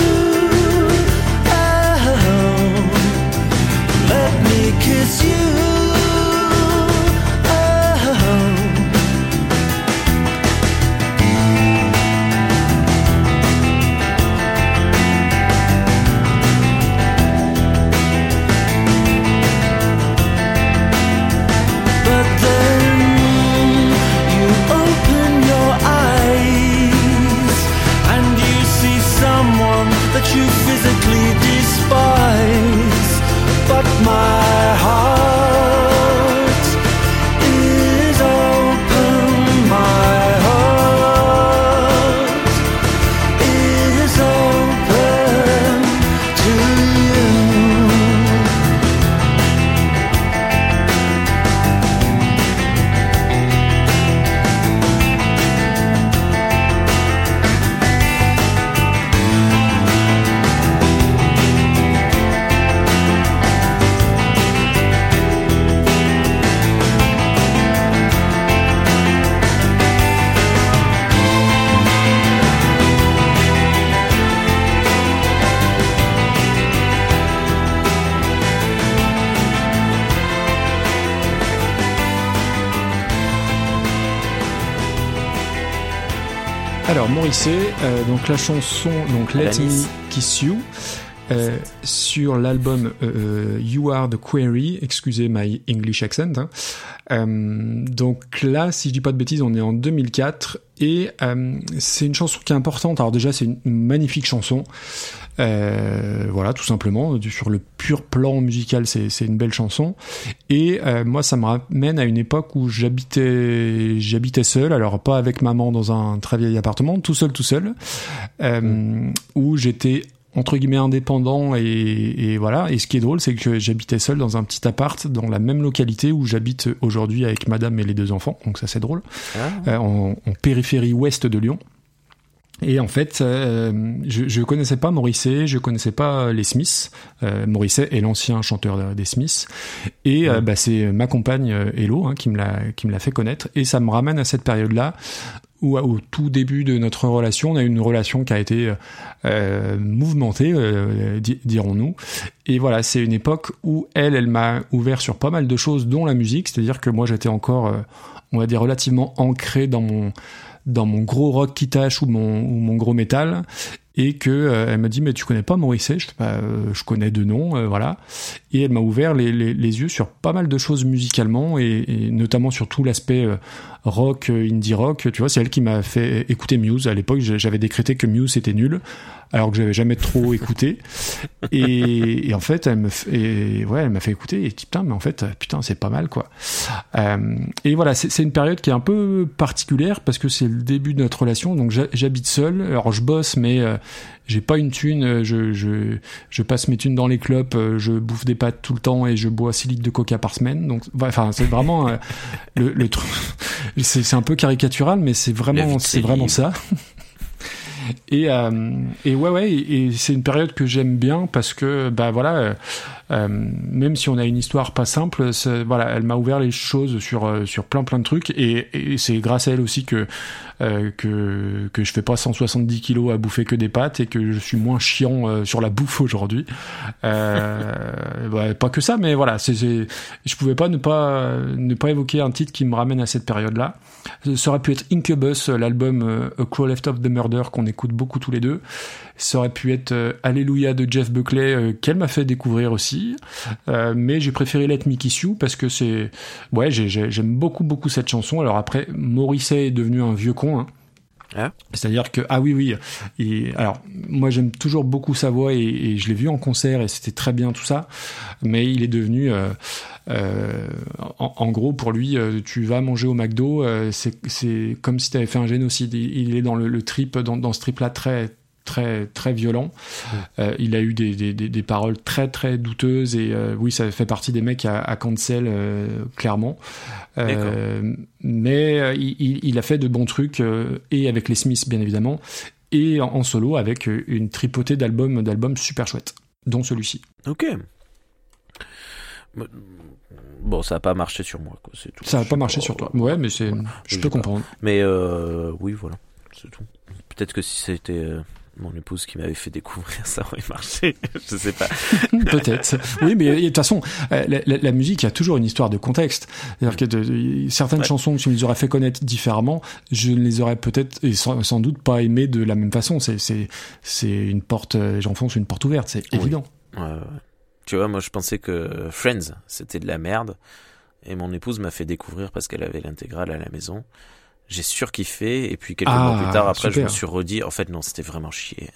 Morrissey, euh, donc la chanson, donc Let. Me Kiss You, euh, sur l'album euh, You Are the Query, excusez my English accent. hein. Euh, donc là, si je dis pas de bêtises, on est en 2004 et c'est une chanson qui est importante. Alors déjà, c'est une magnifique chanson. Euh, voilà, tout simplement. Sur le pur plan musical, c'est une belle chanson. Et euh, moi, ça me ramène à une époque où j'habitais, j'habitais seul. Alors pas avec maman dans un très vieil appartement, tout seul, tout seul, euh, où j'étais entre guillemets indépendant et, et voilà. Et ce qui est drôle, c'est que j'habitais seul dans un petit appart dans la même localité où j'habite aujourd'hui avec madame et les deux enfants. Donc ça, c'est drôle. Ah. Euh, en, en périphérie ouest de Lyon. Et en fait, euh, je, je connaissais pas Morrissey, je connaissais pas les Smiths. Euh, Morrissey est l'ancien chanteur des Smiths, et euh, bah, c'est ma compagne euh, Hello hein, qui me l'a qui me l'a fait connaître. Et ça me ramène à cette période-là où au tout début de notre relation, on a eu une relation qui a été euh, mouvementée, euh, di- dirons-nous. Et voilà, c'est une époque où elle, elle m'a ouvert sur pas mal de choses, dont la musique. C'est-à-dire que moi, j'étais encore, euh, on va dire, relativement ancré dans mon dans mon gros rock qui tâche ou mon mon gros métal et que euh, elle m'a dit mais tu connais pas Morrissey je pas euh, je connais de nom euh, voilà. Et elle m'a ouvert les, les, les yeux sur pas mal de choses musicalement et, et notamment sur tout l'aspect rock euh, indie rock tu vois c'est elle qui m'a fait écouter Muse à l'époque j'avais décrété que Muse était nul alors que j'avais jamais trop écouté et, et en fait elle me et ouais elle m'a fait écouter et putain mais en fait putain c'est pas mal quoi euh, et voilà, c'est une période qui est un peu particulière parce que c'est le début de notre relation. Donc j'ha- j'habite seul. Alors je bosse, mais euh, j'ai pas une thune. euh, Je, je, je passe mes thunes dans les clubs. euh, Je bouffe des pâtes tout le temps et je bois 6 litres de coca par semaine. Donc, enfin, c'est vraiment euh, le, le truc. C'est c'est un peu caricatural, mais c'est vraiment, c'est vraiment ça. Et, euh, et ouais, ouais, et, et c'est une période que j'aime bien parce que, bah voilà, euh, même si on a une histoire pas simple, voilà, elle m'a ouvert les choses sur euh, sur plein plein de trucs et, et c'est grâce à elle aussi que euh, que que je fais pas 170 kilos à bouffer que des pâtes et que je suis moins chiant euh, sur la bouffe aujourd'hui. Euh, ouais, pas que ça, mais voilà, c'est je pouvais pas ne pas ne pas évoquer un titre qui me ramène à cette période-là. Ça aurait pu être Incubus, l'album A Crow Left of the Murder qu'on écoute beaucoup tous les deux. Ça aurait pu être euh, Alléluia de Jeff Buckley euh, qu'elle m'a fait découvrir aussi. Euh, mais j'ai préféré Let Me Kiss You parce que c'est ouais j'ai- j'ai- j'aime beaucoup beaucoup cette chanson. Alors après Morrissey est devenu un vieux con. Hein. Ah. C'est-à-dire que ah oui oui et alors moi j'aime toujours beaucoup sa voix et, et je l'ai vu en concert et c'était très bien tout ça mais il est devenu euh, euh, en, en gros pour lui euh, tu vas manger au McDo c'est c'est comme si tu avais fait un génocide il, il est dans le, le trip dans, dans ce trip là très très très violent Euh, il a eu des, des, des, des paroles très très douteuses et euh, oui ça fait partie des mecs à, à cancel euh, clairement mais il, a fait de bons trucs et avec les Smiths bien évidemment et en, en solo avec une tripotée d'albums d'albums super chouettes dont celui-ci Ok. Bon, ça a pas marché sur moi, quoi. C'est tout. ça n'a pas marché pas, sur toi ouais mais c'est Voilà. je peux pas. comprendre Mais euh, oui, voilà, c'est tout. Peut-être que si c'était mon épouse qui m'avait fait découvrir, ça aurait marché. je sais pas. Peut-être. Oui, mais de toute façon, euh, la, la- la musique, il y a toujours une histoire de contexte. C'est-à-dire que de- de- certaines Ouais. chansons que tu les aurais fait connaître différemment, je ne les aurais peut-être et sans, sans doute pas aimées de la même façon. C'est c'est c'est une porte. euh, J'enfonce une porte ouverte, c'est Oui. évident. Ouais. Tu vois, moi je pensais que Friends c'était de la merde. Et mon épouse m'a fait découvrir parce qu'elle avait l'intégrale à la maison. J'ai surkiffé et puis quelques Ah, mois plus tard après je me suis redit en fait non c'était vraiment chier.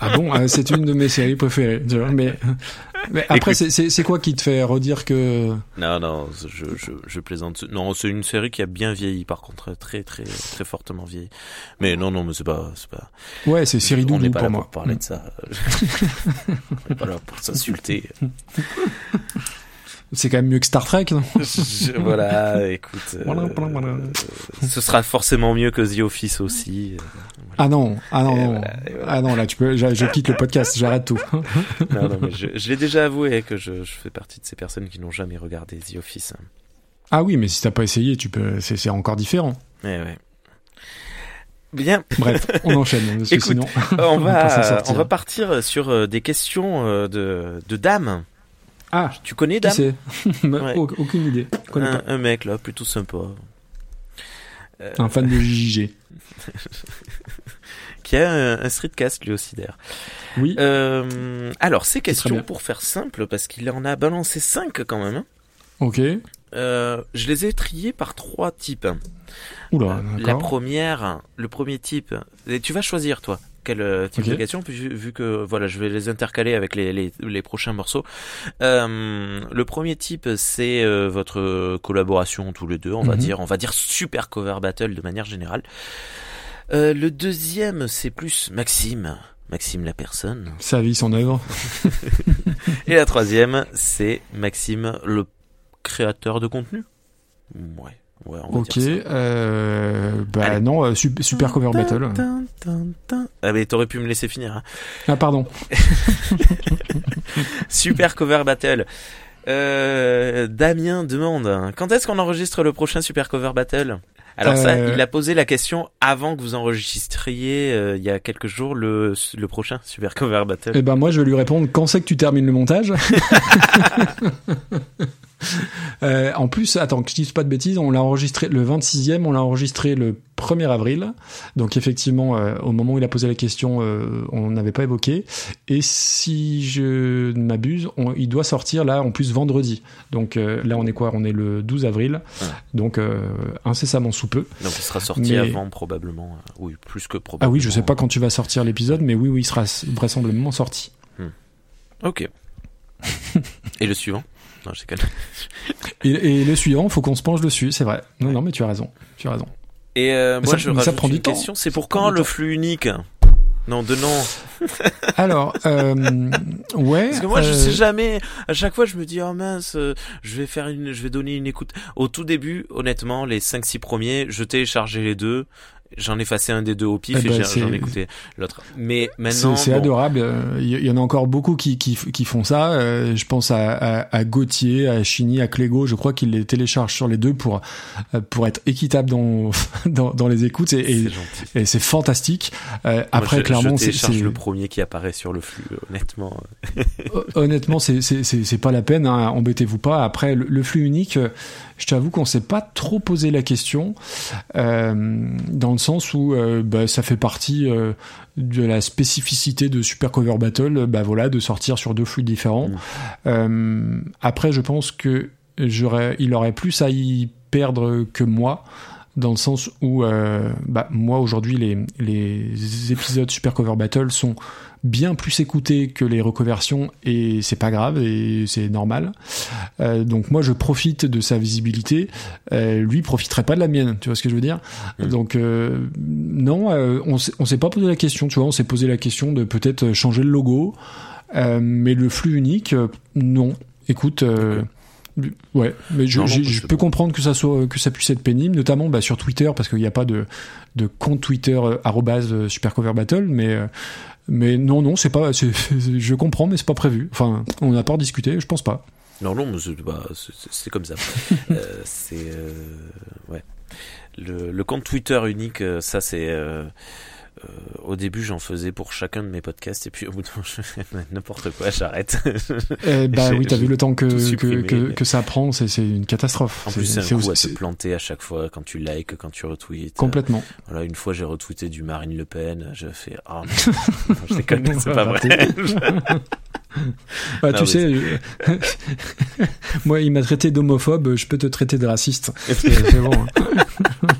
Ah bon, euh, c'est une de mes séries préférées. tu vois, Mais mais après, c'est- quoi qui te fait redire que Non non je, je, je plaisante. Non c'est une série qui a bien vieilli par contre très très très fortement vieilli. Mais non non mais c'est pas c'est pas. ouais, c'est série On n'est doudou pas pour là moi. pour parler de ça. On n'est pas là pour s'insulter. C'est quand même mieux que Star Trek. non Je- voilà, écoute. euh, Voilà, voilà, voilà. euh, ce sera forcément mieux que The Office aussi. euh, Ah non, ah non, non. voilà, et voilà. ah non, là tu peux, je, je quitte le podcast, j'arrête tout. Non, non, mais je, je l'ai déjà avoué que je, je fais partie de ces personnes qui n'ont jamais regardé The Office. Ah oui, mais si t'as pas essayé, tu peux, c'est c'est encore différent. Ouais, ouais. Bien, Bref, on enchaîne parce que Écoute, sinon on va on va partir sur des questions de, de dames. Ah, Tu connais Dame Ouais. Au- Aucune idée. Un, pas. un mec là, plutôt sympa. Euh, Un fan de JJG. qui a un, un streetcast lui aussi d'ailleurs. Oui. Euh, alors, ces questions, pour faire simple, parce qu'il en a balancé 5 quand même. hein. Ok. Euh, je les ai triés par trois types. Oula, Euh, la première, le premier type, et tu vas choisir toi quel euh, type Ok. de question, puis vu, vu que voilà, je vais les intercaler avec les, les, les prochains morceaux. Euh, le premier type, c'est euh, votre collaboration tous les deux, on va Mhm. dire, on va dire super cover battle de manière générale. Euh, le deuxième, c'est plus Maxime, Maxime la personne. Sa vie, son œuvre. Et la troisième, c'est Maxime le créateur de contenu. Ouais, Ouais, on va Ok, dire ça. euh, bah Allez. non, euh, su- super cover battle. Tin, tin, tin. Ah mais t'aurais pu me laisser finir. Hein. Ah pardon. Super cover battle. Euh, Damien demande quand est-ce qu'on enregistre le prochain Super Cover Battle? Alors ça, Euh, il a posé la question avant que vous enregistriez euh, il y a quelques jours le, le prochain Super Cover Battle. Eh ben moi je vais lui répondre quand c'est que tu termines le montage? Euh, en plus, attends, que je dise pas de bêtises, on l'a enregistré le 26e, on l'a enregistré le 1er avril. Donc effectivement, euh, au moment où il a posé la question, euh, on n'avait pas évoqué. Et si je ne m'abuse, il doit sortir là en plus vendredi. Donc là, on est quoi? On est le 12 avril. Ouais. Donc incessamment sous peu. Donc il sera sorti Mais- avant probablement. Oui, plus que probablement. Ah oui, je sais pas quand tu vas sortir l'épisode, mais oui, oui, il sera vraisemblablement sorti. Ok. Et le suivant? Non, je. Et, et le suivant, faut qu'on se penche dessus, c'est vrai. Non, non, mais tu as raison. Tu as raison. Et euh, moi ça- je mais ça rajoute prend du une temps. question, c'est pour quand du le flux unique? Non, de non. Alors, euh, ouais. Parce que moi, je euh, sais jamais. À chaque fois, je me dis, oh mince, euh, je vais faire une, je vais donner une écoute. Au tout début, honnêtement, les 5-6 premiers, je téléchargeais les deux. J'en ai effacé un des deux au pif Eh et ben, j'ai- c'est- j'en ai écouté l'autre. Mais C'est maintenant, c'est bon, adorable. Euh, Il y, il y en a encore beaucoup qui, qui, qui font ça. Euh, je pense à, à, à Gauthier, à Chini, à Clégo. Je crois qu'ils les téléchargent sur les deux pour euh, pour être équitable dans dans, dans les écoutes. Et, c'est et, et fantastique. Euh, Moi, après, je, clairement, je c'est le premier qui apparaît sur le flux. Honnêtement, honnêtement, c'est c'est c'est c'est pas la peine. Hein, embêtez-vous pas. Après, le, le flux unique. Je t'avoue qu'on s'est pas trop posé la question, euh, dans le sens où euh, bah, ça fait partie euh, de la spécificité de Super Cover Battle, bah voilà, de sortir sur deux flux différents. Mm. Euh, après, je pense que j'aurais, il aurait plus à y perdre que moi, dans le sens où, euh, bah, moi aujourd'hui, les, les épisodes Super Cover Battle sont bien plus écoutés que les reconversions et c'est pas grave et c'est normal. Euh, donc moi je profite de sa visibilité, euh, lui profiterait pas de la mienne, tu vois ce que je veux dire? Mm. Donc euh, non, euh, on s'est- on s'est pas posé la question, tu vois, on s'est posé la question de peut-être changer le logo, euh, mais le flux unique, euh, non. Écoute. euh, Ouais, mais je, Non, non, j'ai- je c'est peux comprendre que ça soit que ça puisse être pénible, notamment bah, sur Twitter parce qu'il n'y a pas de de compte Twitter euh, euh, Supercover Battle, mais euh, mais non non c'est pas je comprends mais c'est pas prévu. Enfin on n'a pas rediscuté, je pense pas. non, non, bah, c'est- comme ça. Euh, c'est euh, ouais. Le, le compte Twitter unique, ça c'est. Euh, au début, j'en faisais pour chacun de mes podcasts, et puis au bout d'un moment, je fais n'importe quoi, j'arrête. Eh bah oui, t'as vu le temps que que, supprimé. que, que ça prend, c'est une catastrophe. En plus, c'est un coup à c'est- planter à chaque fois quand tu likes, quand tu retweets. complètement. Voilà, une fois j'ai retweeté du Marine Le Pen, je fais ah non, je déconne, c'est pas vrai. Bah, Non, tu sais, moi, il m'a traité d'homophobe, je peux te traiter de raciste. C'est c'est bon. hein.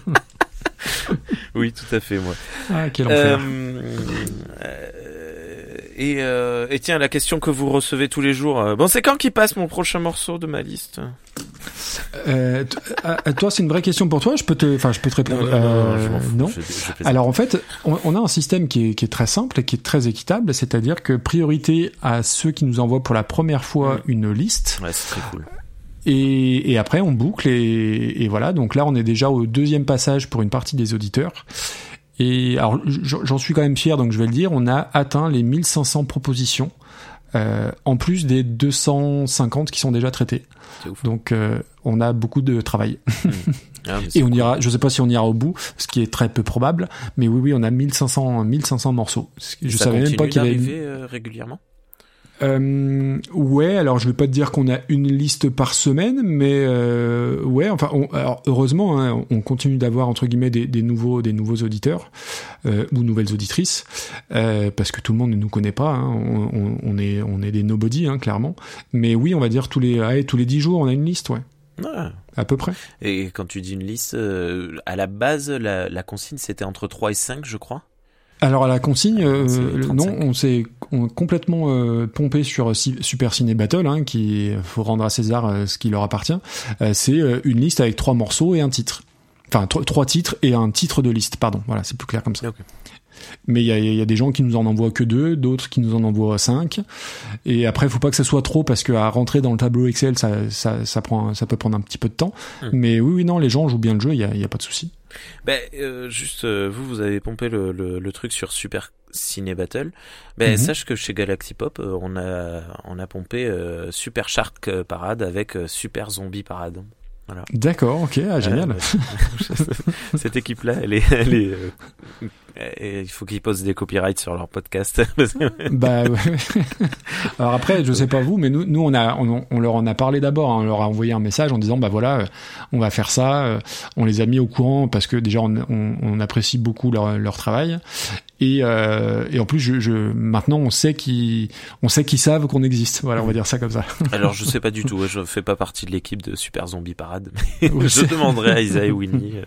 oui, tout à fait, moi. Ah, quel enfer. Euh, euh, et, euh, et tiens, la question que vous recevez tous les jours. euh, bon, c'est quand qu'il passe mon prochain morceau de ma liste? Euh, t- à- à toi, c'est une vraie question pour toi. Je peux te, enfin, je peux te répondre. Non. je- je plaisante. Alors en fait, on, on a un système qui est, qui est très simple et qui est très équitable, c'est-à-dire que priorité à ceux qui nous envoient pour la première fois Mm. une liste, Ouais, c'est très cool. Et, et après on boucle et, et voilà. Donc là, on est déjà au deuxième passage pour une partie des auditeurs. Et alors, j'en suis quand même fier, donc je vais le dire, on a atteint les 1500 propositions, euh, en plus des 250 qui sont déjà traitées. Donc euh, on a beaucoup de travail. Ah, mais c'est Et on cool. ira, je sais pas si on ira au bout, ce qui est très peu probable, mais oui, oui, on a 1500, 1500 morceaux. Je Ça savais même pas qu'il y avait. euh, régulièrement? Euh, ouais, alors je vais pas te dire qu'on a une liste par semaine, mais euh, ouais, enfin, on- alors heureusement, hein, on continue d'avoir entre guillemets des, des nouveaux, des nouveaux auditeurs euh, ou nouvelles auditrices, euh, parce que tout le monde ne nous connaît pas. hein, on, on- on est, on est des nobody, hein, clairement. Mais oui, on va dire tous les, allez, tous les 10 jours, on a une liste, ouais, Ouais. à peu près. Et quand tu dis une liste, euh, à la base, la, la consigne c'était entre 3 et 5, je crois. Alors à la consigne, euh, C'est le- 35. non, on s'est complètement euh, pompé sur Ci- Super Ciné Battle, hein, qui faut rendre à César euh, ce qui leur appartient. Euh, c'est euh, une liste avec trois morceaux et un titre. Enfin tro- trois titres et un titre de liste, pardon. Voilà, c'est plus clair comme ça. Mais il y a, y a des gens qui nous en envoient que deux, d'autres qui nous en envoient cinq. Et après, faut pas que ça soit trop parce que à rentrer dans le tableau Excel, ça, ça, ça prend, ça peut prendre un petit peu de temps. Hmm. Mais oui, oui, non, les gens jouent bien le jeu, il y a, il y a pas de souci. Ben, euh, juste, euh, vous, vous avez pompé le, le, le truc sur Super Ciné Battle. Ben, Mhm. sache que chez Galaxy Pop, euh, on a, on a pompé euh, Super Shark euh, Parade avec Super Zombie Parade. D'accord, ok, ah, génial. Cette équipe-là, elle est, elle est, euh, et il faut qu'ils posent des copyrights sur leur podcast. Bah, alors après, je sais pas vous, mais nous, nous on a, on, on leur en a parlé d'abord. hein. on leur a envoyé un message en disant, bah voilà, euh, on va faire ça. euh, On les a mis au courant parce que déjà on, on, on apprécie beaucoup leur, leur travail. Et, euh, et en plus, je, je, maintenant, on sait qu'ils, on sait qu'ils savent qu'on existe. Voilà, on va dire ça comme ça. Alors, je sais pas du tout. Je fais pas partie de l'équipe de Super Zombie Parade. Mais Oui, je demanderai à Isa et Winnie euh,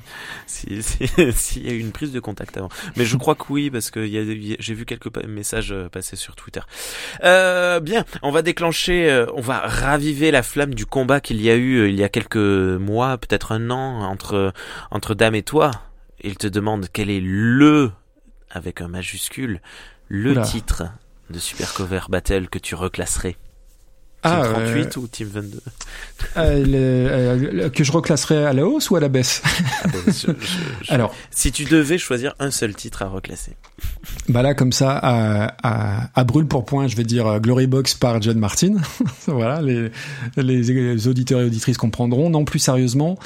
si- si- s'il y a eu une prise de contact avant. Mais je crois que oui, parce que il y a, il y a- j'ai vu quelques messages euh, passer sur Twitter. Euh, bien, on va déclencher, euh, on va raviver la flamme du combat qu'il y a eu il y a quelques mois, peut-être un an, entre entre Dame et toi. Il te demande quel est le, avec un majuscule, le Oula. titre de Super Cover Battle que tu reclasserais. Ah, Team 38 ou Team 22 Euh, le- euh, que je reclasserais à la hausse ou à la baisse Ah ben, je- je- je- Alors, Si tu devais choisir un seul titre à reclasser. Bah là, comme ça, à, à, à brûle pour point, je vais dire euh, Glory Box par John Martin. voilà, les, les auditeurs et auditrices comprendront. Non, plus sérieusement,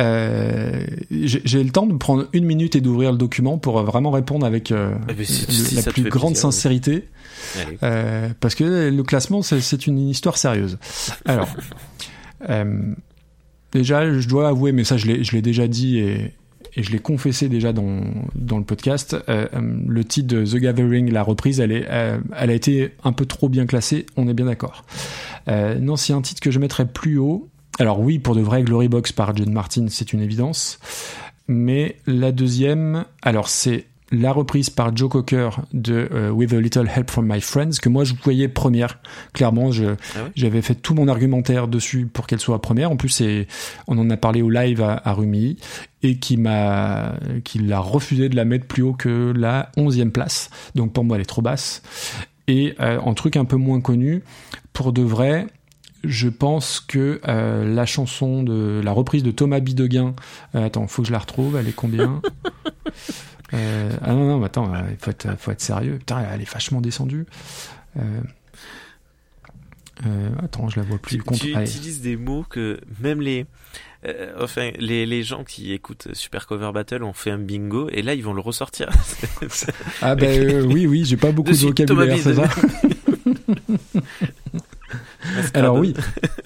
euh, j'ai le temps de prendre une minute et d'ouvrir le document pour vraiment répondre avec Eh ben, si- le- si la plus grande plaisir, sincérité, parce que le classement, c'est une histoire sérieuse. Alors, euh, déjà, je dois avouer, mais ça, je l'ai déjà dit et, je l'ai confessé déjà dans, dans le podcast, euh, euh, le titre de The Gathering, la reprise, elle, est, elle a été un peu trop bien classée, on est bien d'accord. Non, c'est un titre que je mettrais plus haut. Alors oui, pour de vrai, Glory Box par John Martin, c'est une évidence. Mais la deuxième, alors c'est la reprise par Joe Cocker de euh, With a Little Help from My Friends, que moi je voyais première. Clairement, Ah j'avais fait tout mon argumentaire dessus pour qu'elle soit première. En plus, on en a parlé au live à, à Rumi et qui m'a, qui a refusé de la mettre plus haut que la onzième place. Donc pour moi, elle est trop basse. Et euh, en truc un peu moins connu, pour de vrai, je pense que euh, la chanson de la reprise de Thomas Bideguin, euh, attends, faut que je la retrouve, elle est combien? Euh, Ah non non, mais attends, euh, il faut être, faut être sérieux. Putain, elle est vachement descendue. Euh, euh, attends, je la vois plus. Tu, Contre- tu allez. utilises des mots que même les, euh, enfin, les, les gens qui écoutent Super Cover Battle ont fait un bingo et là ils vont le ressortir. Ah ben euh, oui oui, j'ai pas beaucoup de Dessus, vocabulaire, c'est ça? Alors oui,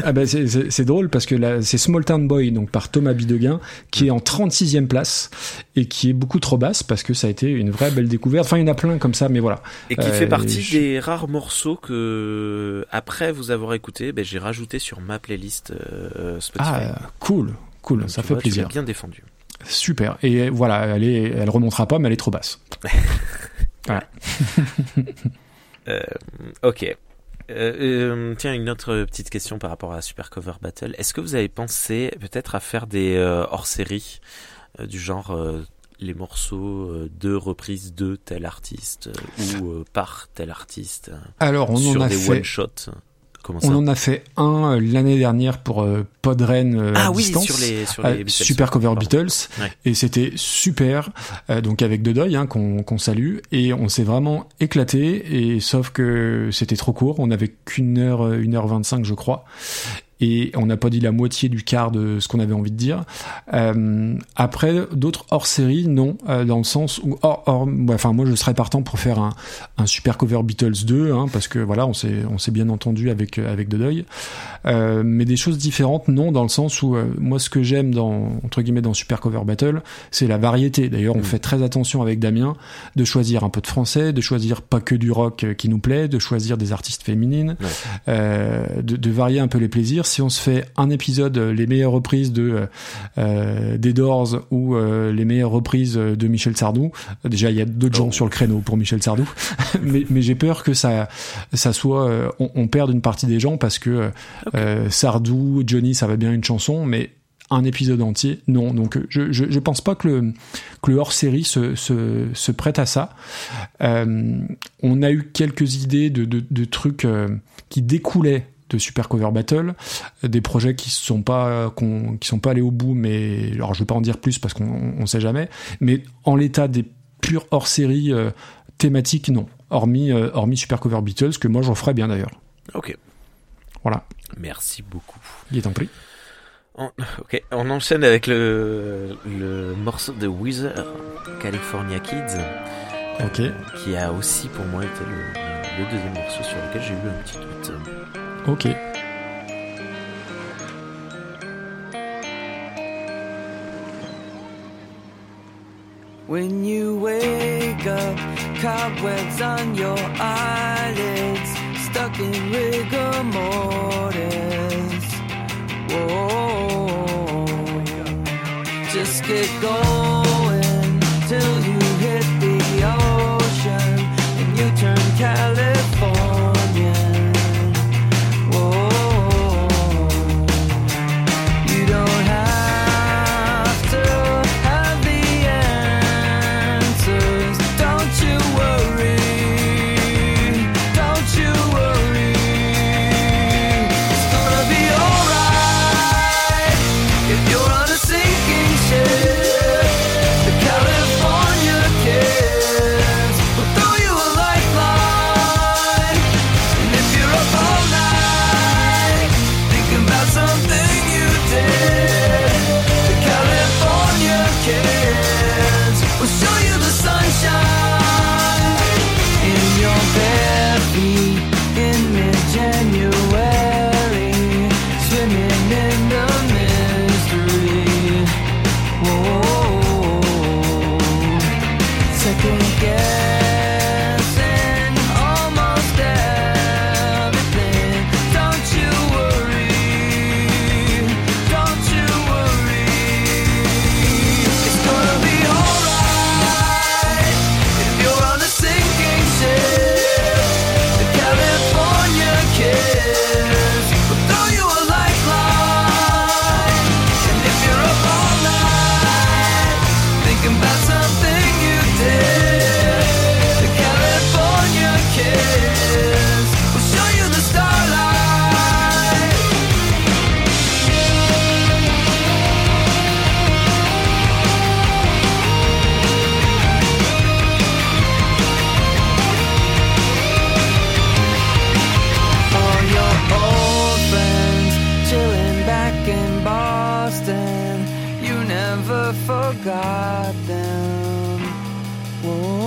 ah ben c'est- drôle parce que c'est Small Town Boy donc par Thomas Bideguin qui est en 36e place et qui est beaucoup trop basse parce que ça a été une vraie belle découverte. Enfin, il y en a plein comme ça, mais voilà. Et qui Euh, fait partie je- des rares morceaux que, après vous avoir écouté, ben, j'ai rajouté sur ma playlist euh, Spotify. Ah, cool, cool, Donc, ça fait vois, tu l'as plaisir. bien défendu. Super. Et voilà, elle est, elle remontera pas, mais elle est trop basse. Euh, ok. Euh, euh, tiens, une autre petite question par rapport à Super Cover Battle. Est-ce que vous avez pensé peut-être à faire des euh, hors-séries euh, du genre euh, les morceaux euh, de reprise de tel artiste ou euh, par tel artiste Alors, on sur en a des fait, one-shots? Comment ça on en a fait un euh, l'année dernière pour euh, Podren euh, à Ah oui, distance. sur les, sur les Beatles. super cover Pardon. Beatles Ouais. et c'était super euh, donc avec Dedoy hein, qu'on qu'on salue et on s'est vraiment éclaté et sauf que c'était trop court on avait qu'une heure une heure 25 je crois et on n'a pas dit la moitié du quart de ce qu'on avait envie de dire. Euh, après, d'autres hors série, non, euh, dans le sens où, hors, hors- ouais, enfin, moi, je serais partant pour faire un, un super cover Beatles 2, hein, parce que voilà, on s'est, on s'est bien entendu avec euh, avec Deuil. Euh, mais des choses différentes, non, dans le sens où euh, moi, ce que j'aime dans entre guillemets dans super cover battle, c'est la variété. D'ailleurs, on Mm. fait très attention avec Damien de choisir un peu de français, de choisir pas que du rock euh, qui nous plaît, de choisir des artistes féminines, Ouais. euh, de, de varier un peu les plaisirs. Si on se fait un épisode euh, les meilleures reprises de euh, euh, des Doors ou euh, les meilleures reprises de Michel Sardou, déjà il y a d'autres Oh. gens sur le créneau pour Michel Sardou, mais, mais j'ai peur que ça ça soit on, on perde une partie des gens parce que Sardou, Johnny, ça va bien une chanson, mais un épisode entier, non. Donc je, je, je pense pas que le, que le hors-série se, se, se prête à ça. Euh, on a eu quelques idées de, de, de trucs euh, qui découlaient de Super Cover Battle, des projets qui sont pas qu'on- qui sont pas allés au bout, mais alors je vais pas en dire plus parce qu'on on sait jamais. Mais en l'état des purs hors-série euh, thématiques, non. Hormis euh, hormis Super Cover Beatles que moi j'en ferais bien d'ailleurs. Ok. Voilà, Merci beaucoup. il est en pris. On, ok, on enchaîne avec le, le morceau de Weezer, California Kids, Ok. qui a aussi pour moi été le, le deuxième morceau sur lequel j'ai eu un petit doute. Ok. When you wake up, cobwebs on your eyelids, stuck in rigor mortis. Whoa, just get going till you hit the ocean and you turn Californian. Oh.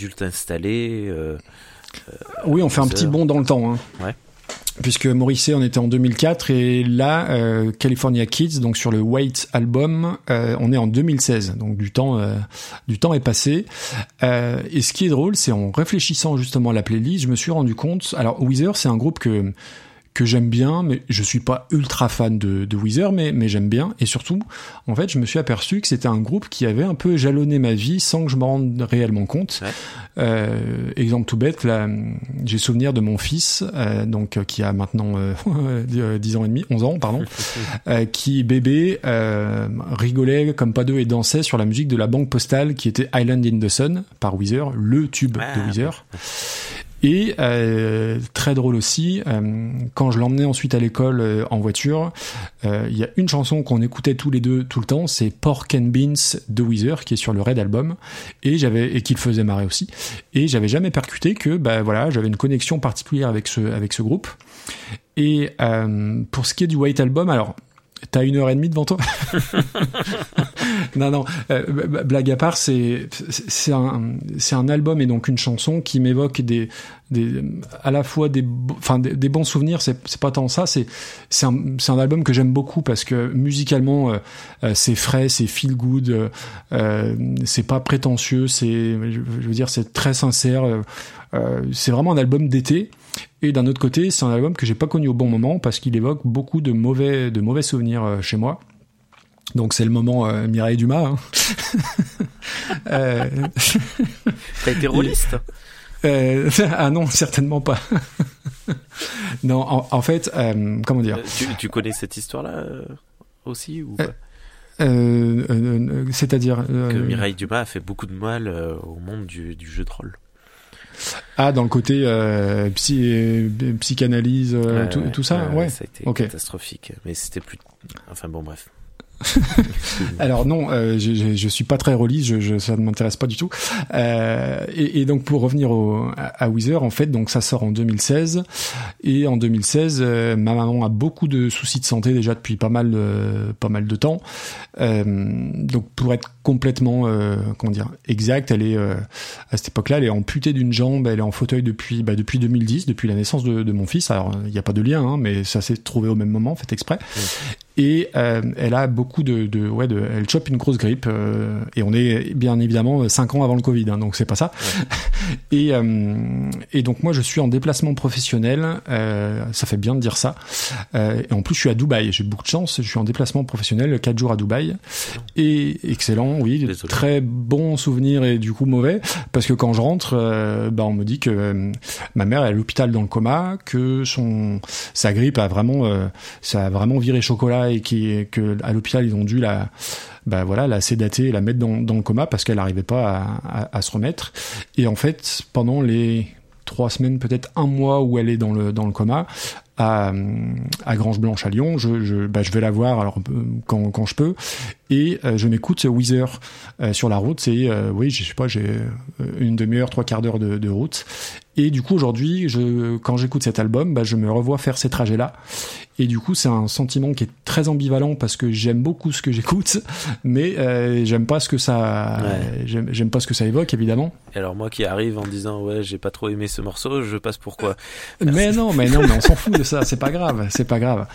Adulte installé, euh, Oui, on fait un petit bond dans le temps. Hein. Ouais. Puisque Morrissey, on était en 2004 et là, euh, California Kids, donc sur le Wait album, euh, on est en 2016. Donc du temps, euh, du temps est passé. Euh, et ce qui est drôle, c'est en réfléchissant justement à la playlist, je me suis rendu compte. Alors Weezer, c'est un groupe que que j'aime bien, mais je suis pas ultra fan de, de Weezer, mais, mais j'aime bien. Et surtout, en fait, je me suis aperçu que c'était un groupe qui avait un peu jalonné ma vie sans que je me rende réellement compte. Ouais. Euh, exemple tout bête, là, j'ai souvenir de mon fils, euh, donc euh, qui a maintenant euh, 10 ans et demi, 11 ans, pardon, euh, qui bébé euh, rigolait comme pas deux et dansait sur la musique de la banque postale qui était Island in the Sun par Weezer, le tube Ah, de Weezer. Et euh, très drôle aussi, euh, quand je l'emmenais ensuite à l'école euh, en voiture, euh, il y a une chanson qu'on écoutait tous les deux tout le temps, c'est Pork and Beans de Weezer qui est sur le Red Album et j'avais et qui le faisait marrer aussi. Et j'avais jamais percuté que bah voilà, j'avais une connexion particulière avec ce avec ce groupe. Et euh, pour ce qui est du White Album, alors T'as une heure et demie devant toi Non, non. euh, blague à part, c'est c'est un c'est un album et donc une chanson qui m'évoque des des à la fois des enfin des, des bons souvenirs. C'est c'est pas tant ça. C'est c'est un c'est un album que j'aime beaucoup parce que musicalement euh, euh, c'est frais, c'est feel good, euh, c'est pas prétentieux. C'est je, veux dire c'est très sincère. c'est vraiment un album d'été. Et d'un autre côté, c'est un album que j'ai pas connu au bon moment parce qu'il évoque beaucoup de mauvais, de mauvais souvenirs euh, chez moi. Donc c'est le moment euh, Mireille Dumas. hein. Euh, T'as été rôliste euh, ah non, certainement pas. non, en, en fait, comment dire? Tu, tu connais cette histoire-là aussi ou pas? C'est-à-dire Que Mireille Dumas a fait beaucoup de mal au monde du, du jeu de rôle. Ah dans le côté euh, psy, euh, psychanalyse, euh, Ouais, tout, ouais, tout ça, ouais. Ça a été catastrophique. Mais c'était plus. Enfin bon, bref. Alors non, euh, je, je, je suis pas très release, je, je, ça ne m'intéresse pas du tout. Euh, et, et donc pour revenir au, à, à Weezer, en fait, donc ça sort en 2016. Et en 2016, euh, ma maman a beaucoup de soucis de santé déjà depuis pas mal, pas mal de temps. Donc pour être complètement, euh, comment dire, exact, elle est euh, à cette époque-là, elle est amputée d'une jambe, elle est en fauteuil depuis, bah, depuis 2010, depuis la naissance de, de mon fils. Alors il n'y a pas de lien, hein, mais ça s'est trouvé au même moment, fait exprès. Et euh, elle a beaucoup de, de, ouais, de, elle chope une grosse grippe. et on est bien évidemment cinq ans avant le Covid, hein, donc c'est pas ça. et, et donc moi je suis en déplacement professionnel. ça fait bien de dire ça. Et en plus je suis à Dubaï. J'ai beaucoup de chance. Je suis en déplacement professionnel quatre jours à Dubaï. Et excellent, oui, Désolé. très bon souvenir et du coup mauvais parce que quand je rentre, euh, bah on me dit que euh, ma mère est à l'hôpital dans le coma, que son sa grippe a vraiment euh, ça a vraiment viré chocolat et qui que à l'hôpital ils ont dû la bah voilà la sédater et la mettre dans, dans le coma parce qu'elle n'arrivait pas à, à, à se remettre et en fait pendant les trois semaines peut-être un mois où elle est dans le dans le coma à, à Grange Blanche à Lyon. Je je, bah, je vais la voir alors euh, quand, quand je peux. Et euh, je m'écoute Weezer euh, sur la route. C'est euh, oui je sais pas j'ai euh, une demi-heure trois quarts d'heure de route et du coup aujourd'hui je quand j'écoute cet album bah, je me revois faire ces trajets là et du coup c'est un sentiment qui est très ambivalent parce que j'aime beaucoup ce que j'écoute mais euh, j'aime pas ce que ça Ouais. j'aime j'aime pas ce que ça évoque évidemment Et alors moi qui arrive en disant ouais j'ai pas trop aimé ce morceau, je passe pourquoi Mais non, mais non, mais on s'en fout de ça. C'est pas grave, c'est pas grave.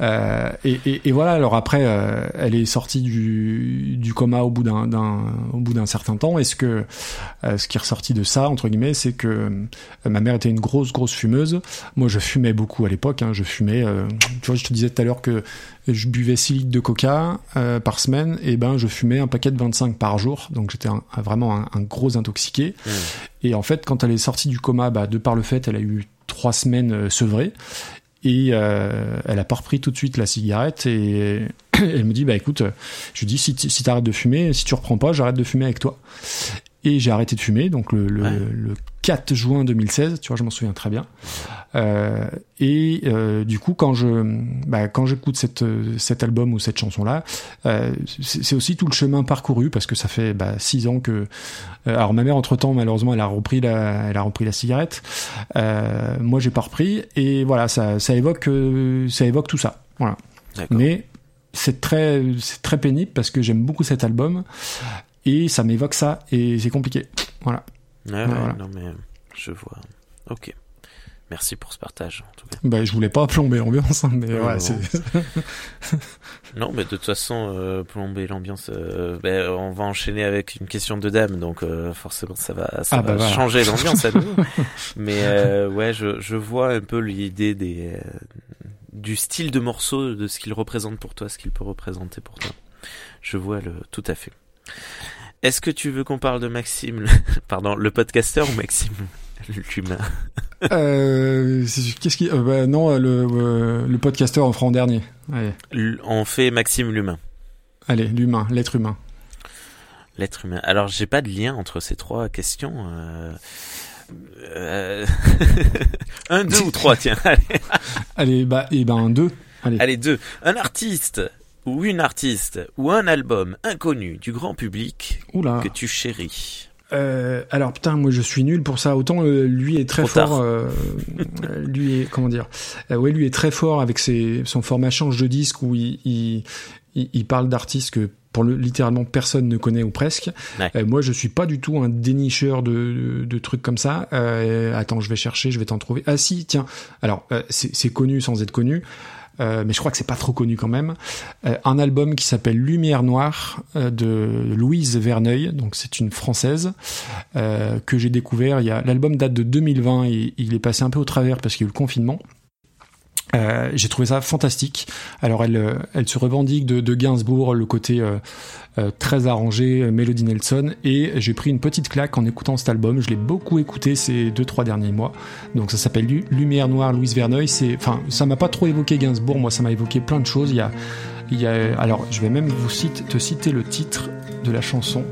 Euh, et, et, et voilà. Alors après, euh, elle est sortie du, du coma au bout d'un, d'un, au bout d'un certain temps. Et ce que, ce qui est ressorti de ça, entre guillemets, c'est que ma mère était une grosse, grosse fumeuse. Moi, je fumais beaucoup à l'époque. Hein, je fumais. euh, tu vois, je te disais tout à l'heure que je buvais 6 litres de coca euh, par semaine. Et ben, je fumais un paquet de 25 par jour. Donc j'étais vraiment un, un gros intoxiqué. Mmh. Et en fait, quand elle est sortie du coma, bah, de par le fait, elle a eu trois semaines euh, sevrée. Et euh, elle a pas repris tout de suite la cigarette et elle me dit bah écoute, euh, je lui dis si tu si t'arrêtes de fumer, si tu reprends pas, j'arrête de fumer avec toi. Et j'ai arrêté de fumer donc le, le, Ouais. le 4 juin 2016, tu vois, je m'en souviens très bien. Euh, et euh, du coup, quand je bah, quand j'écoute cette cet album ou cette chanson là, euh, c'est aussi tout le chemin parcouru parce que ça fait bah, six ans que. euh, alors ma mère entre temps malheureusement elle a repris la elle a repris la cigarette. Euh, moi j'ai pas repris et voilà ça ça évoque euh, ça évoque tout ça. Voilà. Mais c'est très c'est très pénible parce que j'aime beaucoup cet album et ça m'évoque ça et c'est compliqué. Voilà. Ouais, ouais, voilà. non mais je vois. Ok. Merci pour ce partage en tout cas. Bah, je voulais pas plomber l'ambiance, hein, mais Non, ouais, non. mais de toute façon, euh, plomber l'ambiance, euh, ben, on va enchaîner avec une question de dame, donc euh, forcément ça va, ça Ah, va bah, changer l'ambiance à nouveau. mais euh, ouais, je, je vois un peu l'idée des euh, du style de morceau, de ce qu'il représente pour toi, ce qu'il peut représenter pour toi. Je vois le tout à fait. Est-ce que tu veux qu'on parle de Maxime, pardon, le podcasteur ou Maxime l'humain? Euh, qu'est-ce qui euh, bah, non le euh, le podcasteur en fera en dernier. Allez, On fait Maxime l'humain. allez, l'humain, l'être humain. L'être humain. Alors, j'ai pas de lien entre ces trois questions. Euh... euh, un, deux ou trois, tiens. Allez, Allez, bah et ben deux. Allez. allez, deux. Un artiste ou une artiste ou un album inconnu du grand public Oula. que tu chéris. Euh, alors putain, moi je suis nul pour ça. Autant euh, lui est très Trop fort. euh, lui est comment dire Ouais, lui est très fort avec ses, son format change de disque où il, il, parle d'artistes que pour le littéralement personne ne connaît ou presque. Ouais. Moi je suis pas du tout un dénicheur de, de, de trucs comme ça. Attends, je vais chercher, je vais t'en trouver. Ah si, tiens. Alors c'est connu sans être connu. Euh, mais je crois que c'est pas trop connu quand même. Euh, un album qui s'appelle Lumière Noire euh, de Louise Verneuil, donc c'est une française que j'ai découvert. Il y a l'album date de 2020 et il est passé un peu au travers parce qu'il y a eu le confinement. Euh, j'ai trouvé ça fantastique. Alors elle, euh, elle se revendique de, de Gainsbourg, le côté euh, euh, très arrangé, euh, Melody Nelson, et j'ai pris une petite claque en écoutant cet album. Je l'ai beaucoup écouté ces deux trois derniers mois. Donc ça s'appelle Lu- Lumière Noire, Louise Verneuil. C'est, enfin, ça m'a pas trop évoqué Gainsbourg. Moi, ça m'a évoqué plein de choses. Il y a, il y a, alors je vais même vous cite, te citer le titre de la chanson.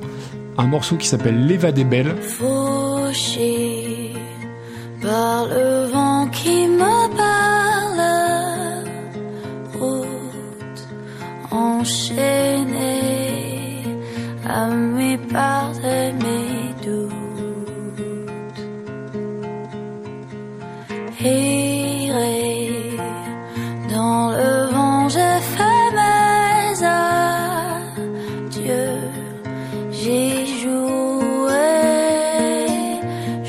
Un morceau qui s'appelle L'Eva des Belles. fauché par le vent qui me enchaînée à mes parts et mes doutes. Dans le vent, j'ai fait mes adieux. J'ai joué,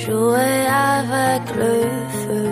joué avec le feu.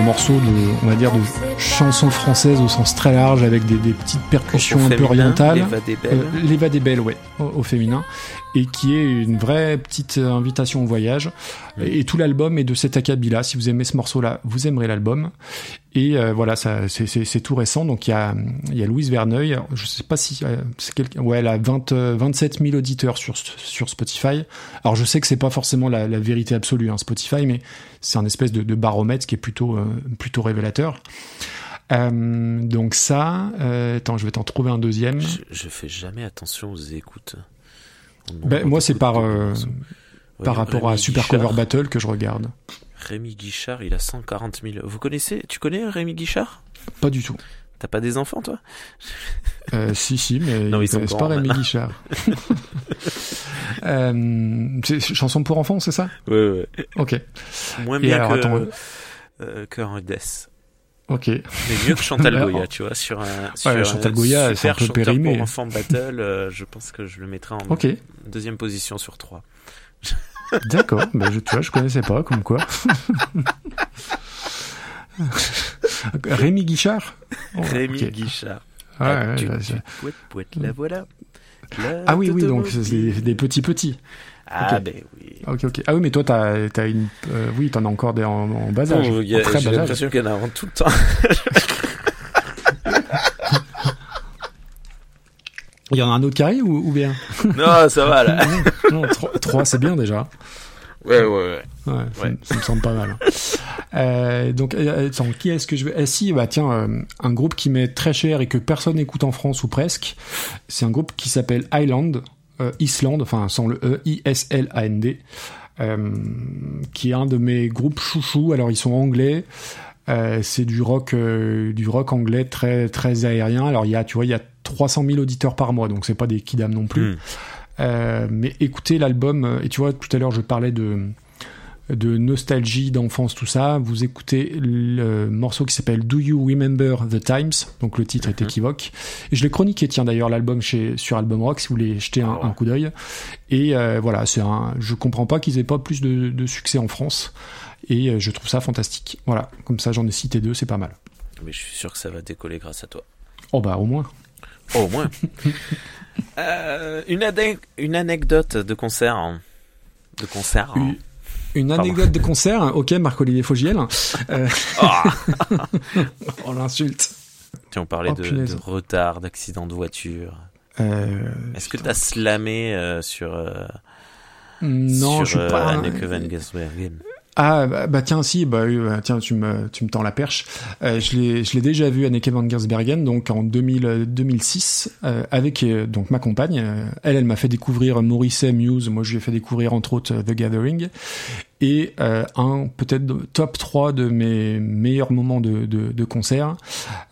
Un morceau de, on va dire, de chanson française au sens très large avec des, des petites percussions un peu orientales. l'Eva des Belles. Euh, des Belles, ouais, au, au féminin, et qui est une vraie petite invitation au voyage. Et, et tout l'album est de cet acabit-là. Si vous aimez ce morceau-là, vous aimerez l'album. Et euh, voilà, ça, c'est- tout récent. Donc il y a, y a Louise Verneuil. Je sais pas si euh, c'est quelqu'un. Ouais, elle a 20, euh, 27 000 auditeurs sur sur Spotify. Alors je sais que c'est pas forcément la, la vérité absolue, hein, Spotify, mais c'est un espèce de, de baromètre qui est plutôt euh, plutôt révélateur. Donc ça, attends, je vais t'en trouver un deuxième. Je, je fais jamais attention aux écoutes. Ben, moi, c'est par, euh, par rapport à Super Guichard. Cover Battle que je regarde. Rémi Guichard, il a 140 000. Vous connaissez Tu connais Rémi Guichard? Pas du tout. T'as pas des enfants, toi? Euh, si, si, mais Non, ils sont pas Rémi. Guichard. euh, c'est chanson pour enfants, c'est ça? Ouais, ouais. Ok, Moins Et bien alors, que, attends. euh, que Rudess. Ok. Mais mieux que Chantal Goya, tu vois, sur un, sur un Chantal Goya, c'est un super peu chanteur périmé. pour enfants battle, euh, je pense que je le mettrai en deuxième position sur trois. d'accord. ben, je, tu vois, je connaissais pas, comme quoi. Rémi Guichard Oh, Rémi. Guichard. Ouais, Ah, ouais, tu- ouais, tu- c'est- pouet, pouet, la voilà. La Ah oui, oui, donc c'est des, des petits petits. Ah ben oui. Ok, ok. Ah oui, mais toi, t'as, t'as une, euh, oui, t'en as encore des en, en bas âge. J'ai bas âge. l'impression qu'il y en a en tout le temps. Il y en a un autre carré ou, ou bien? Non, ça va là. Non, trois, trois, c'est bien déjà. Ouais, ouais, ouais. Ouais, ça, Ouais. me- ça me semble pas mal. Euh, donc, euh, attends, qui est-ce que je vais... Eh si, bah tiens, euh, un groupe qui m'est très cher et que personne n'écoute en France ou presque, c'est un groupe qui s'appelle Island, Island, enfin sans le E, I-S-L-A-N-D, euh, qui est un de mes groupes chouchous. Alors ils sont anglais, euh, c'est du rock, euh, du rock anglais très très aérien. Alors il y a, tu vois, il y a 300 000 auditeurs par mois, donc c'est pas des kidam non plus. Hmm. Euh, mais écoutez l'album, euh, et tu vois, tout à l'heure je parlais de de nostalgie, d'enfance, tout ça, vous écoutez le morceau qui s'appelle Do You Remember the Times? Donc le titre est équivoque. Et je l'ai chroniqué, tiens d'ailleurs l'album sur Album Rock si vous voulez jeter un, un coup d'œil. Et euh, voilà, c'est un. Je comprends pas qu'ils aient pas plus de, de succès en France. Et euh, je trouve ça fantastique. Voilà, comme ça j'en ai cité deux, c'est pas mal. Mais je suis sûr que ça va décoller grâce à toi. Oh bah au moins. Oh, au moins. Euh, une, une anecdote de concert. hein. De concert. hein. Une- anecdote de concert, ok Marc-Olivier Fogiel. Euh, on l'insulte. Tiens, on parlait Oh, de, retard, d'accident de voiture. Euh, Est-ce que t'as slamé euh, sur, Non, sur je suis pas. Anneke van Ah bah, tiens si bah, euh, tiens tu me tu me tends la perche. Euh, je l'ai je l'ai déjà vu Anneke van Giersbergen donc en 2000, euh, 2006 euh, avec euh, donc ma compagne. Euh, elle elle m'a fait découvrir Morrissey Muse. Moi je lui ai fait découvrir entre autres euh, The Gathering et euh, un peut-être top 3 de mes meilleurs moments de, de, de concert.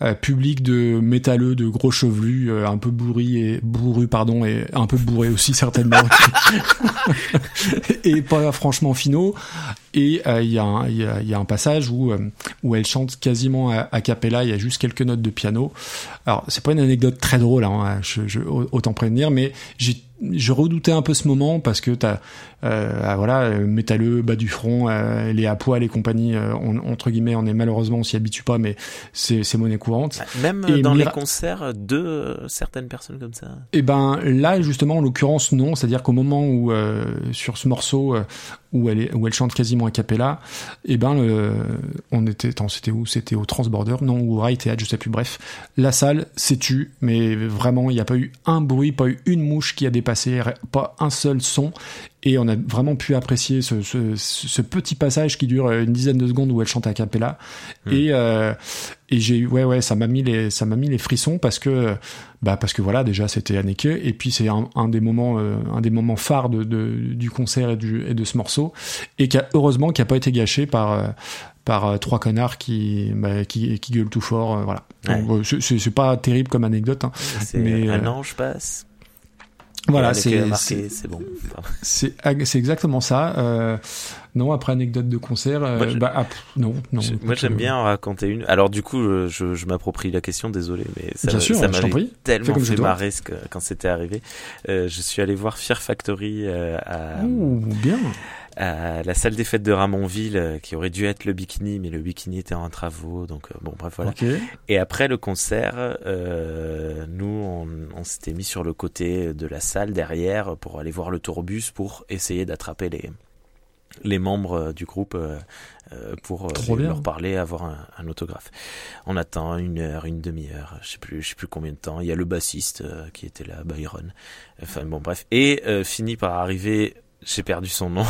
Euh, public de métalleux de gros chevelus euh, un peu bourri et bourru pardon et un peu bourré aussi certainement. Et pas franchement finaux. Et euh, il y, a un- il y, a, y a un passage où euh, où elle chante quasiment à, a cappella il y a juste quelques notes de piano. Alors c'est pas une anecdote très drôle hein, je, je, autant prévenir mais j'ai je redoutais un peu ce moment parce que t'as euh, ah, voilà euh, métalleux bas du front euh, les à poil et compagnie euh, on- entre guillemets on est malheureusement on s'y habitue pas mais c'est c'est monnaie courante Même Et dans les concerts de certaines personnes comme ça. Et ben là justement en l'occurrence non, c'est-à-dire qu'au moment où sur ce morceau où elle est, où elle chante quasiment a cappella, et ben le, on était attends, c'était où? C'était au Transborder, non ou au Right Theatre, je sais plus bref. La salle s'est tue mais vraiment il n'y a pas eu un bruit, pas eu une mouche qui a pas un seul son et on a vraiment pu apprécier ce, ce, ce petit passage qui dure une dizaine de secondes où elle chante a cappella Hmm. et euh, et j'ai ouais ouais ça m'a mis les ça m'a mis les frissons parce que bah parce que voilà déjà c'était Anneke et puis c'est un, un des moments euh, un des moments phares de, de- du concert et du et de ce morceau et qui a heureusement qui a pas été gâché par euh, par euh, trois connards qui bah, qui qui gueulent tout fort euh, voilà Ouais. Euh, c'est- pas terrible comme anecdote hein. Mais, un euh, ange passe. Voilà a c'est marqué, c'est c'est bon. C'est exactement ça euh, non après anecdote de concert euh, Moi, bah ah, non non Moi j'aime euh, bien en raconter une. Alors du coup, euh, je, je m'approprie la question, désolé, mais ça, Bien m'a- sûr, ça m'avait tellement fait marrer ce que- quand c'était arrivé. Euh, je suis allé voir Fear Factory euh, à, ouh, bien à la salle des fêtes de Ramonville, euh, qui aurait dû être le bikini, mais le bikini était en travaux, donc euh, bon bref voilà. Et après le concert, euh, nous, on, on s'était mis sur le côté de la salle derrière pour aller voir le tourbus pour essayer d'attraper les les membres du groupe pour les- leur parler, avoir un, un autographe. On attend une heure, une demi-heure, je sais plus, je sais plus combien de temps. Il y a le bassiste qui était là, Byron. Enfin bon bref, et euh, finit par arriver. J'ai perdu son nom.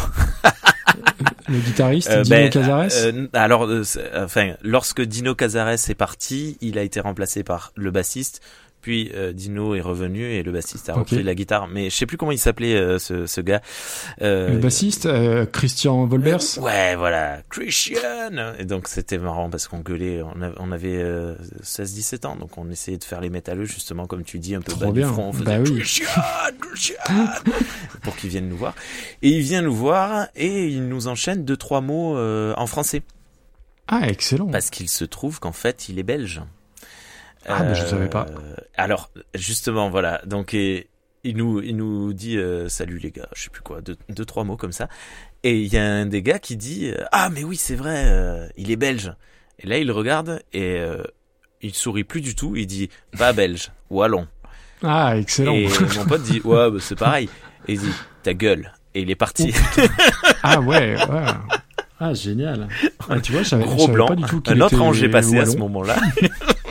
le guitariste Euh, Dino ben, Cazares euh, alors, euh, enfin, lorsque Dino Cazares est parti, il a été remplacé par le bassiste. Puis euh, Dino est revenu et le bassiste a repris la guitare. Mais je sais plus comment il s'appelait euh, ce, ce gars. Euh, le bassiste Christian Volbers Ouais, voilà, Christian. Et donc c'était marrant parce qu'on gueulait. On avait, on avait euh, 16-17 ans, donc on essayait de faire les métalleux justement comme tu dis, un peu Trop bas bien. du front. On faisait Bah oui. Christian, Christian, pour qu'il vienne nous voir. Et il vient nous voir et il nous enchaîne deux trois mots en français. ah excellent Parce qu'il se trouve qu'en fait, il est belge. Ah, bah, je savais pas. Alors, justement, voilà. Donc, et, il nous, il nous dit euh, salut les gars, je sais plus quoi, deux, deux trois mots comme ça. Et il y a un des gars qui dit euh, ah mais oui c'est vrai, euh, il est belge. Et là, il regarde et euh, il sourit plus du tout. Il dit pas belge, wallon. ah excellent Et mon pote dit ouais bah, c'est pareil. Et il dit ta gueule. Et il est parti. ah ouais ouais ah génial ah, tu vois je Gros blanc. pas du tout qu'il Un autre était ange est passé à ce wallon.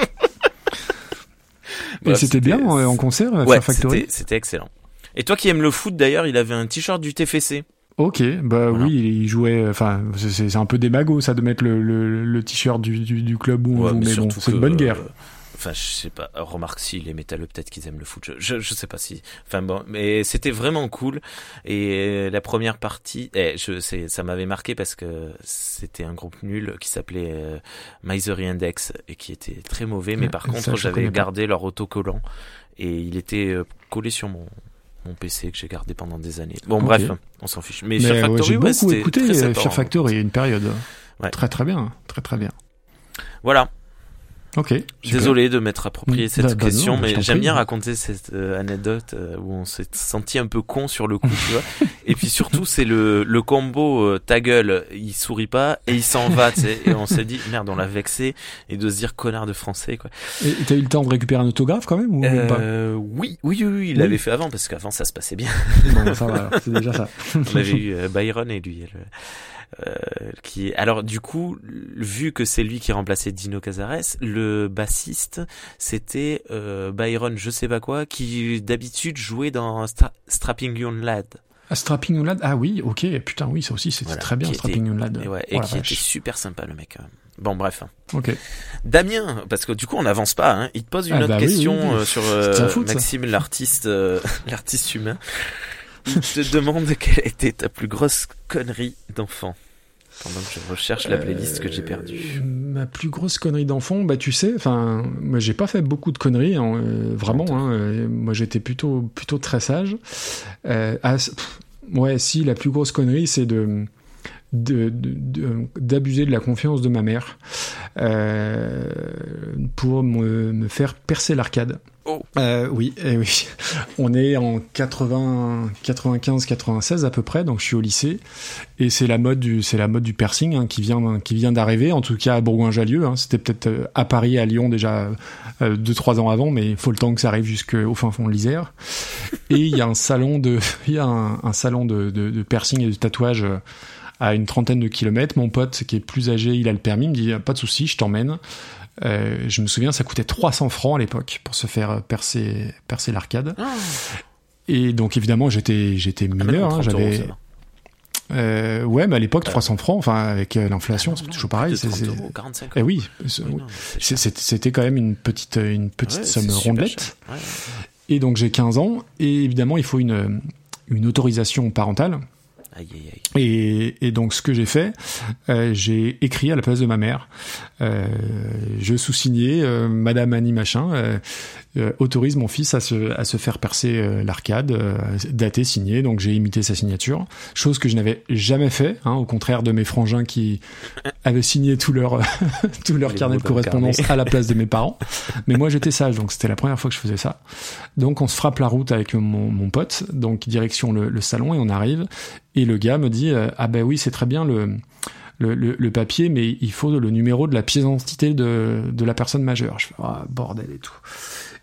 et c'était bien en concert euh, Ouais, Factory c'était c'était excellent. Et toi qui aimes le foot d'ailleurs, il avait un t-shirt du TFC. ok bah Voilà. oui il jouait enfin c'est- un peu des magos ça de mettre le, le, le t-shirt du, du, du club où on Ouais, joue mais mais bon c'est une bonne guerre euh, Enfin, je sais pas. Remarque si les métalleux peut-être qu'ils aiment le foot. Je, je, je sais pas si. Enfin bon, mais c'était vraiment cool. Et la première partie, eh, je, ça m'avait marqué parce que c'était un groupe nul qui s'appelait euh, Misery Index et qui était très mauvais. Mais Ouais, par contre, j'avais pas. gardé leur autocollant et il était euh, collé sur mon mon PC que j'ai gardé pendant des années. Bon, bref, on s'en fiche. Mais, Mais Fear ouais, Factory, j'ai ouais, beaucoup écouté très euh, Fear hein. Factory une période. Ouais. Très très bien, très très bien. Voilà. Ok. super. Désolé de m'être approprié Mm, cette bah, bah question, non, mais j'aime bien raconter cette euh, anecdote euh, où on s'est senti un peu con sur le coup, tu vois. Et puis surtout, c'est le, le combo euh, ta gueule, il sourit pas et il s'en va, tu sais. Et on s'est dit merde, on l'a vexé et de se dire connard de français, quoi. Et t'as eu le temps de récupérer un autographe quand même ou pas? Euh, oui, oui, oui, oui, il Oui. l'avait fait avant parce qu'avant ça se passait bien. Bon, ça va, c'est déjà ça. On avait eu euh, Byron et lui. Qui alors du coup vu que c'est lui qui remplaçait Dino Cazares le bassiste c'était euh, Byron je sais pas quoi qui d'habitude jouait dans Stra- Strapping Young Lad Ah, Strapping Young Lad, ah oui, ok, putain, oui, ça aussi, c'était Voilà, très bien, Strapping Young Lad. et, ouais, Oh et qui était super sympa le mec même. bon bref hein. Ok. Damien parce que du coup on n'avance pas hein. il te pose une Ah autre bah question oui, oui. euh, sur euh. Maxime l'artiste euh, l'artiste humain il te demande quelle était ta plus grosse connerie d'enfant pendant que je recherche la playlist que j'ai perdue. Euh, Ma plus grosse connerie d'enfant, bah tu sais, enfin, moi j'ai pas fait beaucoup de conneries, hein, euh, vraiment. Hein, euh, moi j'étais plutôt plutôt très sage. Ah, pff, ouais, si la plus grosse connerie, c'est de de- de- de- d'abuser de, la confiance de ma mère euh, pour me, me faire percer l'arcade. Oh. Euh, oui, eh oui. On est en 80, 95, 96 à peu près, donc je suis au lycée et c'est la mode du, c'est la mode du piercing hein, qui vient, qui vient d'arriver. En tout cas à Bourgoin-Jallieu, hein. c'était peut-être euh, à Paris, à Lyon déjà euh, deux trois ans avant, mais il faut le temps que ça arrive jusqu'au fin fond de l'Isère. Et il y a un salon de, il y a un, un salon de, de, de piercing et de tatouage euh, à une trentaine de kilomètres. Mon pote qui est plus âgé, il a le permis, il me dit pas de souci, je t'emmène. Euh, je me souviens, ça coûtait 300 francs à l'époque pour se faire percer, percer l'arcade. Et donc évidemment, j'étais, j'étais Ah, mineur, hein, 30 euros, j'avais, euh, ouais, mais à l'époque 300 francs, enfin avec euh, l'inflation, Ah, c'est toujours pareil. c'est- 30 c'est- euros, 45 Eh euros. oui, c'est- Oui, c'était quand même une petite, une petite Ouais, somme rondelette. Ouais. Et donc j'ai 15 ans, et évidemment il faut une, une autorisation parentale. Et donc ce que j'ai fait, euh, j'ai écrit à la place de ma mère. Euh, je sous-signais euh, Madame Annie Machin euh, euh, autorise mon fils à se, à se faire percer l'arcade, euh, daté, signé. Donc j'ai imité sa signature, chose que je n'avais jamais fait, hein, au contraire de mes frangins qui avaient signé tout leur tout leur Les carnet de correspondance carnet. à la place de mes parents. Mais moi j'étais sage, donc c'était la première fois que je faisais ça. Donc on se frappe la route avec mon, mon pote, donc direction le, le salon et on arrive. Et le gars me dit ah ben oui c'est très bien le, le, le, le papier mais il faut le numéro de la pièce d'identité de, de la personne majeure. Je fais ah bordel et tout.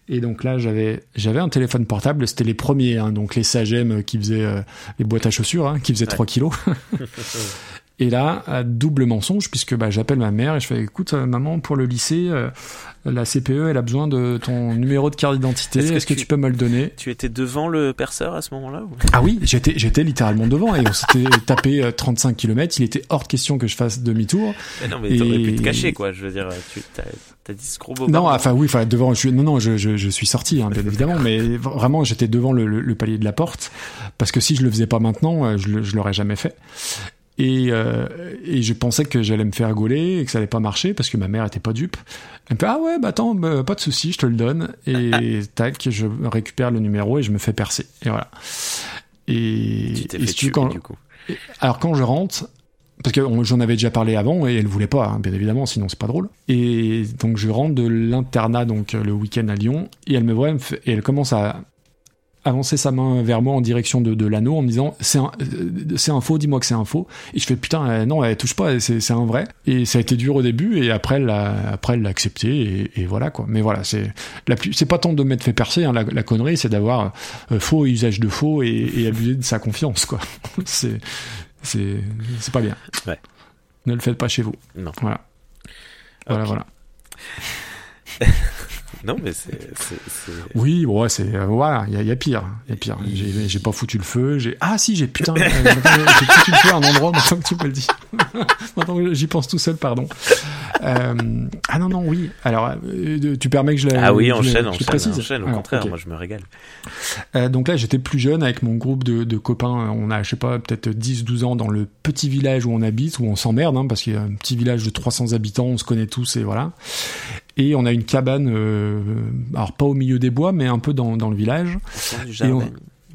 Et donc là j'avais j'avais un téléphone portable, c'était les premiers hein, donc les Sagem qui faisaient euh, les boîtes à chaussures hein, qui faisaient 3 kilos. Et là, double mensonge, puisque bah, j'appelle ma mère et je fais écoute, euh, maman, pour le lycée, euh, la CPE, elle a besoin de ton numéro de carte d'identité. Est-ce Est-ce que que, tu- peux me le donner? Tu étais devant le perceur à ce moment-là ou... Ah oui, j'étais j'étais littéralement devant et on s'était tapé euh, 35 km. Il était hors de question que je fasse demi-tour. Mais non, mais t'aurais pu Et- te cacher, quoi. Je veux dire, tu t'as, t'as dit ce gros beau Non, enfin oui, enfin devant. Je, non, non, je, je, je suis sorti, hein, bien évidemment, mais vraiment j'étais devant le, le, le palier de la porte parce que si je le faisais pas maintenant, euh, je, je l'aurais jamais fait. Et, euh, et je pensais que j'allais me faire gauler et que ça allait pas marcher parce que ma mère était pas dupe. Elle me fait ah ouais bah attends bah, pas de souci je te le donne et tac je récupère le numéro et je me fais percer et voilà. Et, tu t'es et fait tuer, quand- du coup. alors quand je rentre, parce que j'en avais déjà parlé avant et elle voulait pas, hein, bien évidemment, sinon c'est pas drôle. Et donc je rentre de l'internat donc le week-end à Lyon et elle me voit elle me fait- et elle commence à avancer sa main vers moi en direction de, de l'anneau en me disant c'est un, euh, c'est un faux, dis-moi que c'est un faux. Et je fais putain euh, non elle touche pas, c'est c'est un vrai. Et ça a été dur au début et après elle l'a après elle l'a accepté et, et voilà quoi. Mais voilà c'est la plus c'est pas tant de m'être fait percer hein, la, la connerie c'est d'avoir euh, faux usage de faux et, et abuser de sa confiance quoi. c'est c'est c'est pas bien. Ouais. Ne le faites pas chez vous. Non. Voilà. Voilà voilà. Non, mais c'est. Oui, ouais, c'est euh, voilà, il y a, il y a pire, il y a pire. J'ai pas foutu le feu, j'ai ah si, j'ai putain, j'ai foutu le feu à un endroit maintenant que tu me le dis. maintenant que j'y pense tout seul, pardon. Euh, ah non non oui. Alors euh, tu permets que je la Ah oui, enchaîne, enchaîne, précise? enchaîne. Au Alors, contraire, moi, je me régale. Euh, donc là, j'étais plus jeune avec mon groupe de, de copains. On a, je sais pas, peut-être 10-12 ans dans le petit village où on habite, où on s'emmerde, hein, parce qu'il y a un petit village de 300 habitants, on se connaît tous et voilà. Et on a une cabane, euh, alors pas au milieu des bois, mais un peu dans, dans le village. Au centre du jardin. on-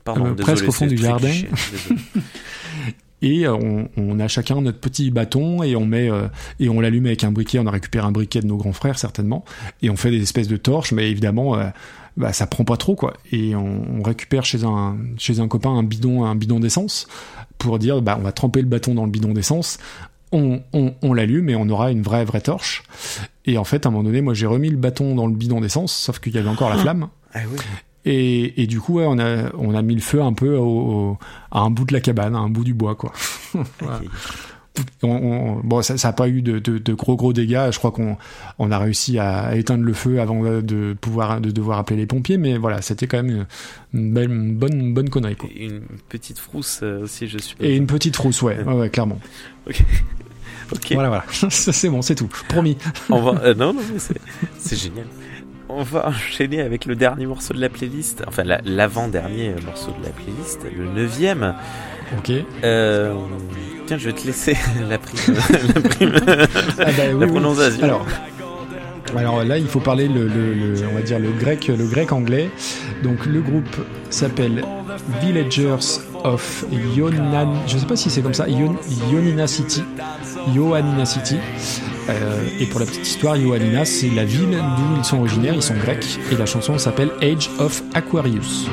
Pardon, Euh, désolé, presque au fond du jardin. cliché, et euh, on, on a chacun notre petit bâton et on met euh, et on l'allume avec un briquet. On a récupéré un briquet de nos grands frères certainement et on fait des espèces de torches, mais évidemment. euh, bah, ça prend pas trop quoi et on, on récupère chez un chez un copain un bidon un bidon d'essence pour dire bah on va tremper le bâton dans le bidon d'essence on, on, on l'allume et on aura une vraie vraie torche et en fait à un moment donné moi j'ai remis le bâton dans le bidon d'essence sauf qu'il y avait encore la flamme Ah oui. et, et du coup, ouais, on a on a mis le feu un peu au, au- à un bout de la cabane, à un bout du bois, quoi. Voilà. On- on- bon, ça n'a pas eu de, de, de gros gros dégâts. Je crois qu'on on a réussi à, éteindre le feu avant de- pouvoir de devoir appeler les pompiers, mais voilà, c'était quand même une, belle, une bonne bonne connerie, quoi. Et Une petite frousse euh, aussi, je suppose. Et une petite rousse, ouais, ouais, ouais, clairement. Ok. Voilà, voilà. C'est bon, c'est tout. Promis. On va... euh, non, non, mais c'est génial. On va enchaîner avec le dernier morceau de la playlist. Enfin, la- l'avant-dernier morceau de la playlist, le neuvième. Ok. Euh, Tiens, je vais te laisser la prime, la, prime- Ah bah, oui, la oui. prononciation. Alors, alors là, il faut parler le, le- le- on va dire le grec, le grec anglais. Donc le groupe s'appelle Villagers of Yonan. Je sais pas si c'est comme ça. Yon- Ioannina City. Ioannina City. Euh, et pour la petite histoire, Ioannina, c'est la ville d'où ils sont originaires. Ils sont grecs. Et la chanson s'appelle Age of Aquarius.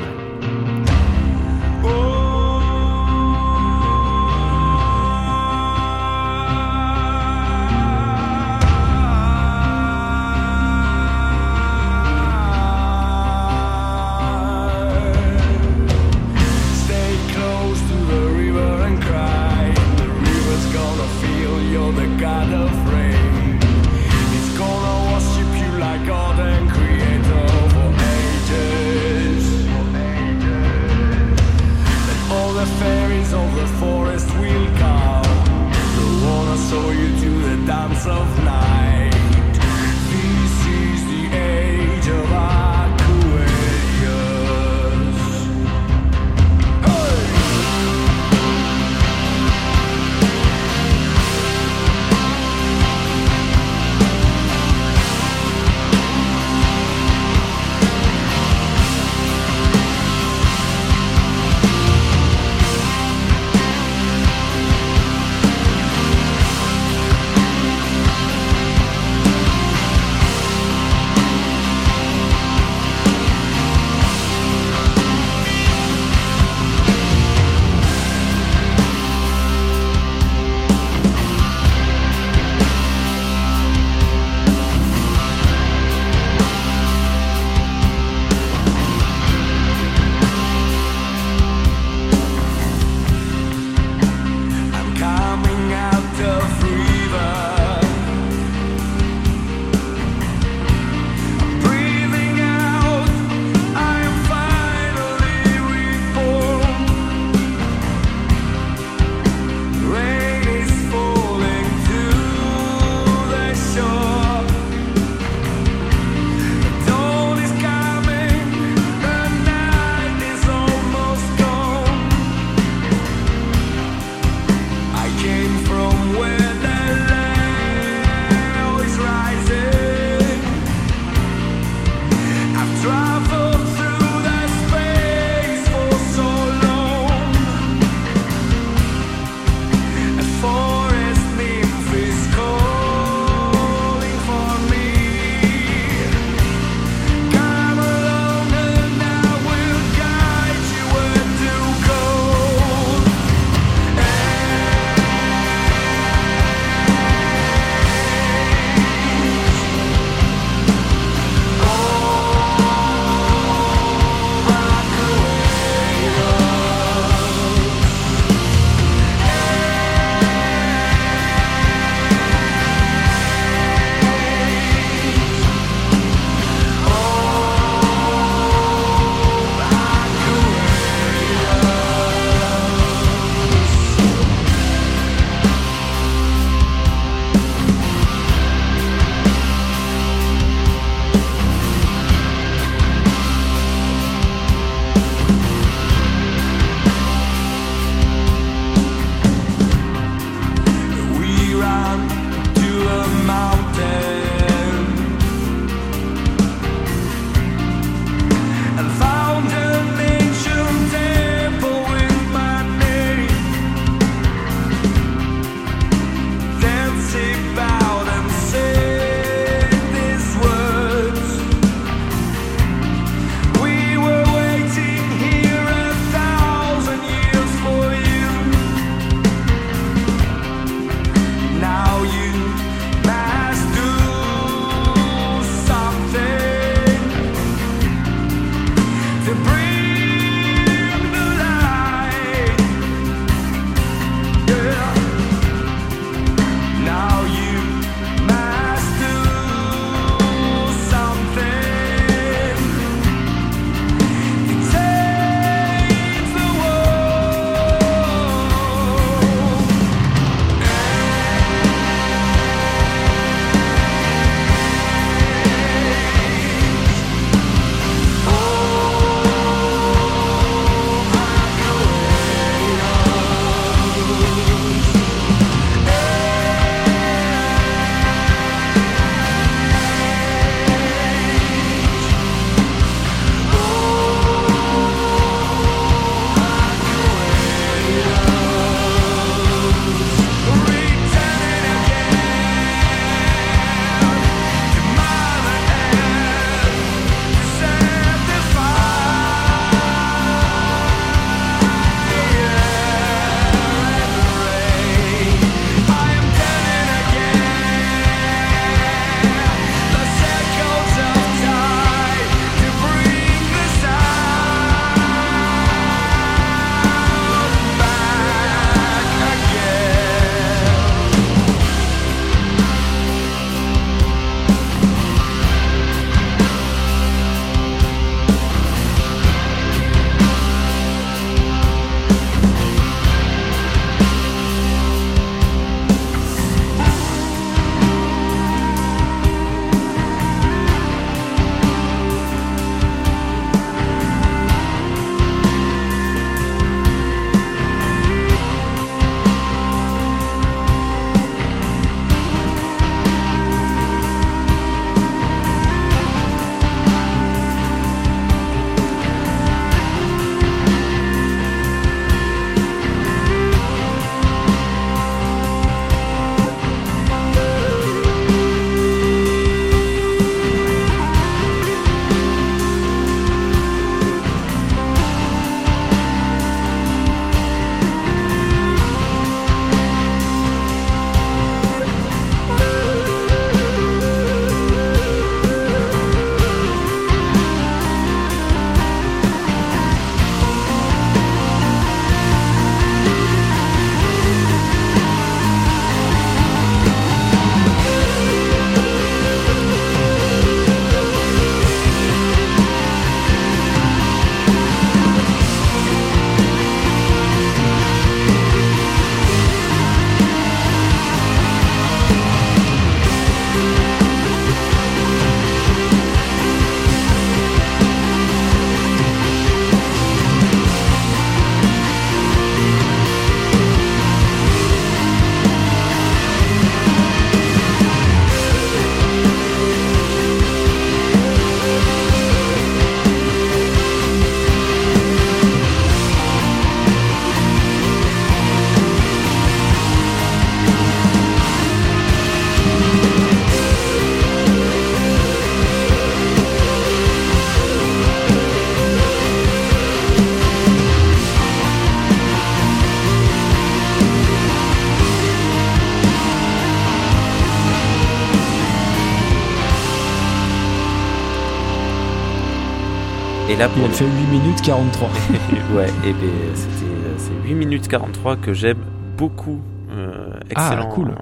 Et pour elle fait 8 minutes 43. ouais, et ben c'était c'est 8 minutes 43 que j'aime beaucoup. Euh, excellent, Ah, cool.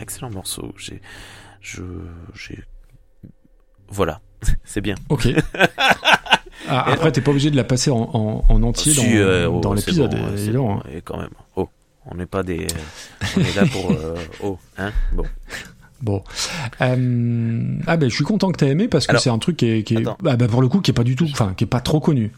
excellent morceau. J'ai, je, j'ai, voilà, c'est bien. Ok. Ah, après, t'es pas obligé de la passer en, en, en entier Si, dans, euh, oh, dans l'épisode, bon, c'est évidemment. bon, et quand même. Oh, on n'est pas des, on est là pour, euh, oh, hein, bon. Bon. Euh, ah ben, je suis content que t'aies aimé parce que c'est un truc qui est, qui est attends. ah, bah, pour le coup, qui est pas du tout, enfin, qui est pas trop connu.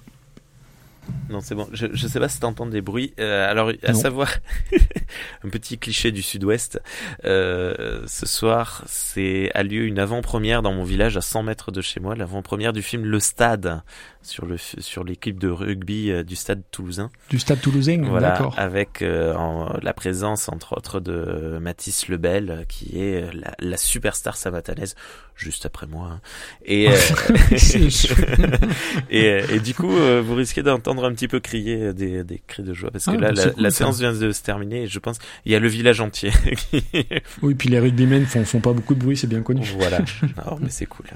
Non, c'est bon. Je, je sais pas si t'entends des bruits. Euh, alors, à Non. savoir, un petit cliché du Sud-Ouest. Euh, ce soir, c'est a lieu une avant-première dans mon village à 100 mètres de chez moi, l'avant-première du film Le Stade sur le sur l'équipe de rugby euh, du Stade Toulousain. Du stade toulousain, Voilà, d'accord. avec euh, en- la présence entre autres de Mathis Lebel, euh, qui est euh, la, la superstar sabatanaise, juste après moi. hein. Et euh, et, et du coup, euh, vous risquez d'entendre un petit peu crier des, des cris de joie parce que Ah, là, bah, la, cool, séance vient de se terminer et je pense il y a le village entier. qui- Oui, puis les rugbymen font, font pas beaucoup de bruit, c'est bien connu. voilà. Non, mais c'est cool.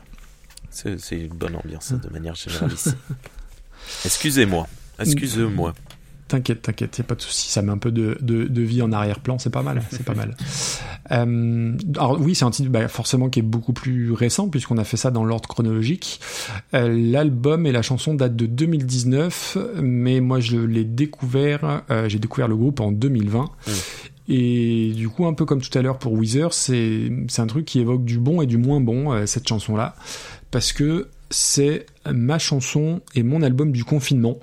C'est une bonne ambiance de manière générale ici. Excusez-moi. Excusez-moi. T'inquiète, t'inquiète, pas de souci. Ça met un peu de, de, de vie en arrière-plan, c'est pas mal, c'est pas mal. Euh, alors oui, c'est un titre bah, forcément qui est beaucoup plus récent puisqu'on a fait ça dans l'ordre chronologique. Euh, L'album et la chanson datent de 2019, mais moi je l'ai découvert, euh, j'ai découvert le groupe en 2020. Et du coup, un peu comme tout à l'heure pour Weezer, c'est un truc qui évoque du bon et du moins bon, cette chanson-là, parce que c'est ma chanson et mon album du confinement.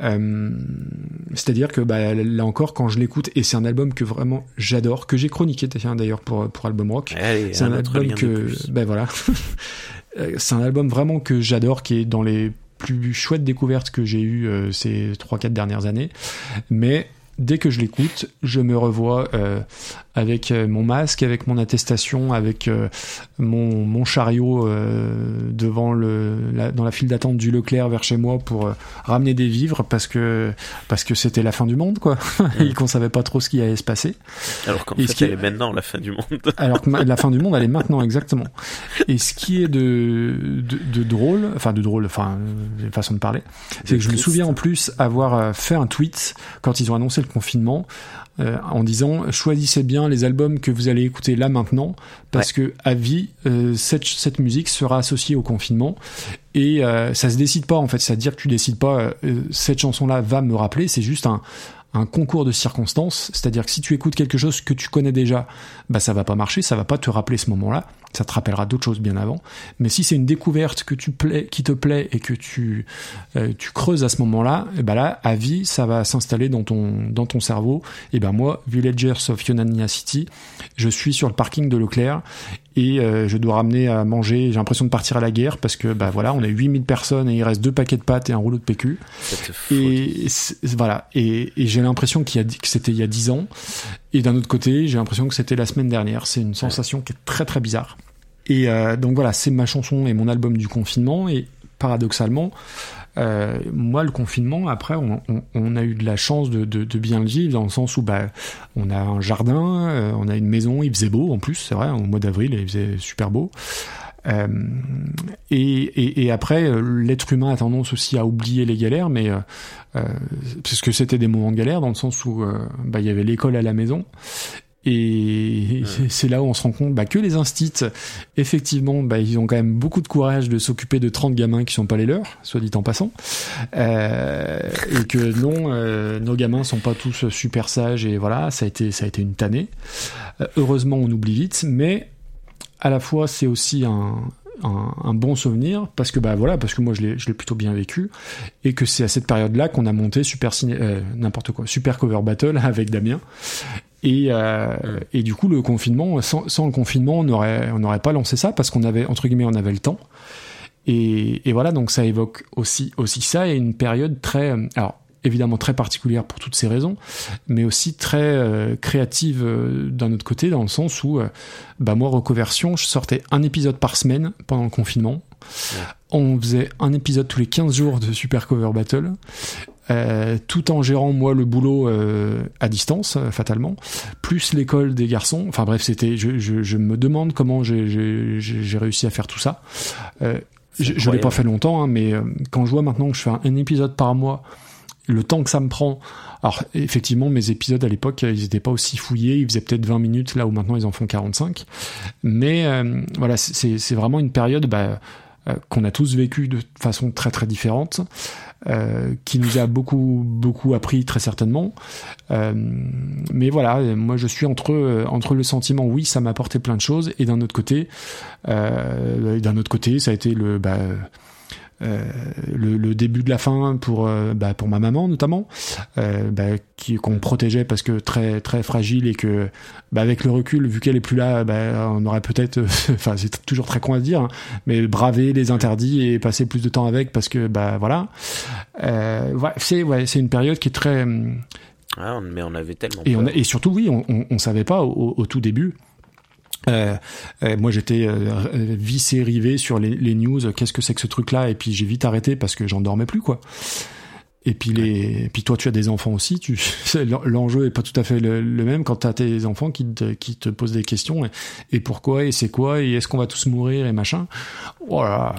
Euh, C'est-à-dire que bah, là encore, quand je l'écoute, et c'est un album que vraiment j'adore, que j'ai chroniqué d'ailleurs pour, pour Album Rock, c'est un, album que ben voilà. Euh, c'est un album vraiment que j'adore qui est dans les plus chouettes découvertes que j'ai eues euh, ces 3-4 dernières années. Mais dès que je l'écoute je me revois euh, avec euh, mon masque avec mon attestation avec euh, mon, mon chariot euh, devant le la- dans la file d'attente du Leclerc vers chez moi pour ramener des vivres parce que parce que c'était la fin du monde quoi et qu'on savait pas trop ce qui allait se passer Alors qu'en Et ce fait, qui elle est- est maintenant la fin du monde. alors que ma- la fin du monde, elle est maintenant exactement. Et ce qui est de, de, de drôle, enfin de drôle, enfin euh, façon de parler, c'est que je me souviens en plus avoir fait un tweet quand ils ont annoncé le confinement euh, en disant choisissez bien les albums que vous allez écouter là maintenant parce que à vie euh, cette, cette musique sera associée au confinement. Et euh, ça se décide pas en fait, c'est-à-dire que tu décides pas cette chanson là va me rappeler, c'est juste un un concours de circonstances, c'est-à-dire que si tu écoutes quelque chose que tu connais déjà, bah ça va pas marcher, ça va pas te rappeler ce moment-là, ça te rappellera d'autres choses bien avant. Mais si c'est une découverte que tu plais, qui te plaît et que tu euh, creuses à ce moment-là, bah là à vie ça va s'installer dans ton cerveau. Et ben moi, Villagers of Yonania City, je suis sur le parking de Leclerc et euh, je dois ramener à manger. J'ai l'impression de partir à la guerre parce que bah voilà, on est 8000 personnes et il reste deux paquets de pâtes et un rouleau de PQ. Et voilà. Et, et j'ai l'impression qu'il y a, que c'était il y a 10 ans. Et d'un autre côté, j'ai l'impression que c'était la semaine dernière. C'est une sensation qui est très très bizarre. Et euh, donc voilà, c'est ma chanson et mon album du confinement. Et paradoxalement, euh, moi, le confinement, après, on, on- on a eu de la chance de, de- de bien le vivre dans le sens où bah, on a un jardin, euh, on a une maison, il faisait beau en plus, c'est vrai, au mois d'avril, il faisait super beau. Euh, et, et, et après, euh, l'être humain a tendance aussi à oublier les galères, mais euh, euh, parce que c'était des moments de galère dans le sens où euh, bah, il y avait l'école à la maison. Et c'est- c'est là où on se rend compte bah, que les instits, effectivement, bah, ils ont quand même beaucoup de courage de s'occuper de 30 gamins qui sont pas les leurs, soit dit en passant. Euh, et que non, euh, nos gamins sont pas tous super sages et voilà, ça a été, ça a été une tannée. Euh, heureusement, on oublie vite, mais à la fois, c'est aussi un, un, un bon souvenir parce que bah voilà parce que moi je l'ai plutôt bien vécu et que c'est à cette période là qu'on a monté super n'importe quoi super cover battle avec Damien et euh, et du coup le confinement sans, sans le confinement on aurait on n'aurait pas lancé ça parce qu'on avait entre guillemets on avait le temps. Et, et voilà donc ça évoque aussi aussi ça. Et une période très euh, alors évidemment très particulière pour toutes ces raisons, mais aussi très euh, créative euh, d'un autre côté, dans le sens où, euh, bah moi, Reconversion, je sortais un épisode par semaine pendant le confinement. On faisait un épisode tous les 15 jours de Super Cover Battle, euh, tout en gérant, moi, le boulot euh, à distance, euh, fatalement, plus l'école des garçons. Enfin bref, c'était, je, je, je me demande comment j'ai- réussi à faire tout ça. Euh, je, je l'ai pas fait longtemps, hein, mais quand je vois maintenant que je fais un, un épisode par mois, le temps que ça me prend. Alors effectivement, mes épisodes à l'époque, ils étaient pas aussi fouillés, ils faisaient peut-être 20 minutes là où maintenant ils en font 45. Mais voilà, c'est c'est vraiment une période bah, euh, qu'on a tous vécu de façon très très différente, euh, qui nous a beaucoup beaucoup appris très certainement. Euh, mais voilà, moi je suis entre entre le sentiment oui ça m'a apporté plein de choses et d'un autre côté d'un autre côté ça a été le bah, le, le début de la fin pour euh, bah, pour ma maman notamment euh, bah, qui qu'on protégeait parce que très très fragile et que bah, avec le recul vu qu'elle est plus là on aurait peut-être enfin c'est toujours très con à dire hein, mais braver les interdits et passer plus de temps avec parce que bah voilà euh, ouais, c'est ouais c'est une période qui est très hum, Ah, mais on avait tellement et, on, peur. et surtout, oui, on, on, on savait pas au, au tout début. Euh, euh, moi, j'étais euh, vissé, rivé sur les, les news. Qu'est-ce que c'est que ce truc-là? Et puis j'ai vite arrêté parce que j'en dormais plus, quoi. Et puis les, et puis toi, tu as des enfants aussi. Tu, l'enjeu est pas tout à fait le, le même quand tu as tes enfants qui te, qui te posent des questions. Et, et pourquoi Et c'est quoi Et est-ce qu'on va tous mourir Et machin. Voilà.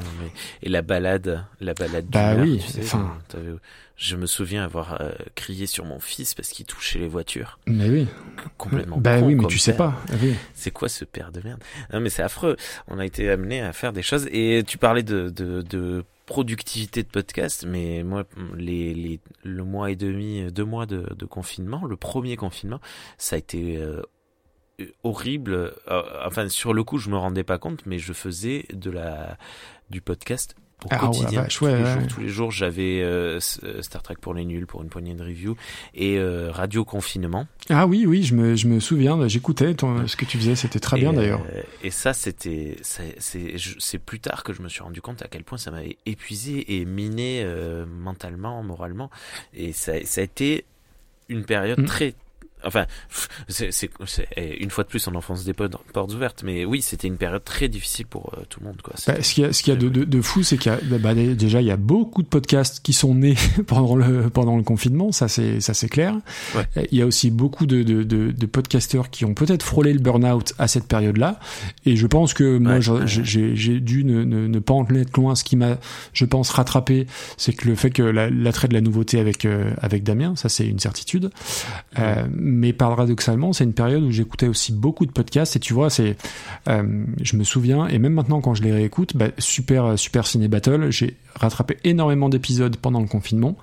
Et la balade, la balade Bah d'humeur, oui, tu sais, enfin- Je me souviens avoir euh, crié sur mon fils parce qu'il touchait les voitures. Mais oui. Complètement. Bah oui, mais tu sais pas. Oui. C'est quoi ce père de merde? Non mais c'est affreux. On a été amené à faire des choses et tu parlais de, de, de productivité de podcast, mais moi les, le mois et demi, deux mois de, de confinement, le premier confinement, ça a été euh, horrible. Euh, enfin sur le coup je me rendais pas compte, mais je faisais de la du podcast au Ah ouais, quotidien. tous, ouais, les ouais. jours, tous les jours j'avais euh, euh, Star Trek pour les nuls pour une poignée de review et euh, Radio Confinement. Ah oui, oui, je me, je me souviens. J'écoutais ton- ce que tu faisais. C'était très Et, bien d'ailleurs. et ça, c'était, c'est, plus tard que je me suis rendu compte à quel point ça m'avait épuisé et miné mentalement, moralement. Et ça, ça a été une période Mm. très, enfin, c'est, c'est, c'est- eh, une fois de plus, on enfonce des portes, portes ouvertes. Mais oui, c'était une période très difficile pour euh, tout le monde, quoi. Bah, ce qu'il y a, ce qu'il y a de, de, de fou, c'est qu'il y a bah, dé- déjà il y a beaucoup de podcasts qui sont nés pendant le pendant le confinement, ça c'est ça c'est clair. Ouais. Il y a aussi beaucoup de, de, de, de podcasteurs qui ont peut-être frôlé le burn-out à cette période-là. Et je pense que moi Ouais, j'ai- ouais. j'ai j'ai dû ne, ne, ne pas en être loin. Ce qui m'a, je pense, rattrapé, c'est que le fait que la- l'attrait de la nouveauté avec euh, avec Damien, ça c'est une certitude. Euh, mais paradoxalement, c'est une période où j'écoutais aussi beaucoup de podcasts et tu vois, c'est, euh, je me souviens et même maintenant quand je les réécoute, bah, super super ciné battle, j'ai rattrapé énormément d'épisodes pendant le confinement.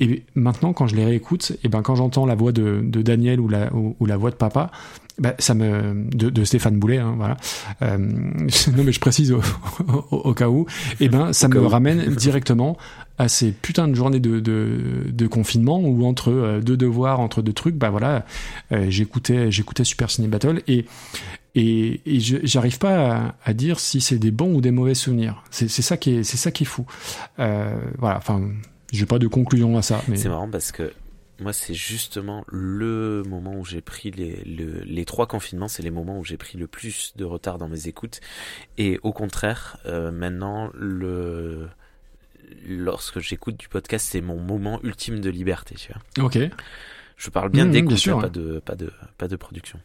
Et maintenant, quand je les réécoute, et ben quand j'entends la voix de, de Daniel ou la ou, ou la voix de papa, bah, ça me de, de Stéphane Boulet, hein, voilà. Euh, non mais je précise au, au, au cas où. Et ben ça me ramène directement à ces putains de journées de, de, de confinement où entre euh, deux devoirs, entre deux trucs, bah voilà, euh, j'écoutais j'écoutais Super Ciné Battle et et, et j'arrive pas à, dire si c'est des bons ou des mauvais souvenirs. C'est ça qui est c'est ça qui est fou. Euh, voilà, enfin, j'ai pas de conclusion à ça, mais C'est marrant parce que moi, c'est justement le moment où j'ai pris les, le- les trois confinements, c'est les moments où j'ai pris le plus de retard dans mes écoutes. Et au contraire, euh, maintenant, le lorsque j'écoute du podcast, c'est mon moment ultime de liberté. Tu vois. ok. Je parle bien Mhm, d'écoute, hein, pas de pas de pas de production.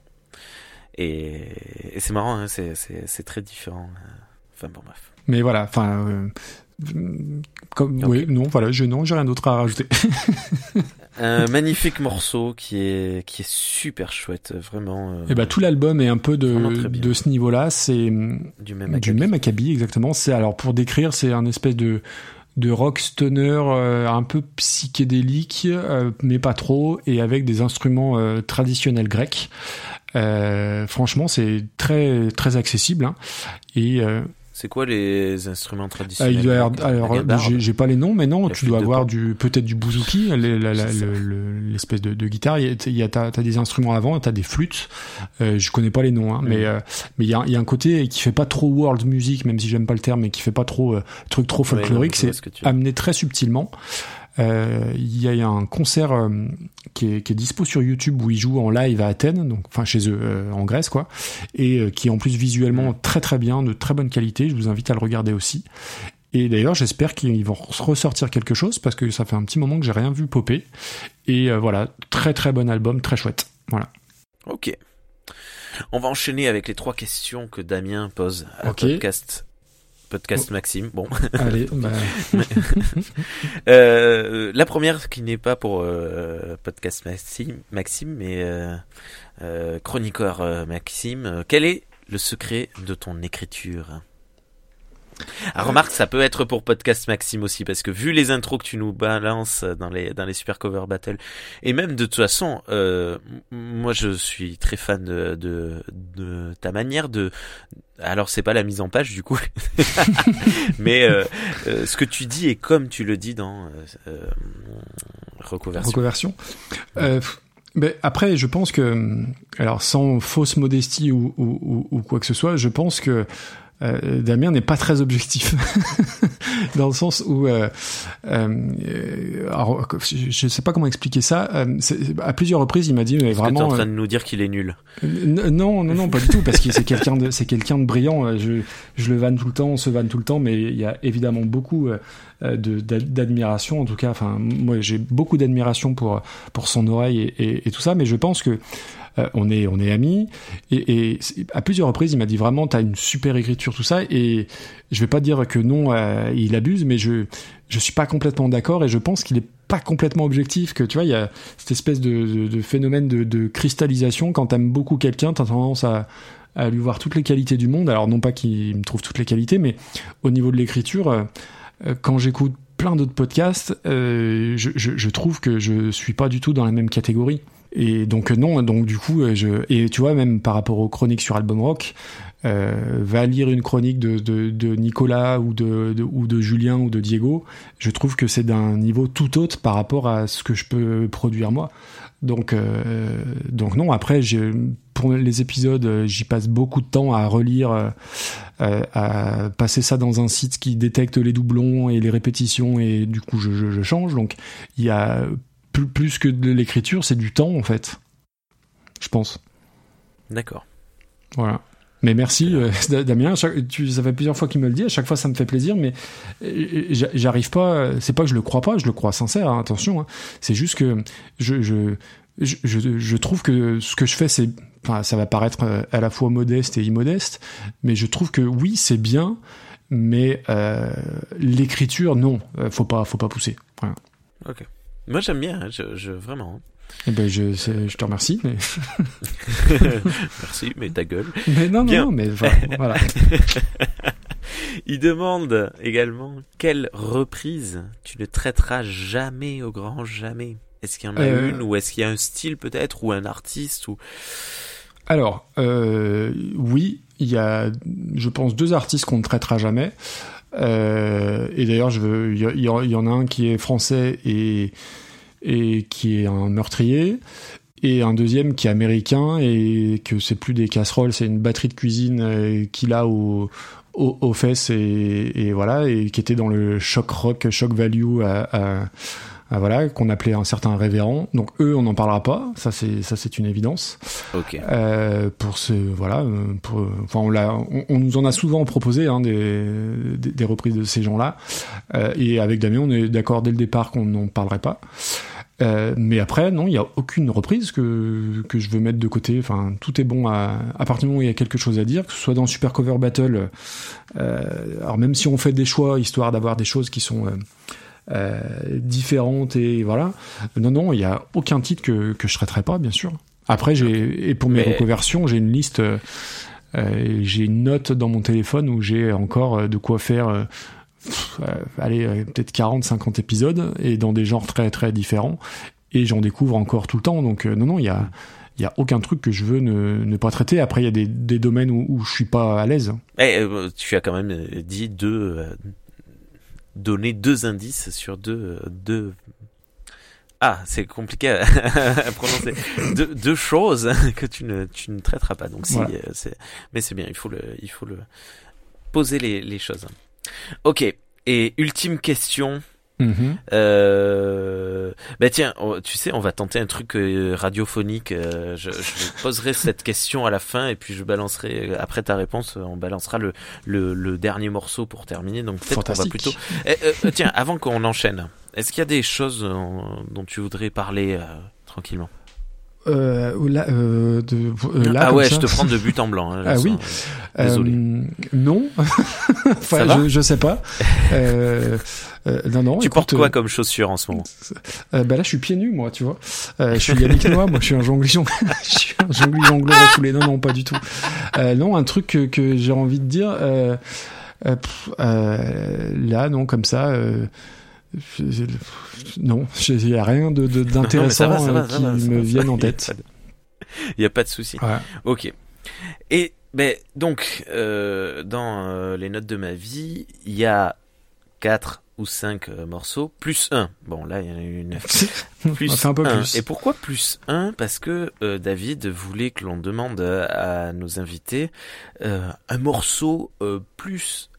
Et, et c'est marrant, hein, c'est très différent. Enfin bon bref. Mais voilà, enfin, euh, comme, oui, non, voilà, je non, j'ai rien d'autre à rajouter. Un magnifique morceau qui est qui est super chouette, vraiment. euh, Et bah tout l'album est un peu de de ce niveau-là. C'est du même du acabit. même acabit exactement. C'est alors pour décrire, c'est un espèce de de rock stoner euh, un peu psychédélique, euh, mais pas trop, et avec des instruments euh, traditionnels grecs. Franchement, c'est très très accessible. Hein. Et C'est quoi les instruments ah, traditionnels il doit avoir- La alors, j'ai pas les noms, mais non, tu dois avoir du peut-être du bouzouki, l'espèce de, de guitare. Il y a, il t'as, des instruments avant, t'as des flûtes. Euh, je connais pas les noms, hein, Mm. mais euh, mais il y a, il y a un côté qui fait pas trop world music, même si j'aime pas le terme, mais qui fait pas trop euh, truc trop folklorique. c'est ce amené très subtilement. Euh, Il y, a, un concert euh, qui, est, qui est dispo sur YouTube où ils jouent en live à Athènes, donc enfin chez eux euh, en Grèce quoi, et qui est en plus visuellement très très bien, de très bonne qualité. Je vous invite à le regarder aussi. Et d'ailleurs, j'espère qu'ils vont ressortir quelque chose parce que ça fait un petit moment que j'ai rien vu popper. Et euh, voilà, très très bon album, très chouette. Voilà. Ok. On va enchaîner avec les trois questions que Damien pose à Ok. podcast podcast Maxime. Bon. Allez, bah, Euh, la première qui n'est pas pour euh, podcast Maxime, Maxime mais euh, euh, chroniqueur Maxime. Quel est le secret de ton écriture? Ah, remarque, ça peut être pour podcast Maxime aussi, parce que vu les intros que tu nous balances dans les dans les super cover battle, et même de toute façon, euh, moi je suis très fan de, ta manière de. Alors c'est pas la mise en page du coup, mais euh, euh, ce que tu dis est comme tu le dis dans reconversion. reconversion. Mais après, je pense que, alors sans fausse modestie ou, ou quoi que ce soit, je pense que euh, Damien n'est pas très objectif dans le sens où, euh, euh, alors, je ne sais pas comment expliquer ça. Euh, à plusieurs reprises, il m'a dit mais Est-ce que vraiment. en train euh, de nous dire qu'il est nul N- Non, non, non, pas du tout, parce que c'est quelqu'un de, c'est quelqu'un de brillant. euh, Je, je le vanne tout le temps, on se vanne tout le temps, mais il y a évidemment beaucoup euh, d'admiration. En tout cas, enfin, moi, j'ai beaucoup d'admiration pour pour son oreille et, tout ça, mais je pense que euh, on est on est amis et, à plusieurs reprises, il m'a dit vraiment, t'as une super écriture, tout ça, et je vais pas dire que non, euh, il abuse, mais je je suis pas complètement d'accord et je pense qu'il est pas complètement objectif que tu vois il y a cette espèce de, phénomène de, cristallisation quand t'aimes beaucoup quelqu'un t'as tendance à, à lui voir toutes les qualités du monde alors non pas qu'il me trouve toutes les qualités mais au niveau de l'écriture quand j'écoute plein d'autres podcasts euh, je, trouve que je suis pas du tout dans la même catégorie et donc euh, non donc du coup euh, et tu vois même par rapport aux chroniques sur album rock euh, va lire une chronique de, Nicolas ou de, ou de Julien ou de Diego, je trouve que c'est d'un niveau tout autre par rapport à ce que je peux produire moi. Donc, euh, donc non. Après, pour les épisodes, euh, j'y passe beaucoup de temps à relire, euh, euh, à passer ça dans un site qui détecte les doublons et les répétitions et du coup je, je, je change. Donc il y a plus, plus que de l'écriture, c'est du temps en fait. Je pense. D'accord. Voilà. Mais merci euh, Damien. Chaque- tu, ça fait plusieurs fois qu'il me le dit. À chaque fois, ça me fait plaisir. Mais j'a- j'arrive pas. C'est pas que je le crois pas. Je le crois sincère. hein, attention. hein. C'est juste que je, je- je trouve que ce que je fais, c'est. Enfin, ça va paraître euh, à la fois modeste et immodeste, mais je trouve que oui, c'est bien. Mais euh, l'écriture, non, Euh, faut pas, faut pas pousser. Voilà. Ok. Moi j'aime bien, hein, je, je vraiment. Eh ben, je, te remercie. Mais, Merci, mais ta gueule. mais non, non, Bien. non, mais voilà. voilà. Il demande également quelle reprise tu ne traiteras jamais au grand jamais? Est-ce qu'il y en a Euh. une ou est-ce qu'il y a un style peut-être ou un artiste ou Alors, euh, oui, il y a, je pense, deux artistes qu'on ne traitera jamais. Euh, et d'ailleurs, je veux, il y, y y en a un qui est français et, et qui est un meurtrier, et un deuxième qui est américain et que c'est plus des casseroles, c'est une batterie de cuisine euh, qu'il a au, au- aux fesses et, voilà, et qui était dans le choc rock, choc value à- à voilà, qu'on appelait un certain révérend. Donc eux, on n'en parlera pas, ça c'est ça c'est une évidence. Ok. Euh, pour ce voilà pour, enfin on l'a on, on nous en a souvent proposé hein, des, des des reprises de ces gens-là Euh, et avec Damien on est d'accord dès le départ qu'on n'en parlerait pas Euh, mais après non il y a aucune reprise que que je veux mettre de côté enfin tout est bon à à partir du moment où il y a quelque chose à dire que ce soit dans Super Cover Battle alors même si on fait des choix histoire d'avoir des choses qui sont euh, différentes et voilà non non il y a aucun titre que que je traiterai pas bien sûr après, j'ai et pour mes Mais- reconversions, j'ai une liste, euh, euh, j'ai une note dans mon téléphone où j'ai encore euh, de quoi faire, euh, pff, allez, peut-être 40, 50 épisodes et dans des genres très très différents. Et j'en découvre encore tout le temps. Donc non, non, il y a, il y a aucun truc que je veux ne, ne pas traiter. Après, il y a des, des domaines où, où je suis pas à l'aise. Eh, euh, tu as quand même dit deux, donné deux indices sur deux, euh, deux. Ah, c'est compliqué à, à prononcer. deux, deux choses que tu ne, tu ne traiteras pas. Donc si, Voilà. euh, c'est, mais c'est bien. Il faut le, il faut le poser les, les choses. Ok. Et ultime question. Euh... Bah tiens, tu sais, on va tenter un truc euh, radiophonique. euh, je, je poserai cette question à la fin et puis je balancerai après ta réponse. On balancera le, le, le dernier morceau pour terminer. Donc peut-être qu'on va Fantastique. plutôt. Eh, euh, tiens, avant qu'on enchaîne, est-ce qu'il y a des choses dont tu voudrais parler euh, tranquillement? Euh, là, euh, de, euh, là, ah ouais, ça. je te prends de but en blanc. hein, Ah oui. sens. Désolé. Euh, non. enfin, je, je sais pas. Euh, euh, non, non. tu écoute, portes quoi euh, comme chaussure en ce moment? euh, bah là, je suis pieds nus, moi, tu vois. Euh, je suis Yannick Noah, moi, je suis un jongli jong- je suis un jongleur refoulé. Non, non, pas du tout. Euh, non, un truc que, que j'ai envie de dire. Euh, euh, pff, euh, là, non, comme ça. Euh, non, il y a rien de de- d'intéressant va, va, euh, ça qui va, me va. vienne en tête. de- Il n'y a pas de souci. Ouais. Ok. Et ben donc euh, dans euh, les notes de ma vie, il y a quatre ou cinq euh, morceaux plus un. Bon là il y en a une plus un peu un. plus. Et pourquoi plus un? Parce que euh, David voulait que l'on demande à, à nos invités euh, un morceau euh, plus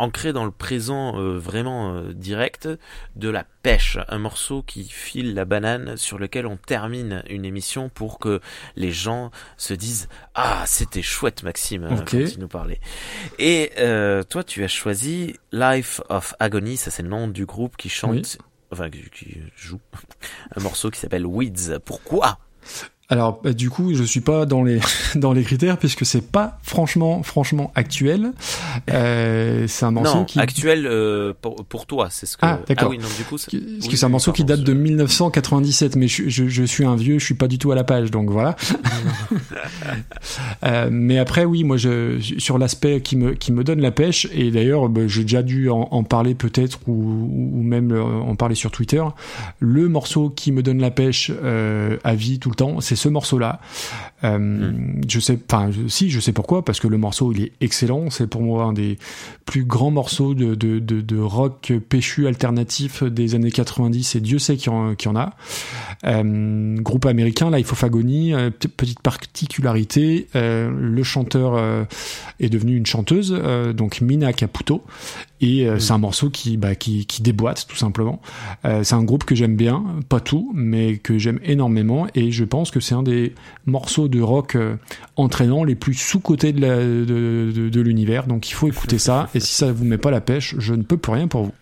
ancré dans le présent euh, vraiment euh, direct de la pêche, un morceau qui file la banane sur lequel on termine une émission pour que les gens se disent ah c'était chouette Maxime hein, Ok. quand il nous parlait. Et euh, toi tu as choisi Life of Agony, ça c'est le nom du groupe qui chante, Oui. enfin qui joue un morceau qui s'appelle Weeds. Pourquoi? Alors bah, du coup, je suis pas dans les dans les critères puisque c'est pas franchement franchement actuel. Euh, c'est un morceau Non, qui actuel euh, pour, pour toi, c'est ce que. Ah, d'accord. oui, non, du coup, c'est- Parce oui, que c'est un morceau qui date de je- 1997, mais je, je, je suis un vieux, je suis pas du tout à la page, donc voilà. Euh, mais après, oui, moi, je, sur l'aspect qui me, qui me donne la pêche, et d'ailleurs, bah, j'ai déjà dû en, en parler peut-être, ou, ou même en parler sur Twitter, le morceau qui me donne la pêche à vie tout le temps, c'est ce morceau-là. Euh, Hmm. Je sais, enfin, si, je sais pourquoi, parce que le morceau, il est excellent, c'est pour moi un des plus grands morceaux de, de, de, de rock péchu alternatif des années 90 et Dieu sait qu'il y y en a. Euh, groupe américain, Life of Agony, euh, petite particularité, euh, le chanteur est devenu une chanteuse, donc Mina Caputo, et euh, c'est un morceau qui, bah, qui, qui déboîte tout simplement. Euh, c'est un groupe que j'aime bien, pas tout, mais que j'aime énormément, et je pense que c'est un des morceaux de rock euh, entraînants les plus sous-cotés de, la- de, de, de l'univers, donc il faut écouter ça, et si ça vous met pas la pêche, je ne peux plus rien pour vous.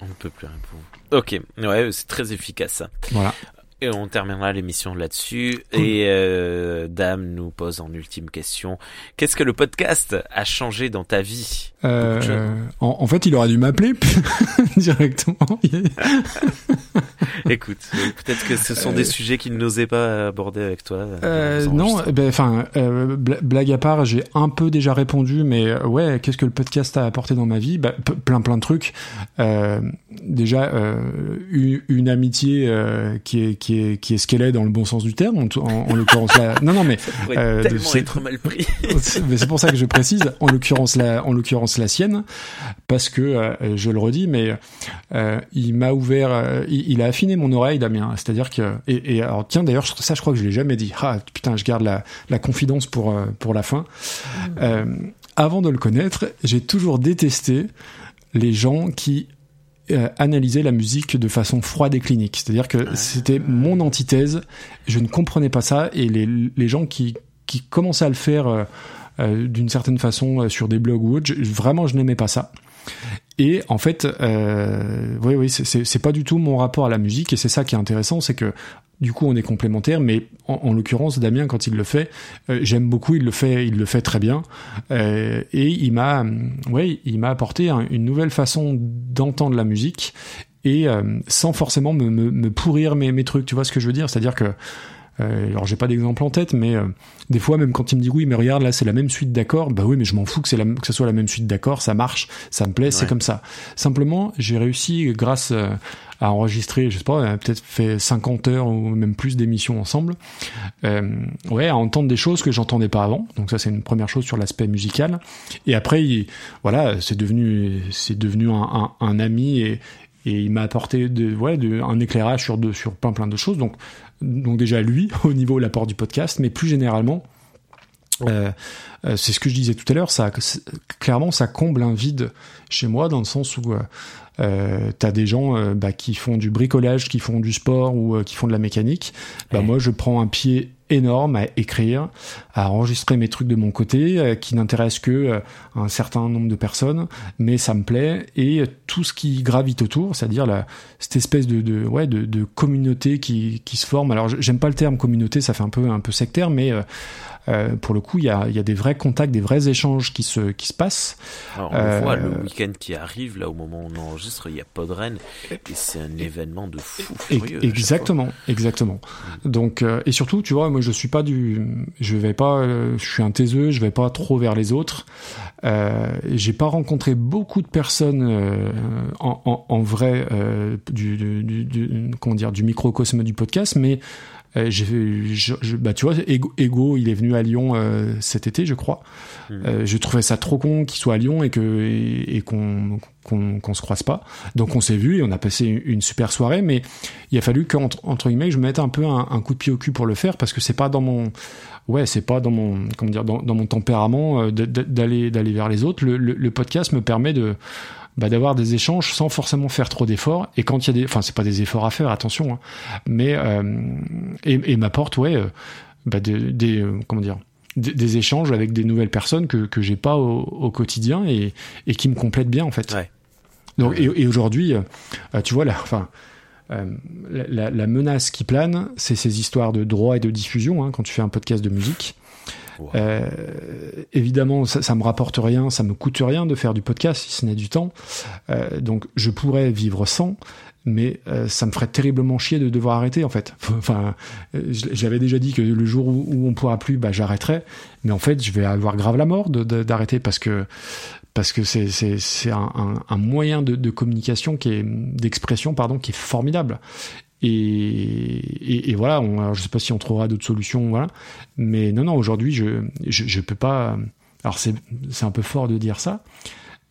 On ne peut plus rien pour vous. Ok, ouais, c'est très efficace ça. Voilà. Et on terminera l'émission là-dessus. Et euh, Dame nous pose en ultime question qu'est-ce que le podcast a changé dans ta vie? Euh, en, en fait, il aurait dû m'appeler directement. Écoute, euh, peut-être que ce sont des sujets qu'il n'osait pas aborder avec toi. Euh, non, enregistrements. ben, enfin, euh, bla- blague à part, j'ai un peu déjà répondu, mais euh, ouais, qu'est-ce que le podcast a apporté dans ma vie? Bah, Plein, plein de trucs. Euh, déjà, euh, une, une amitié euh, qui est qui est qui est ce qu'elle est dans le bon sens du terme. En, en, en l'occurrence là, non, non, mais euh, c'est- être mal pris. mais c'est pour ça que je précise, en l'occurrence la, en l'occurrence la sienne, parce que euh, je le redis, mais euh, il m'a ouvert, euh, il, il a affiné mon oreille, Damien. C'est-à-dire que, et, et alors tiens d'ailleurs ça je crois que je l'ai jamais dit. Ah putain, je garde la, la confidence pour pour la fin. Euh, avant de le connaître, j'ai toujours détesté les gens qui euh, analysaient la musique de façon froide et clinique. C'est-à-dire que c'était mon antithèse. Je ne comprenais pas ça et les, les gens qui qui commençaient à le faire euh, d'une certaine façon euh, sur des blogs ou autres, je- vraiment je n'aimais pas ça. Et en fait, euh, oui, oui, c'est- pas du tout mon rapport à la musique, et c'est ça qui est intéressant, c'est que du coup on est complémentaires, mais en, en l'occurrence Damien quand il le fait, euh, j'aime beaucoup, il le fait, il le fait très bien, euh, et il m'a, hum, ouais, il m'a apporté un- une nouvelle façon d'entendre la musique et euh, sans forcément me, me, me pourrir mes, mes trucs, tu vois ce que je veux dire, c'est-à-dire que euh, alors j'ai pas d'exemple en tête, mais euh, des fois même quand il me dit oui mais regarde là c'est la même suite d'accords, bah oui mais je m'en fous que c'est la, que ce soit la même suite d'accords, ça marche, ça me plaît, c'est comme ça. Simplement j'ai réussi grâce euh, à enregistrer, je sais pas, a peut-être fait 50 heures ou même plus d'émissions ensemble, euh, ouais à entendre des choses que j'entendais pas avant. Donc ça c'est une première chose sur l'aspect musical. Et après il, voilà c'est devenu c'est devenu un, un, un ami et et il m'a apporté de, ouais, de, un éclairage sur, de, sur plein plein de choses. Donc, donc déjà lui au niveau de l'apport du podcast, mais plus généralement, euh, euh, c'est ce que je disais tout à l'heure. Ça, clairement, ça comble un vide chez moi dans le sens où euh, euh, t'as des gens bah, qui font du bricolage, qui font du sport ou qui font de la mécanique. Bah, Ouais. Moi, je prends un pied énorme à écrire, à enregistrer mes trucs de mon côté, euh, qui n'intéressent que euh, un certain nombre de personnes, mais ça me plaît et euh, tout ce qui gravite autour, c'est-à-dire cette espèce de, ouais de, communauté qui, qui se forme. Alors, j'aime pas le terme communauté, ça fait un peu un peu sectaire, mais euh, euh, pour le coup, il y a, y a des vrais contacts, des vrais échanges qui se qui se passent. Alors, on Euh, voit le week-end qui arrive, là, au moment où on enregistre, il y a Podren, et c'est un événement de fou furieux. exactement, exactement. Donc euh, et surtout, tu vois, moi je suis pas du, je vais pas, euh, je suis un taiseux, je vais pas trop vers les autres. Euh, J'ai pas rencontré beaucoup de personnes euh, en, en, en vrai euh, du, du, du, du- comment dire du microcosme du podcast, mais euh, j'ai, je, je- bah tu vois, Ego, Ego, il est venu à Lyon euh, cet été, je crois. Mhm. Euh, je trouvais ça trop con qu'il soit à Lyon et que et, et qu'on qu'on qu'on se croise pas. Donc on s'est vu et on a passé une, super soirée, mais il a fallu qu'entre entre guillemets je me mette un peu un, un coup de pied au cul pour le faire parce que c'est pas dans mon ouais c'est pas dans mon comment dire dans, dans mon tempérament euh, d'aller d'aller vers les autres. Le, le, le podcast me permet de bah, d'avoir des échanges sans forcément faire trop d'efforts et quand il y a des enfin c'est pas des efforts à faire attention hein, mais euh, et, et m'apporte ouais euh, bah, des, des euh, comment dire des, des échanges avec des nouvelles personnes que que j'ai pas au, au quotidien et et qui me complètent bien en fait Ouais. donc et, et aujourd'hui euh, tu vois là enfin euh, la, la- la menace qui plane, c'est ces histoires de droit et de diffusion hein, quand tu fais un podcast de musique. Euh, évidemment, ça, ça me rapporte rien, ça me coûte rien de faire du podcast si ce n'est du temps. Euh, donc, je pourrais vivre sans, mais euh, ça me ferait terriblement chier de devoir arrêter en fait. Enfin, euh, j'avais déjà dit que le jour où, où on pourra plus, bah, j'arrêterai. Mais en fait, je vais avoir grave la mort d'arrêter parce que parce que c'est c'est c'est un, un, un moyen de, de communication qui est d'expression pardon qui est formidable. Et, voilà, on, alors je sais pas si on trouvera d'autres solutions, voilà. Mais non, non, aujourd'hui, je, je, je peux pas. Alors c'est, un peu fort de dire ça,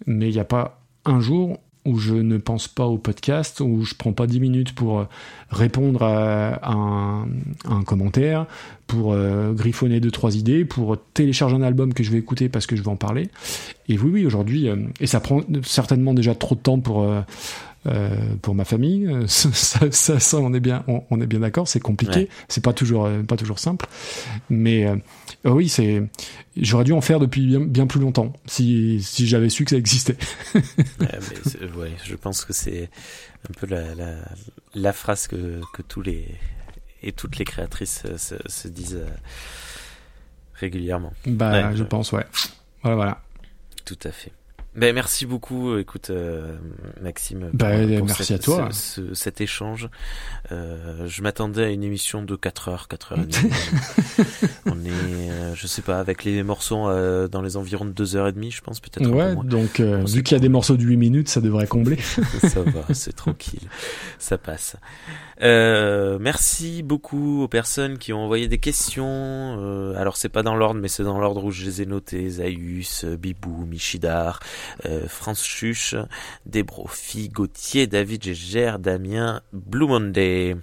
mais il n'y a pas un jour où je ne pense pas au podcast, où je prends pas 10 minutes pour euh, répondre à un, commentaire, pour euh, griffonner deux trois idées, pour télécharger un album que je vais écouter parce que je vais en parler. Et oui, oui, aujourd'hui, euh, et ça prend certainement déjà trop de temps pour euh, pour ma famille. Euh, Ça, ça, ça, on est bien, on, on est bien d'accord. C'est compliqué. Ouais. C'est pas toujours, euh, pas toujours simple. Mais euh, oui, c'est. J'aurais dû en faire depuis bien, bien plus longtemps si si j'avais su que ça existait. Ouais, mais c'est- ouais, je pense que c'est un peu la, la, la phrase que, que tous les et toutes les créatrices se, se disent régulièrement. Bah, Ouais, je pense, ouais. Voilà, voilà. Tout à fait. Ben, merci beaucoup, écoute, euh, Maxime. Bah, pour- pour merci cette- à toi. ce- ce- cet échange. Euh, je m'attendais à une émission de 4 heures, 4 heures et demie. On est, euh, je sais pas, avec les morceaux euh, dans les environs de 2 heures et demie, je pense, peut-être Ouais, donc euh, vu qu'il y a des morceaux de 8 minutes, ça devrait combler. ça va, c'est tranquille, ça passe. Euh, merci beaucoup aux personnes qui ont envoyé des questions. Euh, alors c'est pas dans l'ordre, mais c'est dans l'ordre où je les ai notés. Zaius, euh, Bibou, Michidar, euh, France Chuche, Débrofi, Gauthier, David Gégère, Damien, Blue Monday.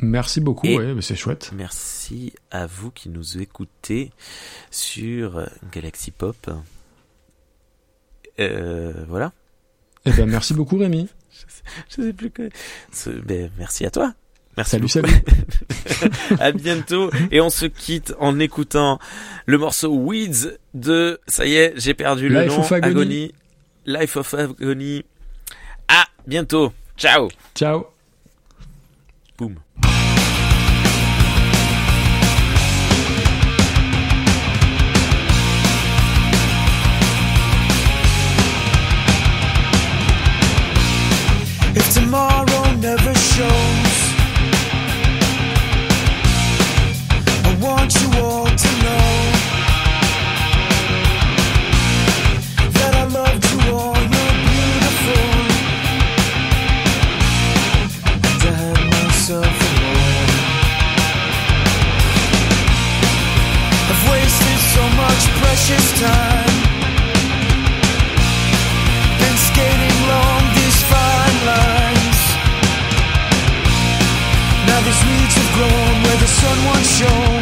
Merci beaucoup, Et- ouais, mais c'est chouette. Merci à vous qui nous écoutez sur Galaxy Pop. Euh, voilà. Eh ben, merci beaucoup, Rémi. Je sais plus que. Ben, merci à toi. Merci Salut, beaucoup. salut. à bientôt. Et on se quitte en écoutant le morceau Weeds de. Ça y est, j'ai perdu le Life nom. of Agony. Life of Agony. À bientôt. Ciao. Ciao. Boum. If tomorrow never shows, want you all to know that I loved you all. You're beautiful. And I had myself alone. I've wasted so much precious time. Been skating along these fine lines. Now these weeds have grown where the sun once shone.